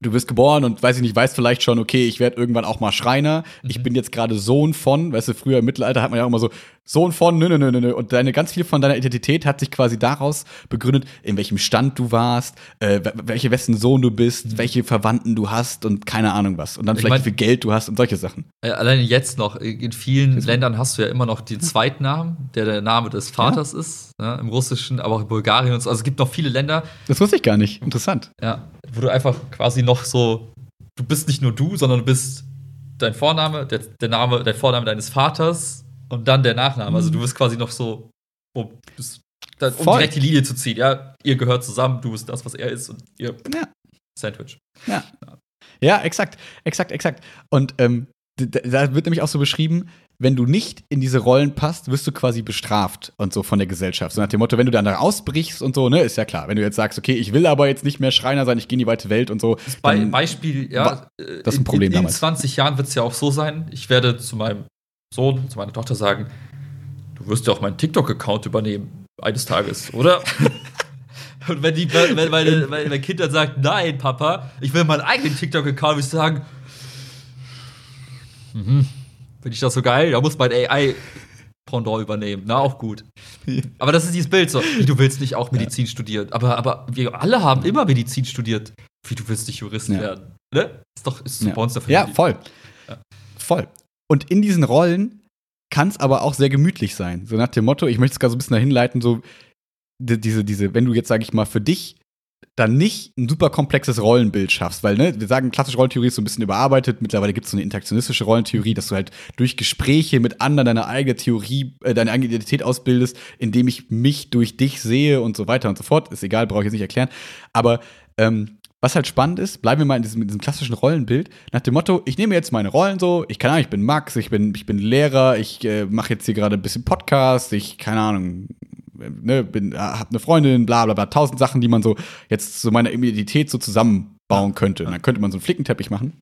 du wirst geboren und weiß ich nicht, weißt vielleicht schon, okay, ich werde irgendwann auch mal Schreiner. Ich Mhm. bin jetzt gerade Sohn von, weißt du, früher im Mittelalter hat man ja auch immer so, Sohn von, nö, nö, nö, nö. Und deine, ganz viel von deiner Identität hat sich quasi daraus begründet, in welchem Stand du warst, äh, wel- welche, wessen Sohn du bist, welche Verwandten du hast und keine Ahnung was. Und dann Mhm. Ich vielleicht mein- wie viel Geld du hast und solche Sachen. Äh, Alleine jetzt noch, in vielen Ländern hast du ja immer noch den Zweitnamen, der der Name des Vaters ist, ne, im Russischen, aber auch in Bulgarien und so. Also es gibt noch viele Länder, Das wusste ich gar nicht. Interessant. ja, wo du einfach quasi noch so, du bist nicht nur du, sondern du bist dein Vorname, der, der Name, der Vorname deines Vaters und dann der Nachname. Also du bist quasi noch so, um, um Voll. direkt die Linie zu ziehen. Ja, ihr gehört zusammen, du bist das, was er ist und ihr Ja. Sandwich. Ja. Ja, exakt, exakt, exakt. Und ähm, da wird nämlich auch so beschrieben, wenn du nicht in diese Rollen passt, wirst du quasi bestraft und so von der Gesellschaft. So nach dem Motto, wenn du dann da ausbrichst und so, ne, ist ja klar. Wenn du jetzt sagst, okay, ich will aber jetzt nicht mehr Schreiner sein, ich gehe in die weite Welt und so. Dann- Beispiel, ja, äh, das ist ein in- Problem in, in damals. 20 Jahren wird es ja auch so sein, ich werde zu meinem Sohn, zu meiner Tochter sagen, du wirst ja auch meinen TikTok-Account übernehmen, eines Tages, oder? Und wenn, die, wenn, meine, wenn mein Kind dann sagt, nein, Papa, ich will meinen eigenen TikTok-Account, würde ich sagen, mhm, finde ich das so geil, da muss mein AI-Pendant übernehmen, na, auch gut. Aber das ist dieses Bild so, wie, du willst nicht auch Medizin studieren, aber, aber wir alle haben immer Medizin studiert. Wie, du willst nicht Jurist Ja. werden, ne? Ist doch, ist Ja. bei uns der Familie. Ja, voll. Ja. Voll. Und in diesen Rollen kann es aber auch sehr gemütlich sein. So nach dem Motto, ich möchte es gerade so ein bisschen dahin leiten, so die- diese, diese, wenn du jetzt, sag ich mal, für dich dann nicht ein super komplexes Rollenbild schaffst, weil, ne, wir sagen, klassische Rollentheorie ist so ein bisschen überarbeitet. Mittlerweile gibt es so eine interaktionistische Rollentheorie, dass du halt durch Gespräche mit anderen deine eigene Theorie, äh, deine eigene Identität ausbildest, indem ich mich durch dich sehe und so weiter und so fort. Ist egal, brauche ich jetzt nicht erklären. Aber ähm, was halt spannend ist, bleiben wir mal in diesem, in diesem klassischen Rollenbild, nach dem Motto, ich nehme jetzt meine Rollen so, ich keine Ahnung, ich bin Max, ich bin, ich bin Lehrer, ich äh, mache jetzt hier gerade ein bisschen Podcast, ich, keine Ahnung, äh, ne, bin, äh, hab eine Freundin, bla bla bla, tausend Sachen, die man so jetzt so meine Identität so zusammenbauen könnte. Und dann könnte man so einen Flickenteppich machen.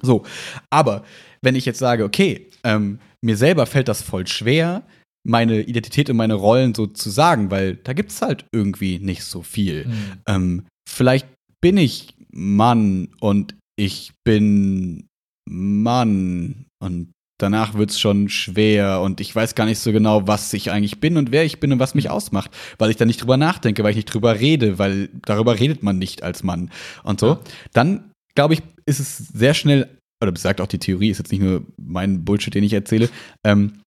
So, aber wenn ich jetzt sage, okay, ähm, mir selber fällt das voll schwer, meine Identität und meine Rollen so zu sagen, weil da gibt's halt irgendwie nicht so viel Mhm. ähm, vielleicht bin ich Mann und ich bin Mann und danach wird's schon schwer und ich weiß gar nicht so genau, was ich eigentlich bin und wer ich bin und was mich ausmacht, weil ich da nicht drüber nachdenke, weil ich nicht drüber rede, weil darüber redet man nicht als Mann und so. Dann, glaube ich, ist es sehr schnell, oder besagt auch die Theorie, ist jetzt nicht nur mein Bullshit, den ich erzähle, ähm,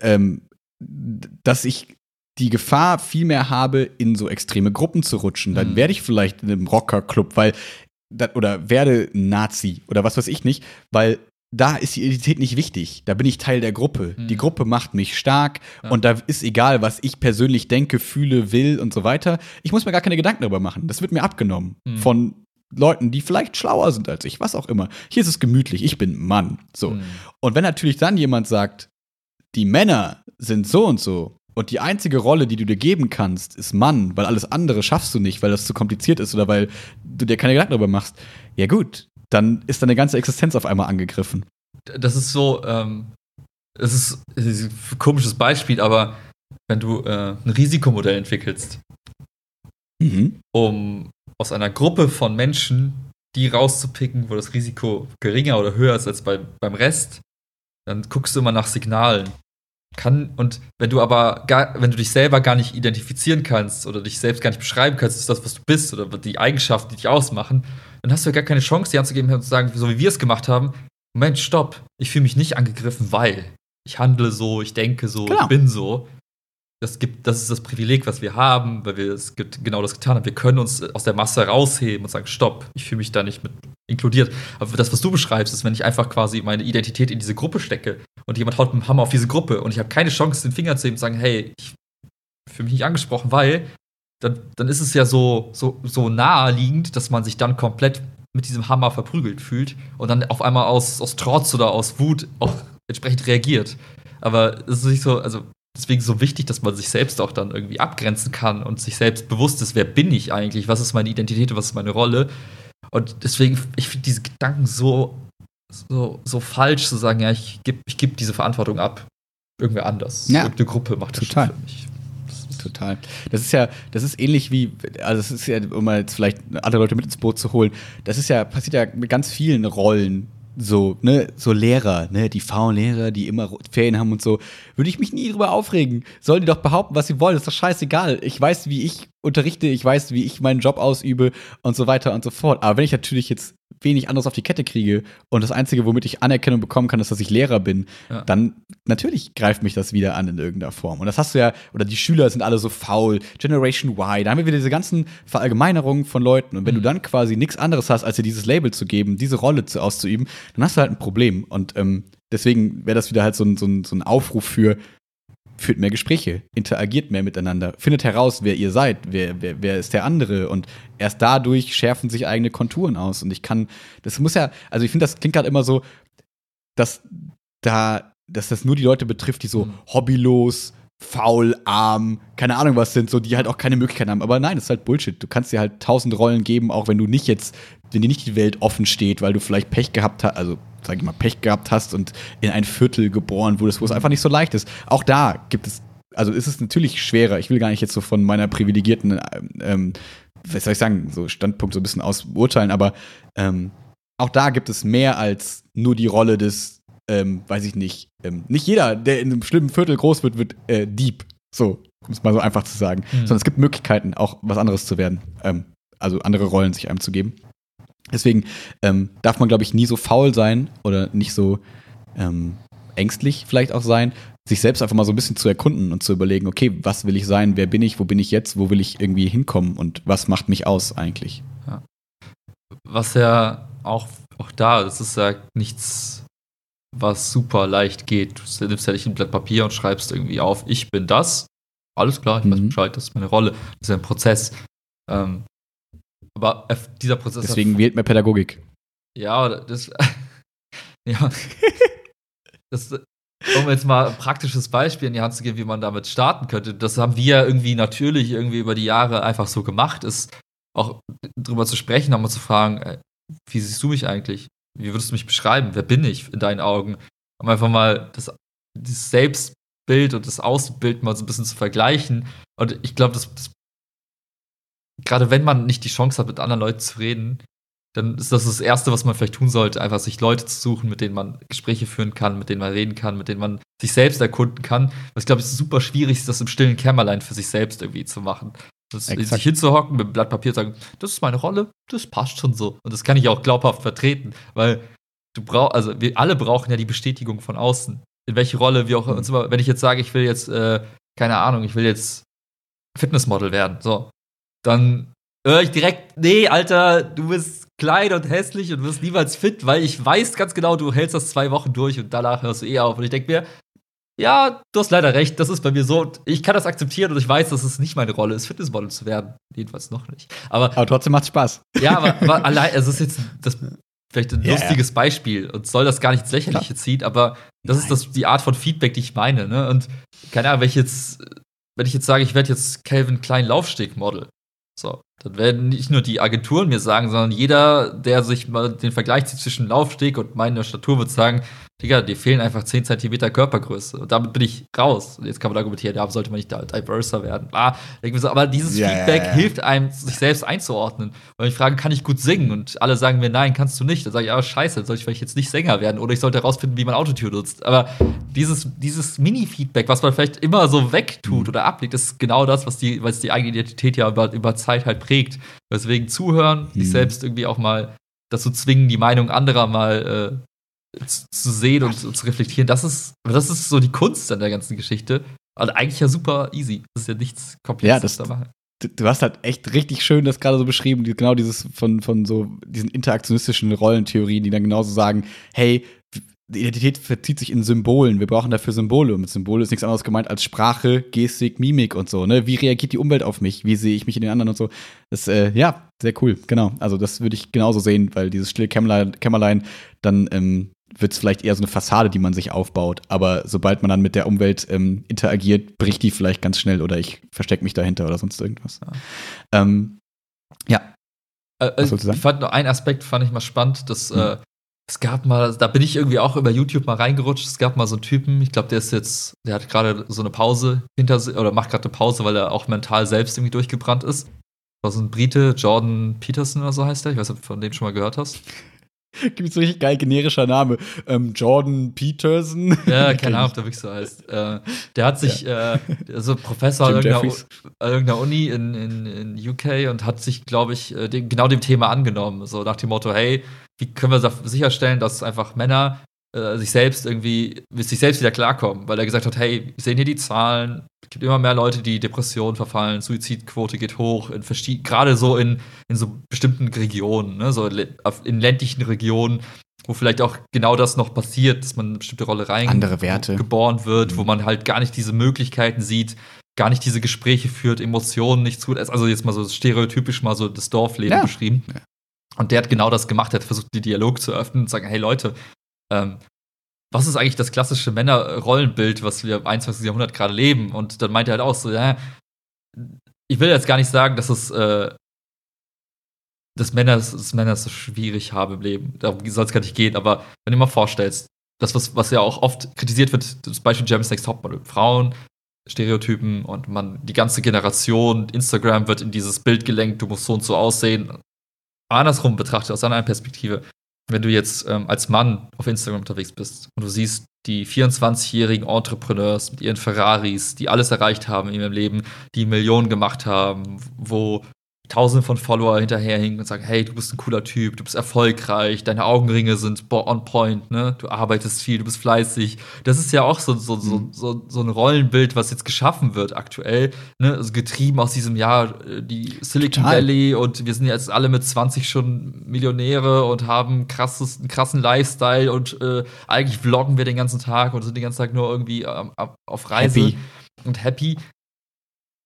ähm, dass ich die Gefahr viel mehr habe, in so extreme Gruppen zu rutschen. Dann Mhm. werde ich vielleicht in einem Rockerclub, weil oder werde Nazi oder was weiß ich nicht, weil da ist die Identität nicht wichtig. Da bin ich Teil der Gruppe. Mhm. Die Gruppe macht mich stark Ja. und da ist egal, was ich persönlich denke, fühle, will und so weiter. Ich muss mir gar keine Gedanken darüber machen. Das wird mir abgenommen Mhm. von Leuten, die vielleicht schlauer sind als ich, was auch immer. Hier ist es gemütlich, ich bin Mann. So. Mhm. Und wenn natürlich dann jemand sagt, die Männer sind so und so und die einzige Rolle, die du dir geben kannst, ist Mann, weil alles andere schaffst du nicht, weil das zu kompliziert ist oder weil du dir keine Gedanken darüber machst, ja gut, dann ist deine ganze Existenz auf einmal angegriffen. das ist so, ähm, es ist, ist ein komisches Beispiel, aber wenn du äh, ein Risikomodell entwickelst, Mhm. um aus einer Gruppe von Menschen die rauszupicken, wo das Risiko geringer oder höher ist als bei, beim Rest, dann guckst du immer nach Signalen. Kann, und wenn du aber gar, wenn du dich selber gar nicht identifizieren kannst oder dich selbst gar nicht beschreiben kannst, ist das, was du bist oder die Eigenschaften, die dich ausmachen, dann hast du ja gar keine Chance, die anzugeben und zu sagen, so wie wir es gemacht haben, Moment, stopp, ich fühle mich nicht angegriffen, weil ich handle so, ich denke so, Genau. ich bin so. Das, gibt, das ist das Privileg, was wir haben, weil wir es gibt genau das getan haben. Wir können uns aus der Masse rausheben und sagen, stopp, ich fühle mich da nicht mit inkludiert. Aber das, was du beschreibst, ist, wenn ich einfach quasi meine Identität in diese Gruppe stecke und jemand haut mit dem Hammer auf diese Gruppe und ich habe keine Chance, den Finger zu heben und sagen, hey, ich fühle mich nicht angesprochen, weil dann, dann ist es ja so, so, so naheliegend, dass man sich dann komplett mit diesem Hammer verprügelt fühlt und dann auf einmal aus, aus Trotz oder aus Wut auch entsprechend reagiert. Aber es ist nicht so, also deswegen so wichtig, dass man sich selbst auch dann irgendwie abgrenzen kann und sich selbst bewusst ist, wer bin ich eigentlich, was ist meine Identität, was ist meine Rolle. Und deswegen, ich finde diese Gedanken so, so, so falsch zu sagen, ja, ich gebe ich geb diese Verantwortung ab. Irgendwer anders. Ja. Irgendeine Gruppe macht das Total. für mich. Total. Das ist ja, das ist ähnlich wie, also es ist ja, um mal jetzt vielleicht andere Leute mit ins Boot zu holen, das ist ja, passiert ja mit ganz vielen Rollen, so, ne, so Lehrer, ne, die faulen Lehrer, die immer Ferien haben und so, würde ich mich nie drüber aufregen. Sollen die doch behaupten, was sie wollen, ist doch scheißegal. Ich weiß, wie ich unterrichte, ich weiß, wie ich meinen Job ausübe und so weiter und so fort. Aber wenn ich natürlich jetzt wenig anderes auf die Kette kriege und das Einzige, womit ich Anerkennung bekommen kann, ist, dass ich Lehrer bin, Ja. dann natürlich greift mich das wieder an in irgendeiner Form. Und das hast du ja, oder die Schüler sind alle so faul, Generation Y, da haben wir wieder diese ganzen Verallgemeinerungen von Leuten. Und wenn du dann quasi nichts anderes hast, als dir dieses Label zu geben, diese Rolle zu, auszuüben, dann hast du halt ein Problem. Und ähm, deswegen wäre das wieder halt so ein, so, ein, so ein Aufruf für, führt mehr Gespräche, interagiert mehr miteinander, findet heraus, wer ihr seid, wer, wer, wer ist der andere und erst dadurch schärfen sich eigene Konturen aus. Und ich kann, das muss ja, also ich finde, das klingt gerade immer so, dass da, dass das nur die Leute betrifft, die so Mhm. hobbylos, faul, arm, keine Ahnung was sind, so die halt auch keine Möglichkeiten haben. Aber nein, das ist halt Bullshit. Du kannst dir halt tausend Rollen geben, auch wenn du nicht jetzt, wenn dir nicht die Welt offen steht, weil du vielleicht Pech gehabt hast, also sag ich mal, Pech gehabt hast und in ein Viertel geboren wurdest, wo es einfach nicht so leicht ist. Auch da gibt es, also ist es natürlich schwerer. Ich will gar nicht jetzt so von meiner privilegierten, ähm, was soll ich sagen, so Standpunkt so ein bisschen ausurteilen, aber ähm, auch da gibt es mehr als nur die Rolle des, ähm, weiß ich nicht, ähm, nicht jeder, der in einem schlimmen Viertel groß wird, wird äh, Dieb. So, um es mal so einfach zu sagen. Mhm. Sondern es gibt Möglichkeiten, auch was anderes zu werden. Ähm, also andere Rollen sich einem zu geben. Deswegen ähm, darf man, glaube ich, nie so faul sein oder nicht so ähm, ängstlich vielleicht auch sein, sich selbst einfach mal so ein bisschen zu erkunden und zu überlegen, okay, was will ich sein, wer bin ich, wo bin ich jetzt, wo will ich irgendwie hinkommen und was macht mich aus eigentlich? Was ja auch, auch da, das ist ja nichts, was super leicht geht. Du nimmst ja nicht ein Blatt Papier und schreibst irgendwie auf, ich bin das. Alles klar, ich weiß Mhm. Bescheid, das ist meine Rolle. Das ist ein Prozess. Ähm, aber dieser Prozess Deswegen wählt mehr Pädagogik. Ja, das. ja. Das, um jetzt mal ein praktisches Beispiel in die Hand zu geben, wie man damit starten könnte. Das haben wir irgendwie natürlich irgendwie über die Jahre einfach so gemacht, ist auch drüber zu sprechen, auch mal zu fragen, äh, wie siehst du mich eigentlich? Wie würdest du mich beschreiben? Wer bin ich in deinen Augen? Um einfach mal das, das Selbstbild und das Außenbild mal so ein bisschen zu vergleichen. Und ich glaube, das, das gerade wenn man nicht die Chance hat, mit anderen Leuten zu reden, dann ist das das Erste, was man vielleicht tun sollte, einfach sich Leute zu suchen, mit denen man Gespräche führen kann, mit denen man reden kann, mit denen man sich selbst erkunden kann. Was, glaube ich, super schwierig ist, das im stillen Kämmerlein für sich selbst irgendwie zu machen. Das, Exakt. sich hinzuhocken mit einem Blatt Papier und sagen, das ist meine Rolle, das passt schon so. Und das kann ich auch glaubhaft vertreten, weil du brauchst, also wir alle brauchen ja die Bestätigung von außen. In welche Rolle wir auch Mhm. uns immer, wenn ich jetzt sage, ich will jetzt, äh, keine Ahnung, ich will jetzt Fitnessmodel werden, so, dann höre ich direkt, nee, Alter, du bist klein und hässlich und wirst niemals fit, weil ich weiß ganz genau, du hältst das zwei Wochen durch und danach hörst du eh auf. Und ich denke mir, ja, du hast leider recht, das ist bei mir so. Ich kann das akzeptieren und ich weiß, dass es nicht meine Rolle ist, Fitnessmodel zu werden. Jedenfalls noch nicht. Aber Aber trotzdem macht Spaß. ja, aber, aber allein, es ist jetzt das, vielleicht ein Ja, lustiges Beispiel und soll das gar nicht ins Lächerliche ziehen, aber das ist Nein. das, die Art von Feedback, die ich meine. Ne? Und keine Ahnung, wenn ich jetzt, wenn ich jetzt sage, ich werde jetzt Calvin Klein Laufsteg-Model, so, dann werden nicht nur die Agenturen mir sagen, sondern jeder, der sich mal den Vergleich zieht zwischen Laufsteg und meiner Statur, wird sagen, Digga, dir fehlen einfach 10 Centimeter Körpergröße. Und damit bin ich raus. Und jetzt kann man argumentieren, ja, sollte man nicht da diverser werden. Ah, aber dieses Ja, Feedback hilft einem, sich selbst einzuordnen. Weil ich frage, kann ich gut singen? Und alle sagen mir, nein, kannst du nicht. Dann sage ich, ah, scheiße, dann soll ich vielleicht jetzt nicht Sänger werden. Oder ich sollte herausfinden, wie man Autotune nutzt. Aber dieses, dieses Mini-Feedback, was man vielleicht immer so wegtut Mhm. oder ablegt, ist genau das, was die, was die eigene Identität ja über, über Zeit halt prägt. Deswegen zuhören, Mhm. sich selbst irgendwie auch mal dazu zwingen, die Meinung anderer mal äh, zu sehen und, zu reflektieren. Das ist, das ist so die Kunst an der ganzen Geschichte. Also eigentlich ja super easy. Das ist ja nichts Ja, Komplexes das- dabei. du hast halt echt richtig schön das gerade so beschrieben, die, genau dieses von, von so diesen interaktionistischen Rollentheorien, die dann genauso sagen, hey, die Identität verzieht sich in Symbolen. Wir brauchen dafür Symbole. Und mit Symbole ist nichts anderes gemeint als Sprache, Gestik, Mimik und so. Ne? Wie reagiert die Umwelt auf mich? Wie sehe ich mich in den anderen und so? Das, äh, ja, sehr cool. Genau. Also das würde ich genauso sehen, weil dieses stille Kämmerlein, Kämmerlein dann ähm, wird es vielleicht eher so eine Fassade, die man sich aufbaut. Aber sobald man dann mit der Umwelt ähm, interagiert, bricht die vielleicht ganz schnell oder ich verstecke mich dahinter oder sonst irgendwas. Ja. Ähm, ja. Äh, äh ich fand nur einen Aspekt fand ich mal spannend, dass mhm. äh, es gab mal, da bin ich irgendwie auch über YouTube mal reingerutscht. Es gab mal so einen Typen, ich glaube, der ist jetzt, der hat gerade so eine Pause hinter sich oder macht gerade eine Pause, weil er auch mental selbst irgendwie durchgebrannt ist. Das war so ein Brite, Jordan Peterson oder so heißt der. Ich weiß nicht, ob du von dem schon mal gehört hast. Gibt so richtig geil generischer Name. Ähm, Jordan Peterson. Ja, keine Ahnung, ob der wirklich so heißt. Äh, der hat sich, ja. äh, also Professor an irgendeiner, irgendeiner, Uni in, in, in UK und hat sich, glaube ich, äh, dem, genau dem Thema angenommen. So nach dem Motto, hey, wie können wir sicherstellen, dass einfach Männer äh, sich selbst irgendwie, mit sich selbst wieder klarkommen, weil er gesagt hat, hey, wir sehen hier die Zahlen, es gibt immer mehr Leute, die Depressionen verfallen, Suizidquote geht hoch, gerade so in, in so bestimmten Regionen, ne, so in ländlichen Regionen, wo vielleicht auch genau das noch passiert, dass man eine bestimmte Rolle rein Andere Werte. geboren wird, mhm. wo man halt gar nicht diese Möglichkeiten sieht, gar nicht diese Gespräche führt, Emotionen nicht zu, also jetzt mal so stereotypisch mal so das Dorfleben ja. beschrieben. Ja. Und der hat genau das gemacht, er hat versucht, die Dialog zu öffnen und zu sagen, hey Leute, ähm, was ist eigentlich das klassische Männerrollenbild, was wir im 21. Jahrhundert gerade leben? Und dann meint er halt auch so, ja, ich will jetzt gar nicht sagen, dass es äh, dass Männer, dass Männer es so schwierig haben im Leben. Darum soll es gar nicht gehen, aber wenn du dir mal vorstellst, das, was, was ja auch oft kritisiert wird, das Beispiel James Next Topmodel, Frauen, Stereotypen und man, die ganze Generation, Instagram wird in dieses Bild gelenkt, du musst so und so aussehen andersrum betrachtet, aus einer Perspektive, wenn du jetzt ähm, als Mann auf Instagram unterwegs bist und du siehst die 24-jährigen Entrepreneurs mit ihren Ferraris, die alles erreicht haben in ihrem Leben, die Millionen gemacht haben, wo tausende von Follower hinterherhinken und sagen, hey, du bist ein cooler Typ, du bist erfolgreich, deine Augenringe sind on point, ne? Du arbeitest viel, du bist fleißig. Das ist ja auch so, so, so, mhm. so, so ein Rollenbild, was jetzt geschaffen wird aktuell, ne? Also getrieben aus diesem Jahr, äh, die Silicon Total. Valley und wir sind jetzt alle mit 20 schon Millionäre und haben krasses, einen krassen Lifestyle und äh, eigentlich vloggen wir den ganzen Tag und sind den ganzen Tag nur irgendwie ähm, auf Reise. Happy. Und happy.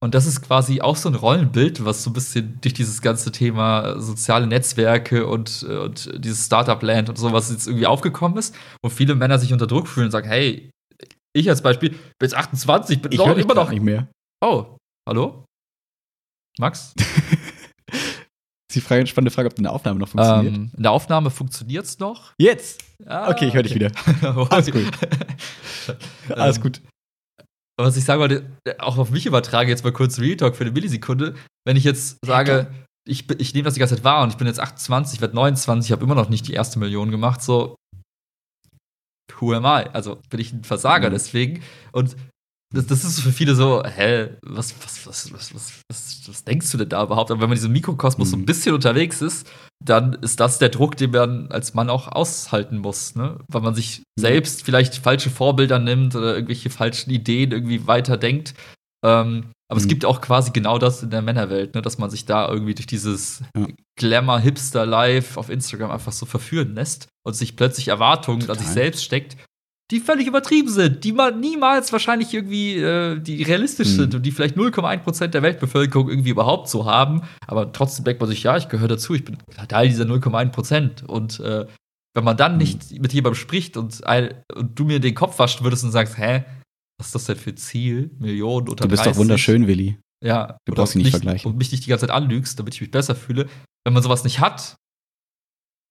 Und das ist quasi auch so ein Rollenbild, was so ein bisschen durch dieses ganze Thema soziale Netzwerke und, und dieses Startup-Land und sowas jetzt irgendwie aufgekommen ist, wo viele Männer sich unter Druck fühlen und sagen, hey, ich als Beispiel bin jetzt 28, bin ich noch, immer noch nicht mehr. Oh, hallo? Max? die Frage, spannende Frage, ob deine Aufnahme noch funktioniert. Ähm, in der Aufnahme funktioniert es noch. Jetzt! Ah, okay, ich höre dich wieder. Alles gut. Alles gut was ich sagen wollte, auch auf mich übertrage, jetzt mal kurz Real Talk für eine Millisekunde. Wenn ich jetzt sage, ich, ich nehme das die ganze Zeit wahr und ich bin jetzt 28, werde 29, habe immer noch nicht die erste Million gemacht, so, who am I? Also bin ich ein Versager mhm. deswegen. Und das, das ist für viele so, hä, was, was, was, was, was, was, was denkst du denn da überhaupt? Aber wenn man in diesem Mikrokosmos mhm. so ein mhm. bisschen unterwegs ist, dann ist das der Druck, den man als Mann auch aushalten muss, ne? Weil man sich mhm. selbst vielleicht falsche Vorbilder nimmt oder irgendwelche falschen Ideen irgendwie weiterdenkt. Ähm, aber mhm. es gibt auch quasi genau das in der Männerwelt, ne? dass man sich da irgendwie durch dieses ja. Glamour-Hipster-Life auf Instagram einfach so verführen lässt und sich plötzlich Erwartungen Total. an sich selbst steckt, die völlig übertrieben sind, die man niemals wahrscheinlich irgendwie, äh, die realistisch mhm. sind und die vielleicht 0,1% der Weltbevölkerung irgendwie überhaupt so haben. Aber trotzdem denkt man sich, ja, ich gehöre dazu, ich bin Teil dieser 0,1%. Und äh, wenn man dann mhm. nicht mit jemandem spricht und, ein, und du mir den Kopf waschen würdest und sagst, hä, was ist das denn für Ziel? Millionen oder Du bist 30? doch wunderschön, Willi. Ja. Du brauchst ihn nicht vergleichen. Und mich nicht die ganze Zeit anlügst, damit ich mich besser fühle. Wenn man sowas nicht hat,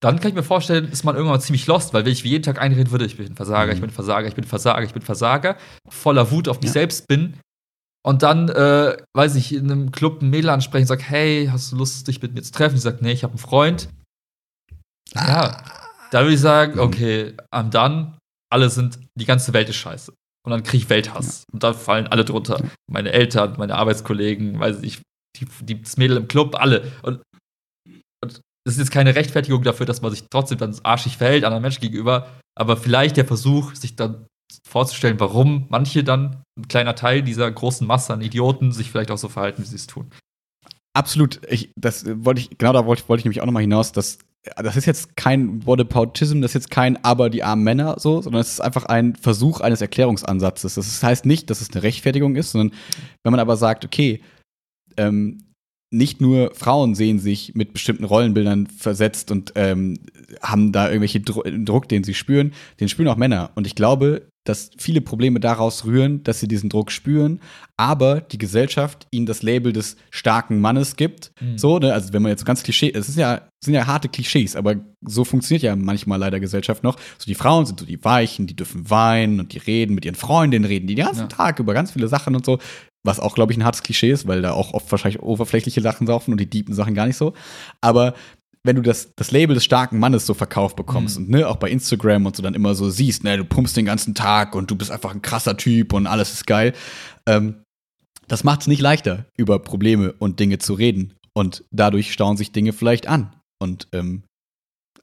dann kann ich mir vorstellen, ist man irgendwann ziemlich lost, weil wenn ich jeden Tag einreden würde, ich bin Versager, mhm. ich bin Versager, ich bin Versager, ich bin Versager, voller Wut auf mich ja. selbst bin und dann, äh, weiß ich, in einem Club ein Mädel ansprechen und sag, hey, hast du Lust, dich mit mir zu treffen? Ich sag, nee, ich habe einen Freund. Ah. Ja, da würde ich sagen, okay, am dann, alle sind, die ganze Welt ist scheiße. Und dann kriege ich Welthass. Ja. Und dann fallen alle drunter. Meine Eltern, meine Arbeitskollegen, weiß ich, die, die, das Mädel im Club, alle. Und das ist jetzt keine Rechtfertigung dafür, dass man sich trotzdem dann arschig verhält anderen Menschen gegenüber, aber vielleicht der Versuch, sich dann vorzustellen, warum manche dann, ein kleiner Teil dieser großen Masse an Idioten, sich vielleicht auch so verhalten, wie sie es tun. Absolut. Ich, das wollte ich, genau da wollte, wollte ich nämlich auch nochmal hinaus, dass das ist jetzt kein Whataboutism, das ist jetzt kein Aber die armen Männer so, sondern es ist einfach ein Versuch eines Erklärungsansatzes. Das heißt nicht, dass es eine Rechtfertigung ist, sondern wenn man aber sagt, okay, ähm, nicht nur Frauen sehen sich mit bestimmten Rollenbildern versetzt und ähm, haben da irgendwelche Dro Druck, den sie spüren, den spüren auch Männer. Und ich glaube, dass viele Probleme daraus rühren, dass sie diesen Druck spüren, aber die Gesellschaft ihnen das Label des starken Mannes gibt. Mhm. So, ne? Also wenn man jetzt ganz Klischee, es ist ja, sind ja harte Klischees, aber so funktioniert ja manchmal leider Gesellschaft noch. So die Frauen sind so die Weichen, die dürfen weinen und die reden mit ihren Freundinnen, reden die den ganzen ja. Tag über ganz viele Sachen und so. Was auch, glaube ich, ein hartes Klischee ist, weil da auch oft wahrscheinlich oberflächliche Sachen saufen und die deepen Sachen gar nicht so. Aber wenn du das, das Label des starken Mannes so verkauft bekommst mhm. und ne, auch bei Instagram und so dann immer so siehst, ne, du pumpst den ganzen Tag und du bist einfach ein krasser Typ und alles ist geil, ähm, das macht es nicht leichter, über Probleme und Dinge zu reden. Und dadurch stauen sich Dinge vielleicht an. Und ähm,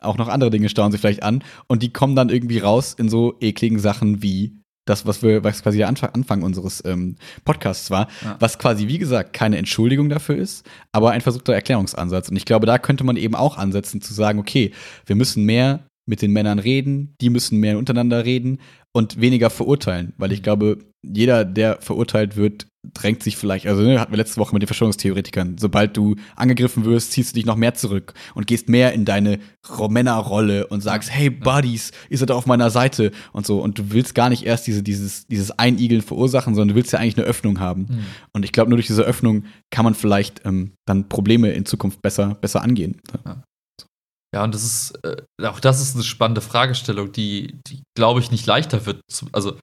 auch noch andere Dinge stauen sich vielleicht an. Und die kommen dann irgendwie raus in so ekligen Sachen wie das, was wir, was quasi der Anfang, Anfang unseres ähm, Podcasts war, ja. was quasi, wie gesagt, keine Entschuldigung dafür ist, aber ein versuchter Erklärungsansatz. Und ich glaube, da könnte man eben auch ansetzen, zu sagen, okay, wir müssen mehr mit den Männern reden, die müssen mehr untereinander reden und weniger verurteilen, weil ich mhm. glaube, jeder, der verurteilt wird, drängt sich vielleicht, also ne, hatten wir letzte Woche mit den Verschwörungstheoretikern, sobald du angegriffen wirst, ziehst du dich noch mehr zurück und gehst mehr in deine Männerrolle und sagst, hey Buddies, ihr seid auf meiner Seite und so und du willst gar nicht erst diese, dieses, dieses Einigeln verursachen, sondern du willst ja eigentlich eine Öffnung haben. Mhm. Und ich glaube, nur durch diese Öffnung kann man vielleicht ähm, dann Probleme in Zukunft besser, besser angehen. Ja. Ja, und das ist, äh, auch das ist eine spannende Fragestellung, die, die glaube ich, nicht leichter wird. Zu, also,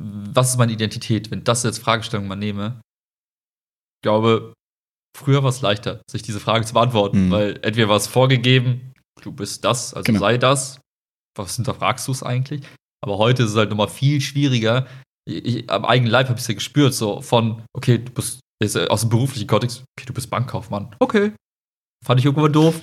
was ist meine Identität, wenn das jetzt Fragestellung mal nehme? Ich glaube, früher war es leichter, sich diese Frage zu beantworten, mhm. weil entweder war es vorgegeben, du bist das, also genau. sei das. Was hinterfragst du es eigentlich? Aber heute ist es halt nochmal viel schwieriger. Ich, ich, am eigenen Leib habe ich es ja gespürt, so von, okay, du bist aus dem beruflichen Kontext, okay, du bist Bankkaufmann. Okay. Fand ich irgendwann doof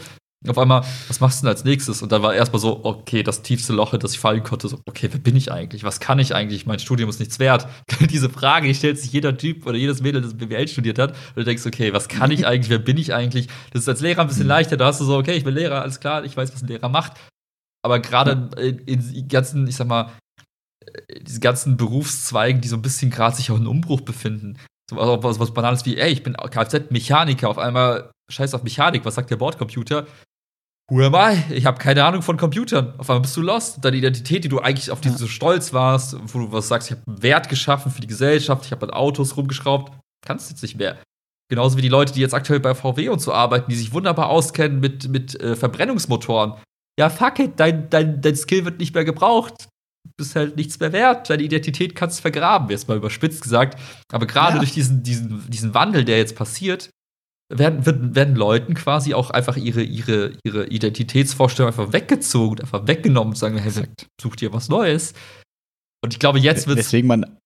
auf einmal, was machst du denn als nächstes? Und dann war erstmal so, okay, das tiefste Loch, in das ich fallen konnte, so, okay, wer bin ich eigentlich? Was kann ich eigentlich? Mein Studium ist nichts wert. Diese Frage, die stellt sich jeder Typ oder jedes Mädel, das BWL studiert hat, und du denkst, okay, was kann ich eigentlich? Wer bin ich eigentlich? Das ist als Lehrer ein bisschen leichter. Da hast du so, okay, ich bin Lehrer, alles klar, ich weiß, was ein Lehrer macht. Aber gerade in, in ganzen, ich sag mal, diese ganzen Berufszweigen, die so ein bisschen gerade sich auch in Umbruch befinden. So was, was Banales wie, ey, ich bin Kfz-Mechaniker, auf einmal scheiß auf Mechanik, was sagt der Bordcomputer? Who am I? Ich habe keine Ahnung von Computern. Auf einmal bist du lost. Deine Identität, die du eigentlich auf die ja. so stolz warst, wo du was sagst, ich habe Wert geschaffen für die Gesellschaft, ich habe an Autos rumgeschraubt, kannst jetzt nicht mehr. Genauso wie die Leute, die jetzt aktuell bei VW und so arbeiten, die sich wunderbar auskennen mit, mit äh, Verbrennungsmotoren. Ja, fuck it, dein, dein, dein Skill wird nicht mehr gebraucht. Du bist halt nichts mehr wert. Deine Identität kannst du vergraben, jetzt mal überspitzt gesagt. Aber gerade ja. durch diesen, diesen, diesen Wandel, der jetzt passiert, werden, werden, werden Leuten quasi auch einfach ihre, ihre, ihre Identitätsvorstellung einfach weggezogen, einfach weggenommen und sagen, hey, such dir was Neues. Und ich glaube, jetzt wird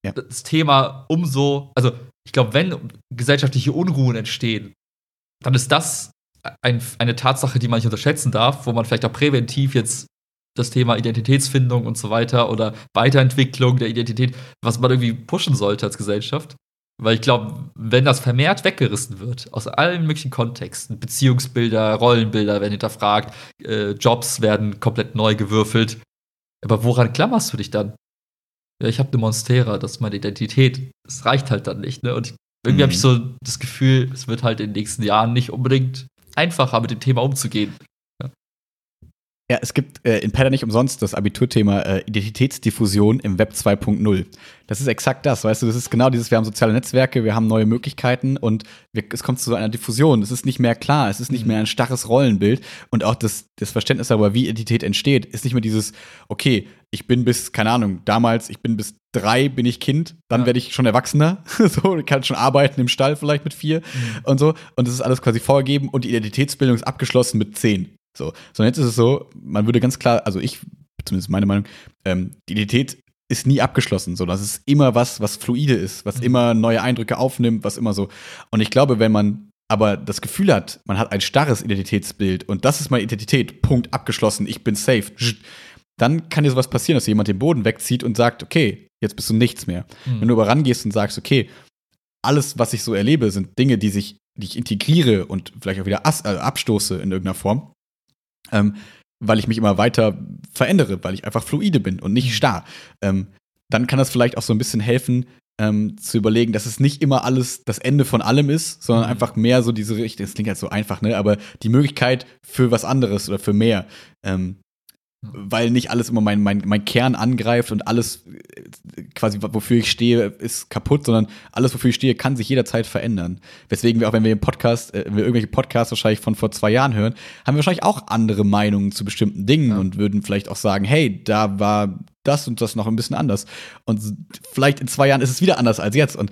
ja. das Thema umso, also ich glaube, wenn gesellschaftliche Unruhen entstehen, dann ist das ein, eine Tatsache, die man nicht unterschätzen darf, wo man vielleicht auch präventiv jetzt das Thema Identitätsfindung und so weiter oder Weiterentwicklung der Identität, was man irgendwie pushen sollte als Gesellschaft. Weil ich glaube, wenn das vermehrt weggerissen wird, aus allen möglichen Kontexten, Beziehungsbilder, Rollenbilder werden hinterfragt, äh, Jobs werden komplett neu gewürfelt. Aber woran klammerst du dich dann? Ja, ich habe eine Monstera, das ist meine Identität. Das reicht halt dann nicht. Ne? Und irgendwie mhm. habe ich so das Gefühl, es wird halt in den nächsten Jahren nicht unbedingt einfacher, mit dem Thema umzugehen. Ja, es gibt äh, in Pedder nicht umsonst das Abiturthema äh, Identitätsdiffusion im Web 2.0. Das ist exakt das, weißt du, das ist genau dieses, wir haben soziale Netzwerke, wir haben neue Möglichkeiten und wir, es kommt zu so einer Diffusion. Es ist nicht mehr klar, es ist nicht mhm. mehr ein starres Rollenbild und auch das, das Verständnis darüber, wie Identität entsteht, ist nicht mehr dieses, okay, ich bin bis, keine Ahnung, damals, ich bin bis drei, bin ich Kind, dann ja. werde ich schon Erwachsener, so, ich kann schon arbeiten im Stall vielleicht mit vier mhm. und so und das ist alles quasi vorgegeben und die Identitätsbildung ist abgeschlossen mit zehn. So, sondern jetzt ist es so, man würde ganz klar, also ich, zumindest meine Meinung, ähm, die Identität ist nie abgeschlossen, so das ist immer was, was fluide ist, was mhm. immer neue Eindrücke aufnimmt, was immer so. Und ich glaube, wenn man aber das Gefühl hat, man hat ein starres Identitätsbild und das ist meine Identität, Punkt, abgeschlossen, ich bin safe, dann kann dir sowas passieren, dass jemand den Boden wegzieht und sagt, okay, jetzt bist du nichts mehr. Mhm. Wenn du aber rangehst und sagst, okay, alles, was ich so erlebe, sind Dinge, die sich die ich integriere und vielleicht auch wieder äh, abstoße in irgendeiner Form, ähm, weil ich mich immer weiter verändere, weil ich einfach fluide bin und nicht starr. Ähm, dann kann das vielleicht auch so ein bisschen helfen, ähm, zu überlegen, dass es nicht immer alles das Ende von allem ist, sondern mhm. einfach mehr so diese Richtung, das klingt halt so einfach, ne, aber die Möglichkeit für was anderes oder für mehr. Ähm, weil nicht alles immer mein, mein, mein Kern angreift und alles äh, quasi, wofür ich stehe, ist kaputt, sondern alles, wofür ich stehe, kann sich jederzeit verändern. Weswegen wir auch, wenn wir im Podcast, äh, wenn wir irgendwelche Podcasts wahrscheinlich von vor zwei Jahren hören, haben wir wahrscheinlich auch andere Meinungen zu bestimmten Dingen ja. und würden vielleicht auch sagen, hey, da war das und das noch ein bisschen anders. Und vielleicht in zwei Jahren ist es wieder anders als jetzt. Und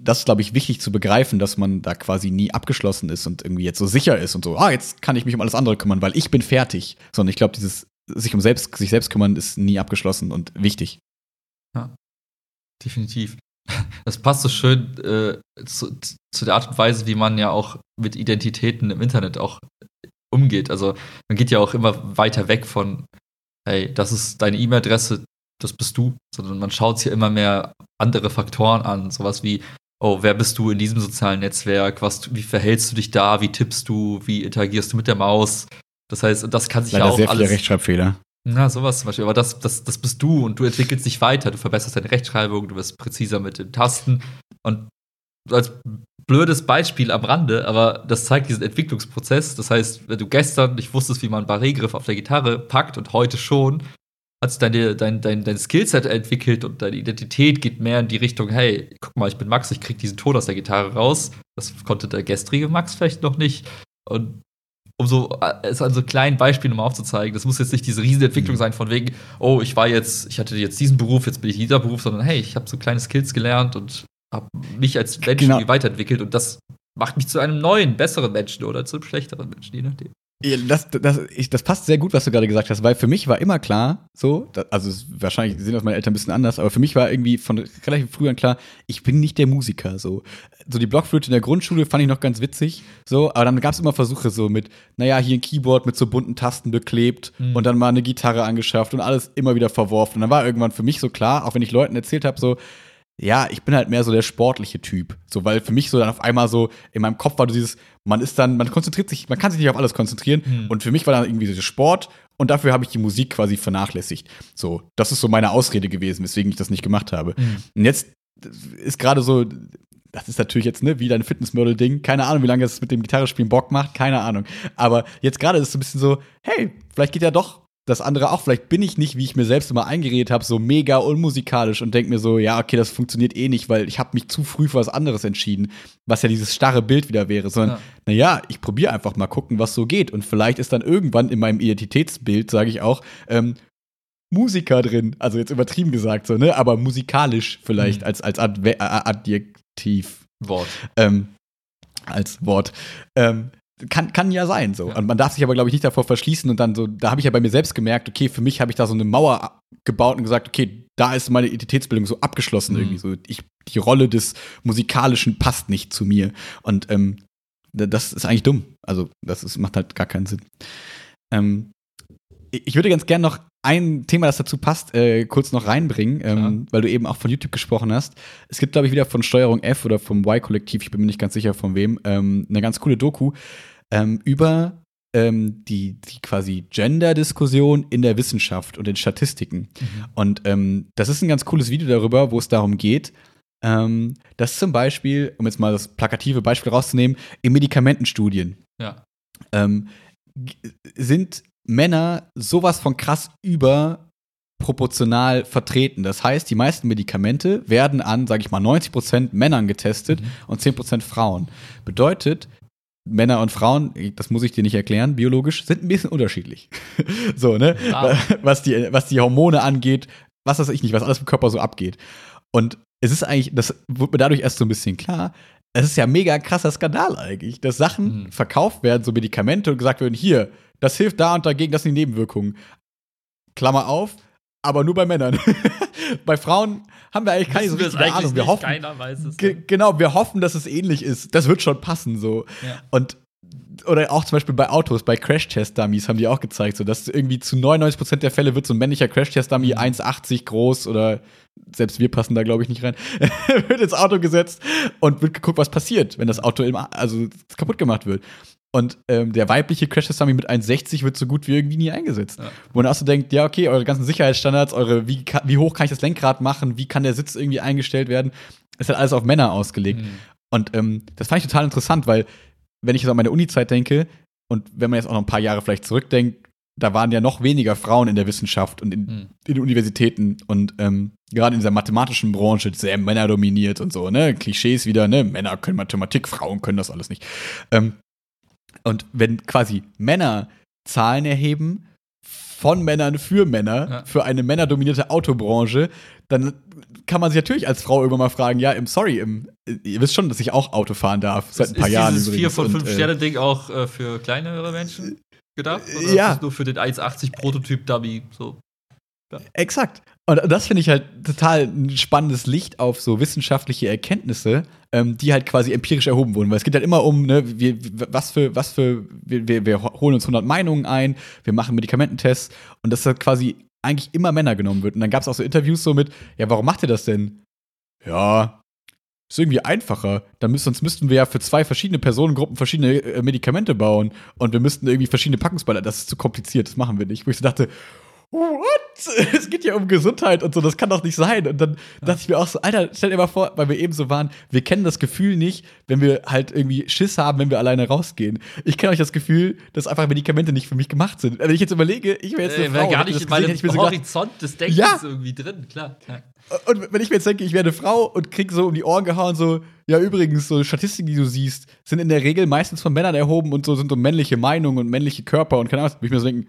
das ist, glaube ich, wichtig zu begreifen, dass man da quasi nie abgeschlossen ist und irgendwie jetzt so sicher ist und so, ah, jetzt kann ich mich um alles andere kümmern, weil ich bin fertig. Sondern ich glaube, dieses sich um selbst, sich selbst kümmern ist nie abgeschlossen und wichtig. Ja, definitiv. Das passt so schön äh, zu, zu, der Art und Weise, wie man ja auch mit Identitäten im Internet auch umgeht. Also man geht ja auch immer weiter weg von, hey, das ist deine E-Mail-Adresse, das bist du, sondern man schaut sich ja immer mehr andere Faktoren an, sowas wie, oh, wer bist du in diesem sozialen Netzwerk, was, wie verhältst du dich da, wie tippst du, wie interagierst du mit der Maus, das heißt, das kann sich Leider ja auch sehr viele Rechtschreibfehler. Na, sowas zum Beispiel. Aber das, das, das bist du und du entwickelst dich weiter. Du verbesserst deine Rechtschreibung, du wirst präziser mit den Tasten. Und als blödes Beispiel am Rande, aber das zeigt diesen Entwicklungsprozess. Das heißt, wenn du gestern nicht wusstest, wie man Barré-Griff auf der Gitarre packt und heute schon, hat sich deine, dein, dein, dein Skillset entwickelt und deine Identität geht mehr in die Richtung, hey, guck mal, ich bin Max, ich krieg diesen Ton aus der Gitarre raus. Das konnte der gestrige Max vielleicht noch nicht. Und um so äh, es an so kleinen Beispielen mal aufzuzeigen. Das muss jetzt nicht diese Riesenentwicklung mhm. sein von wegen, oh, ich war jetzt, ich hatte jetzt diesen Beruf, jetzt bin ich dieser Beruf, sondern hey, ich habe so kleine Skills gelernt und habe mich als Mensch genau. weiterentwickelt und das macht mich zu einem neuen, besseren Menschen oder zu einem schlechteren Menschen, je nachdem. Das, das, ich, das passt sehr gut, was du gerade gesagt hast, weil für mich war immer klar, so, also wahrscheinlich sehen das meine Eltern ein bisschen anders, aber für mich war irgendwie von relativ früh an klar, ich bin nicht der Musiker, so. So die Blockflöte in der Grundschule fand ich noch ganz witzig, so, aber dann gab es immer Versuche so mit, naja, hier ein Keyboard mit so bunten Tasten beklebt mhm. und dann mal eine Gitarre angeschafft und alles immer wieder verworfen. Und dann war irgendwann für mich so klar, auch wenn ich Leuten erzählt habe, so, ja, ich bin halt mehr so der sportliche Typ. So, weil für mich so dann auf einmal so in meinem Kopf war dieses, man ist dann, man konzentriert sich, man kann sich nicht auf alles konzentrieren. Mhm. Und für mich war dann irgendwie dieser Sport und dafür habe ich die Musik quasi vernachlässigt. So, das ist so meine Ausrede gewesen, weswegen ich das nicht gemacht habe. Mhm. Und jetzt ist gerade so, das ist natürlich jetzt, ne, wieder ein Fitnessmodel-Ding. Keine Ahnung, wie lange es mit dem Gitarrespielen Bock macht, keine Ahnung. Aber jetzt gerade ist es so ein bisschen so, hey, vielleicht geht ja doch das andere auch. Vielleicht bin ich nicht, wie ich mir selbst immer eingeredet habe, so mega unmusikalisch und denke mir so, ja, okay, das funktioniert eh nicht, weil ich habe mich zu früh für was anderes entschieden, was ja dieses starre Bild wieder wäre, sondern ja. naja, ich probiere einfach mal gucken, was so geht. Und vielleicht ist dann irgendwann in meinem Identitätsbild, sage ich auch, ähm, Musiker drin, also jetzt übertrieben gesagt so, ne, aber musikalisch vielleicht mhm. als, als Adjektiv. Wort. Ähm, als Wort. Ähm, kann, kann ja sein so. Und man darf sich aber, glaube ich, nicht davor verschließen und dann so, da habe ich ja bei mir selbst gemerkt, okay, für mich habe ich da so eine Mauer gebaut und gesagt, okay, da ist meine Identitätsbildung so abgeschlossen mhm. irgendwie so. Ich, die Rolle des Musikalischen passt nicht zu mir. Und ähm, das ist eigentlich dumm. Also, das ist, macht halt gar keinen Sinn. Ähm, ich würde ganz gern noch ein Thema, das dazu passt, äh, kurz noch reinbringen, ähm, weil du eben auch von YouTube gesprochen hast. Es gibt, glaube ich, wieder von Steuerung F oder vom Y-Kollektiv, ich bin mir nicht ganz sicher von wem, ähm, eine ganz coole Doku ähm, über ähm, die, die quasi Gender-Diskussion in der Wissenschaft und in Statistiken. Mhm. Und ähm, das ist ein ganz cooles Video darüber, wo es darum geht, ähm, dass zum Beispiel, um jetzt mal das plakative Beispiel rauszunehmen, in Medikamentenstudien ja. sind Männer sowas von krass überproportional vertreten. Das heißt, die meisten Medikamente werden an, sage ich mal, 90% Männern getestet mhm. und 10% Frauen. Bedeutet, Männer und Frauen, das muss ich dir nicht erklären, biologisch, sind ein bisschen unterschiedlich. so, ne? Ah. Was, die, was die Hormone angeht, was weiß ich nicht, was alles im Körper so abgeht. Und es ist eigentlich, das wird mir dadurch erst so ein bisschen klar, es ist ja mega krasser Skandal eigentlich, dass Sachen mhm. verkauft werden, so Medikamente und gesagt werden, hier, das hilft da und dagegen, das sind die Nebenwirkungen. Klammer auf, aber nur bei Männern. bei Frauen haben wir eigentlich keine so richtige Ahnung. Wir hoffen, keiner weiß es. Genau, wir hoffen, dass es ähnlich ist. Das wird schon passen so. Ja. Und oder auch zum Beispiel bei Autos, bei Crash-Test-Dummies haben die auch gezeigt, so dass irgendwie zu 99% der Fälle wird so ein männlicher Crash-Test-Dummy 1,80 groß oder selbst wir passen da, glaube ich, nicht rein, wird ins Auto gesetzt und wird geguckt, was passiert, wenn das Auto im, also kaputt gemacht wird. Und ähm, der weibliche Crash-Test-Dummy mit 1,60 wird so gut wie irgendwie nie eingesetzt. Ja. Wo man auch so denkt, ja, okay, eure ganzen Sicherheitsstandards, eure, wie, wie hoch kann ich das Lenkrad machen, wie kann der Sitz irgendwie eingestellt werden, ist halt alles auf Männer ausgelegt. Mhm. Und ähm, das fand ich total interessant, weil wenn ich jetzt an meine Uni-Zeit denke und wenn man jetzt auch noch ein paar Jahre vielleicht zurückdenkt, da waren ja noch weniger Frauen in der Wissenschaft und in, mhm. in den Universitäten und ähm, gerade in dieser mathematischen Branche sehr männerdominiert und so, ne? Klischees wieder, ne? Männer können Mathematik, Frauen können das alles nicht. Ähm, und wenn quasi Männer Zahlen erheben von Männern für Männer, ja. für eine männerdominierte Autobranche, dann kann man sich natürlich als Frau irgendwann mal fragen, ja, im Sorry, im, ihr wisst schon, dass ich auch Auto fahren darf, seit ein paar ist Jahren. Ist dieses 4 von 5 äh, Sterne Ding auch äh, für kleinere Menschen gedacht? Oder ja. Ist nur für den 1,80 Prototyp Dummy so? Ja. Exakt. Und das finde ich halt total ein spannendes Licht auf so wissenschaftliche Erkenntnisse, ähm, die halt quasi empirisch erhoben wurden. Weil es geht halt immer um, ne, wir, was für, was für, wir, wir holen uns 100 Meinungen ein, wir machen Medikamententests und das halt quasi eigentlich immer Männer genommen wird. Und dann gab es auch so Interviews so mit, ja, warum macht ihr das denn? Ja, ist irgendwie einfacher. Dann müsst, sonst müssten wir ja für zwei verschiedene Personengruppen verschiedene äh, Medikamente bauen und wir müssten irgendwie verschiedene Packungsballer. Das ist zu kompliziert, das machen wir nicht. Wo ich so dachte, what? Es geht ja um Gesundheit und so, das kann doch nicht sein. Und dann ja. dachte ich mir auch so, Alter, stell dir mal vor, weil wir eben so waren, wir kennen das Gefühl nicht, wenn wir halt irgendwie Schiss haben, wenn wir alleine rausgehen. Ich kenne euch das Gefühl, dass einfach Medikamente nicht für mich gemacht sind. Wenn ich jetzt überlege, ich wäre jetzt eine äh, Frau, gar nicht in meinem Horizont des Denkens ja. irgendwie drin, klar. Ja. Und wenn ich mir jetzt denke, ich wäre eine Frau und krieg so um die Ohren gehauen, so, ja, übrigens, so Statistiken, die du siehst, sind in der Regel meistens von Männern erhoben und so sind so männliche Meinungen und männliche Körper und keine Ahnung, würde ich mir so denken,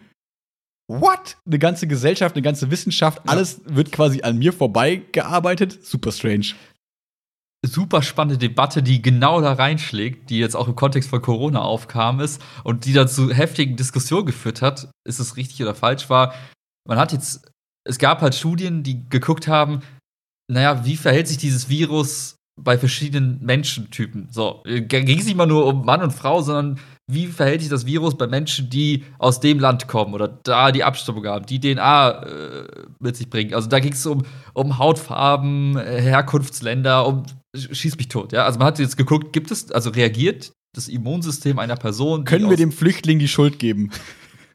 what? Eine ganze Gesellschaft, eine ganze Wissenschaft, ja. alles wird quasi an mir vorbeigearbeitet. Super strange. Super spannende Debatte, die genau da reinschlägt, die jetzt auch im Kontext von Corona aufkam ist und die dazu heftigen Diskussionen geführt hat, ist es richtig oder falsch war. Man hat jetzt, es gab halt Studien, die geguckt haben, naja, wie verhält sich dieses Virus bei verschiedenen Menschentypen? So, ging es nicht mal nur um Mann und Frau, sondern wie verhält sich das Virus bei Menschen, die aus dem Land kommen oder da die Abstammung haben, die DNA äh, mit sich bringen. Also da ging es um, um Hautfarben, äh, Herkunftsländer, um schieß mich tot. Ja? Also man hat jetzt geguckt, gibt es, also reagiert das Immunsystem einer Person. Können wir dem Flüchtling die Schuld geben?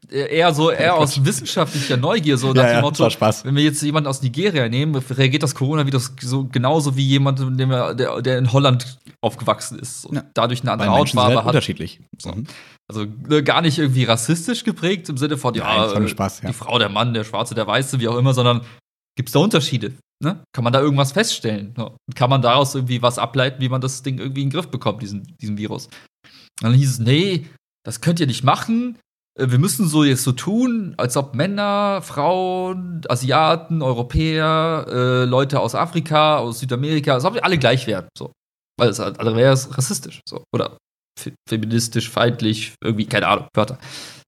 Eher so eher aus wissenschaftlicher Neugier so nach ja, dem Motto, Spaß. wenn wir jetzt jemanden aus Nigeria nehmen, reagiert das Coronavirus so genauso wie jemand, der, der in Holland aufgewachsen ist und ja. dadurch eine andere Hautfarbe hat. Unterschiedlich. So. Mhm. Also ne, gar nicht irgendwie rassistisch geprägt im Sinne von ja, Nein, Spaß, ja, die Frau, der Mann, der Schwarze, der Weiße, wie auch immer, sondern gibt es da Unterschiede? Ne? Kann man da irgendwas feststellen? Ne? Kann man daraus irgendwie was ableiten, wie man das Ding irgendwie in den Griff bekommt, diesen, diesen Virus? Und dann hieß es, nee, das könnt ihr nicht machen äh, wir müssen so jetzt so tun, als ob Männer, Frauen, Asiaten, Europäer, äh, Leute aus Afrika, aus Südamerika, als ob wir alle gleich wären. So. Weil es halt, wäre es rassistisch. So. Oder feministisch, feindlich, irgendwie, keine Ahnung, Wörter.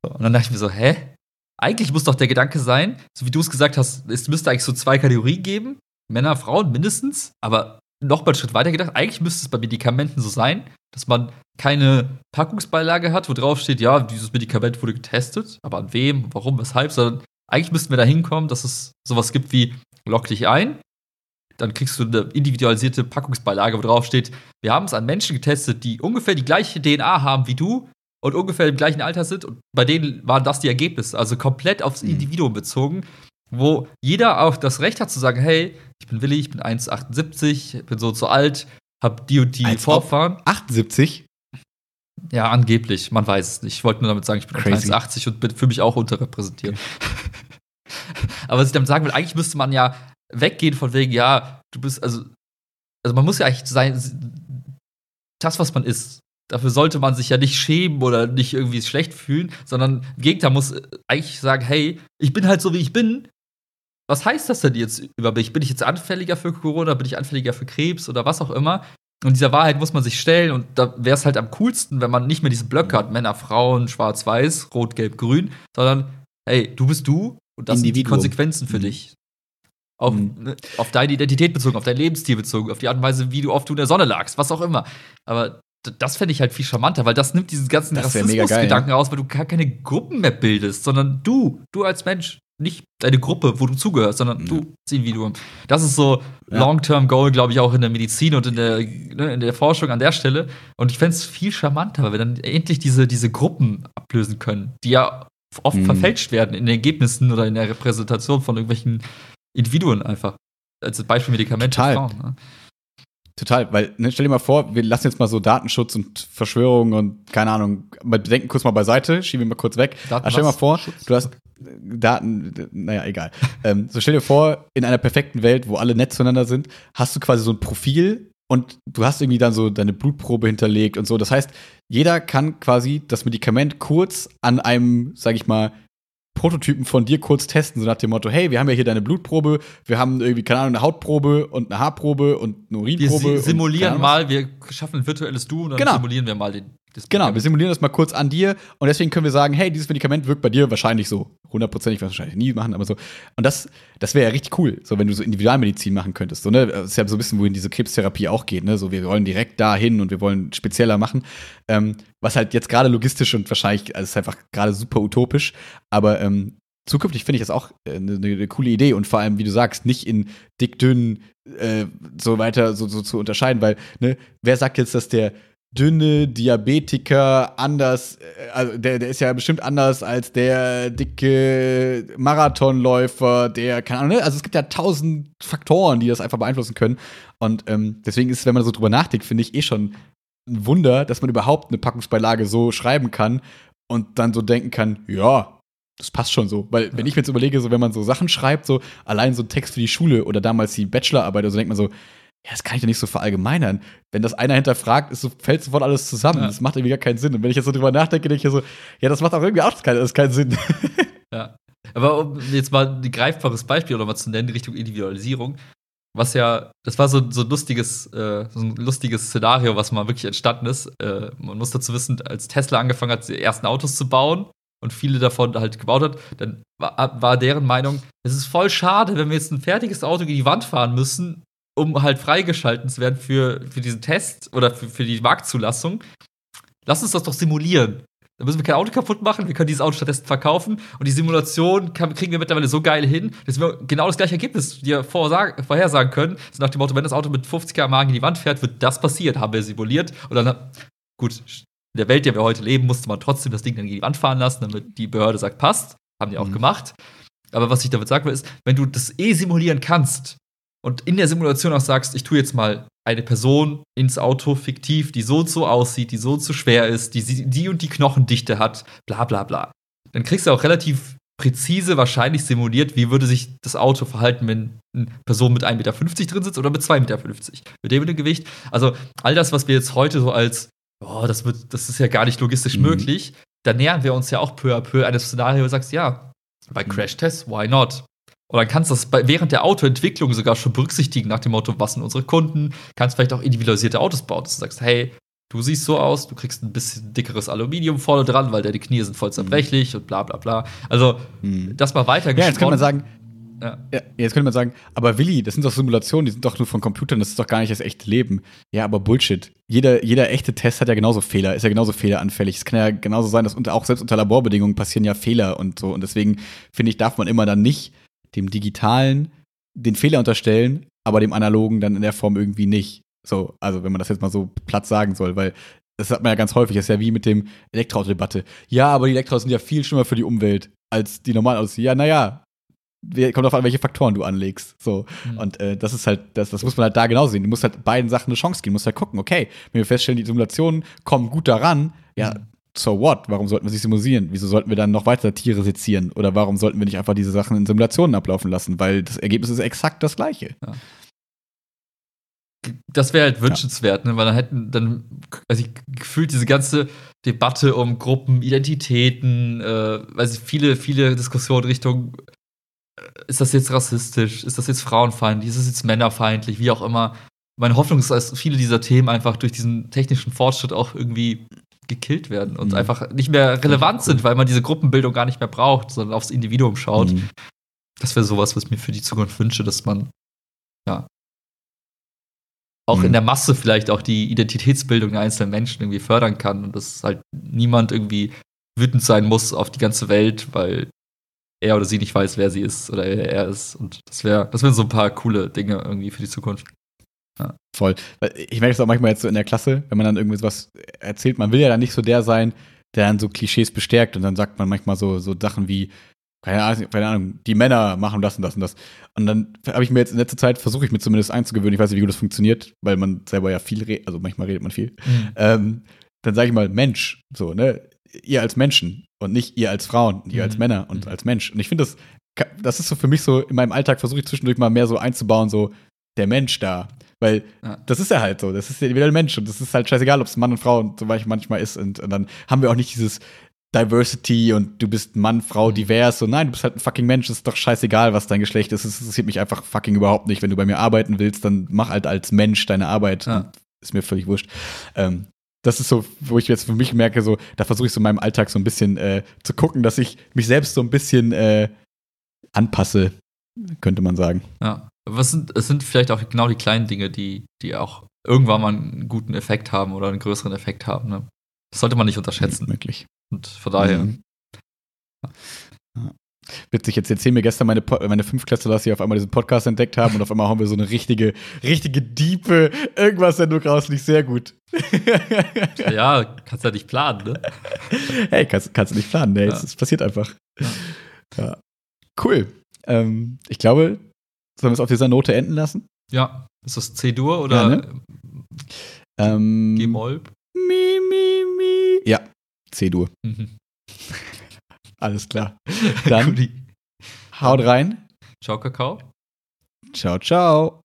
So. Und dann dachte ich mir so, hä? Eigentlich muss doch der Gedanke sein, so wie du es gesagt hast, es müsste eigentlich so zwei Kategorien geben. Männer, Frauen mindestens, aber noch mal einen Schritt weiter gedacht, eigentlich müsste es bei Medikamenten so sein, dass man keine Packungsbeilage hat, wo drauf steht, ja, dieses Medikament wurde getestet, aber an wem, warum, weshalb, sondern eigentlich müssten wir da hinkommen, dass es sowas gibt wie lock dich ein, dann kriegst du eine individualisierte Packungsbeilage, wo drauf steht, wir haben es an Menschen getestet, die ungefähr die gleiche DNA haben wie du und ungefähr im gleichen Alter sind und bei denen waren das die Ergebnisse, also komplett aufs mhm. Individuum bezogen, wo jeder auch das Recht hat zu sagen, hey, ich bin Willi, ich bin 1,78, bin so zu alt, hab die und die Vorfahren. 78? Ja, angeblich. Man weiß es nicht. Ich wollte nur damit sagen, ich bin 1,80 und bin für mich auch unterrepräsentiert. Aber was ich damit sagen will, eigentlich müsste man ja weggehen von wegen, ja, du bist, also, also man muss ja eigentlich sein, das, was man ist, dafür sollte man sich ja nicht schämen oder nicht irgendwie schlecht fühlen, sondern im Gegenteil muss eigentlich sagen, hey, ich bin halt so, wie ich bin. Was heißt das denn jetzt über mich? Bin ich jetzt anfälliger für Corona? Bin ich anfälliger für Krebs oder was auch immer? Und dieser Wahrheit muss man sich stellen und da wäre es halt am coolsten, wenn man nicht mehr diese Blöcke hat, Männer, Frauen, Schwarz, Weiß, Rot, Gelb, Grün, sondern hey, du bist du und das Individuum. sind die Konsequenzen für mhm. dich. Auf, mhm. ne, auf deine Identität bezogen, auf dein Lebensstil bezogen, auf die Art und Weise, wie du oft du in der Sonne lagst, was auch immer. Aber das fände ich halt viel charmanter, weil das nimmt diesen ganzen Rassismus-Gedanken aus, weil du gar keine Gruppen mehr bildest, sondern du, du als Mensch, nicht deine Gruppe, wo du zugehörst, sondern ja. du als Individuum. Das ist so ja. Long-Term-Goal, glaube ich, auch in der Medizin und in der, ne, in der Forschung an der Stelle. Und ich fände es viel charmanter, weil wir dann endlich diese, diese Gruppen ablösen können, die ja oft mhm. verfälscht werden in den Ergebnissen oder in der Repräsentation von irgendwelchen Individuen einfach. Als Beispiel Medikamente Total. Frauen. Ne? Total, weil, ne, stell dir mal vor, wir lassen jetzt mal so Datenschutz und Verschwörung und keine Ahnung, mal bedenken kurz mal beiseite, schieben wir mal kurz weg. Aber stell dir mal vor, Schutz? du hast Daten, naja, egal. ähm, so stell dir vor, in einer perfekten Welt, wo alle nett zueinander sind, hast du quasi so ein Profil und du hast irgendwie dann so deine Blutprobe hinterlegt und so. Das heißt, jeder kann quasi das Medikament kurz an einem, sag ich mal, Prototypen von dir kurz testen, so nach dem Motto, hey, wir haben ja hier deine Blutprobe, wir haben irgendwie, keine Ahnung, eine Hautprobe und eine Haarprobe und eine Urinprobe. Wir simulieren mal, wir schaffen ein virtuelles Du und dann genau. simulieren wir mal den, das genau, wir simulieren das mal kurz an dir und deswegen können wir sagen, hey, dieses Medikament wirkt bei dir wahrscheinlich so. Hundertprozentig wahrscheinlich nie machen, aber so. Und das, das wäre ja richtig cool, so wenn du so Individualmedizin machen könntest. So, ne? Das ist ja so ein bisschen, wohin diese Krebstherapie auch geht, ne? So, wir wollen direkt dahin und wir wollen spezieller machen. Ähm, was halt jetzt gerade logistisch und wahrscheinlich, also ist einfach gerade super utopisch, aber ähm, zukünftig finde ich das auch eine, äh, eine, coole Idee und vor allem, wie du sagst, nicht in dick, dünn äh, so weiter so, so zu unterscheiden, weil, ne, wer sagt jetzt, dass der dünne Diabetiker anders, äh, also der, der ist ja bestimmt anders als der dicke Marathonläufer, der, keine Ahnung, ne? also es gibt ja tausend Faktoren, die das einfach beeinflussen können. Und ähm, deswegen ist es, wenn man so drüber nachdenkt, finde ich eh schon ein Wunder, dass man überhaupt eine Packungsbeilage so schreiben kann und dann so denken kann, ja, das passt schon so. Weil, wenn ich mir jetzt überlege, so wenn man so Sachen schreibt, so allein so ein Text für die Schule oder damals die Bachelorarbeit, also denkt man so, ja, das kann ich doch nicht so verallgemeinern. Wenn das einer hinterfragt, ist so, fällt sofort alles zusammen. Ja. Das macht irgendwie gar keinen Sinn. Und wenn ich jetzt so drüber nachdenke, denke ich so, ja, das macht auch irgendwie auch keinen, keinen Sinn. Ja. Aber um jetzt mal ein greifbares Beispiel oder mal zu nennen, Richtung Individualisierung, was ja, das war so, so, lustiges, äh, so ein lustiges Szenario, was mal wirklich entstanden ist. Äh, man muss dazu wissen, als Tesla angefangen hat, die ersten Autos zu bauen und viele davon halt gebaut hat, dann war, war deren Meinung, es ist voll schade, wenn wir jetzt ein fertiges Auto gegen die Wand fahren müssen um halt freigeschalten zu werden für, für diesen Test oder für, für die Marktzulassung, lass uns das doch simulieren. Da müssen wir kein Auto kaputt machen, wir können dieses Auto stattdessen verkaufen und die Simulation kann, kriegen wir mittlerweile so geil hin, dass wir genau das gleiche Ergebnis dir vorhersagen können. So nach dem Motto, wenn das Auto mit 50 km in die Wand fährt, wird das passiert, haben wir simuliert. Und dann, gut, in der Welt, in der wir heute leben, musste man trotzdem das Ding dann gegen die Wand fahren lassen, damit die Behörde sagt, passt. Haben die auch mhm. gemacht. Aber was ich damit sagen will, ist, wenn du das eh simulieren kannst, und in der Simulation auch sagst, ich tue jetzt mal eine Person ins Auto fiktiv, die so und so aussieht, die so und so schwer ist, die die und die Knochendichte hat, bla bla bla. Dann kriegst du auch relativ präzise wahrscheinlich simuliert, wie würde sich das Auto verhalten, wenn eine Person mit 1,50 Meter drin sitzt oder mit 2,50 Meter. Mit dem Gewicht. Also all das, was wir jetzt heute so als, oh, das, wird, das ist ja gar nicht logistisch mhm. möglich, da nähern wir uns ja auch peu à peu eines Szenario, wo du sagst, ja, bei mhm. Crash-Tests, why not? Oder kannst du das bei, während der Autoentwicklung sogar schon berücksichtigen, nach dem Motto, was sind unsere Kunden? Kannst vielleicht auch individualisierte Autos bauen, dass du sagst, hey, du siehst so aus, du kriegst ein bisschen dickeres Aluminium vorne dran, weil deine Knie sind voll zerbrechlich mhm. und bla bla bla. Also, mhm. das mal weiter Ja, jetzt kann man sagen, ja. ja. jetzt könnte man sagen, aber Willi, das sind doch Simulationen, die sind doch nur von Computern, das ist doch gar nicht das echte Leben. Ja, aber Bullshit. Jeder, jeder echte Test hat ja genauso Fehler, ist ja genauso fehleranfällig. Es kann ja genauso sein, dass unter, auch selbst unter Laborbedingungen passieren ja Fehler und so. Und deswegen finde ich, darf man immer dann nicht dem Digitalen den Fehler unterstellen, aber dem Analogen dann in der Form irgendwie nicht. So, also wenn man das jetzt mal so platt sagen soll, weil das hat man ja ganz häufig, das ist ja wie mit dem Elektroauto-Debatte. Ja, aber die Elektroautos sind ja viel schlimmer für die Umwelt als die normalen Autos. Ja, naja, kommt darauf an, welche Faktoren du anlegst. So. Mhm. Und äh, das ist halt, das, das muss man halt da genauso sehen. Du musst halt beiden Sachen eine Chance geben. Du musst halt gucken, okay, wenn wir feststellen, die Simulationen kommen gut daran, ja, mhm so what? Warum sollten wir sie simulieren? Wieso sollten wir dann noch weiter Tiere sezieren? Oder warum sollten wir nicht einfach diese Sachen in Simulationen ablaufen lassen? Weil das Ergebnis ist exakt das gleiche. Ja. Das wäre halt wünschenswert, ja. ne? weil dann hätten dann, also ich gefühlt diese ganze Debatte um Gruppen, Identitäten, äh, ich, viele, viele Diskussionen Richtung, äh, ist das jetzt rassistisch, ist das jetzt frauenfeindlich, ist das jetzt männerfeindlich, wie auch immer. Meine Hoffnung ist, dass viele dieser Themen einfach durch diesen technischen Fortschritt auch irgendwie gekillt werden und mhm. einfach nicht mehr relevant sind, weil man diese Gruppenbildung gar nicht mehr braucht, sondern aufs Individuum schaut. Mhm. Das wäre sowas, was ich mir für die Zukunft wünsche, dass man ja auch Mhm. in der Masse vielleicht auch die Identitätsbildung der einzelnen Menschen irgendwie fördern kann und dass halt niemand irgendwie wütend sein muss auf die ganze Welt, weil er oder sie nicht weiß, wer sie ist oder er, er ist. Und das wäre, das wären so ein paar coole Dinge irgendwie für die Zukunft. Voll. Ich merke das auch manchmal jetzt so in der Klasse, wenn man dann irgendwie was erzählt. Man will ja dann nicht so der sein, der dann so Klischees bestärkt und dann sagt man manchmal so, so Sachen wie, keine Ahnung, keine Ahnung, die Männer machen das und das und das. Und dann habe ich mir jetzt in letzter Zeit, versuche ich mir zumindest einzugewöhnen, ich weiß nicht, wie gut das funktioniert, weil man selber ja viel redet, also manchmal redet man viel. Ähm, dann sage ich mal Mensch, so, ne? Ihr als Menschen und nicht ihr als Frauen, ihr als Mhm. Männer und Mhm. als Mensch. Und ich finde das, das ist so für mich so, in meinem Alltag versuche ich zwischendurch mal mehr so einzubauen, so der Mensch da. Weil Ja. das ist ja halt so, das ist ja wieder ein Mensch und das ist halt scheißegal, ob es Mann und Frau und so manchmal ist. Und, und dann haben wir auch nicht dieses Diversity und du bist Mann, Frau, Mhm. divers. So, nein, du bist halt ein fucking Mensch, es ist doch scheißegal, was dein Geschlecht ist. Es interessiert mich einfach fucking überhaupt nicht. Wenn du bei mir arbeiten willst, dann mach halt als Mensch deine Arbeit. Ja. Ist mir völlig wurscht. Ähm, das ist so, wo ich jetzt für mich merke, so, da versuche ich so in meinem Alltag so ein bisschen äh, zu gucken, dass ich mich selbst so ein bisschen äh, anpasse, könnte man sagen. Ja. Es sind, es sind vielleicht auch genau die kleinen Dinge, die, die auch irgendwann mal einen guten Effekt haben oder einen größeren Effekt haben. Ne? Das sollte man nicht unterschätzen. Wirklich. Und von daher, Mhm. Ja. Witzig, jetzt erzählen mir gestern meine, Po- meine Fünftklässler, dass sie auf einmal diesen Podcast entdeckt haben und auf einmal haben wir so eine richtige, richtige diepe irgendwas-Sendung raus, nicht sehr gut. ja, kannst ja nicht planen, ne? hey, kannst, kannst du nicht planen, ne? Ja. Es, es passiert einfach. Ja. Ja. Cool. Ähm, ich glaube, sollen wir es auf dieser Note enden lassen? Ja. Ist das C-Dur oder Ja, ne? Ähm, G-Moll? Mi, mi, mi. Ja, C-Dur. Mhm. Alles klar. Dann haut rein. Ciao, Kakao. Ciao, ciao.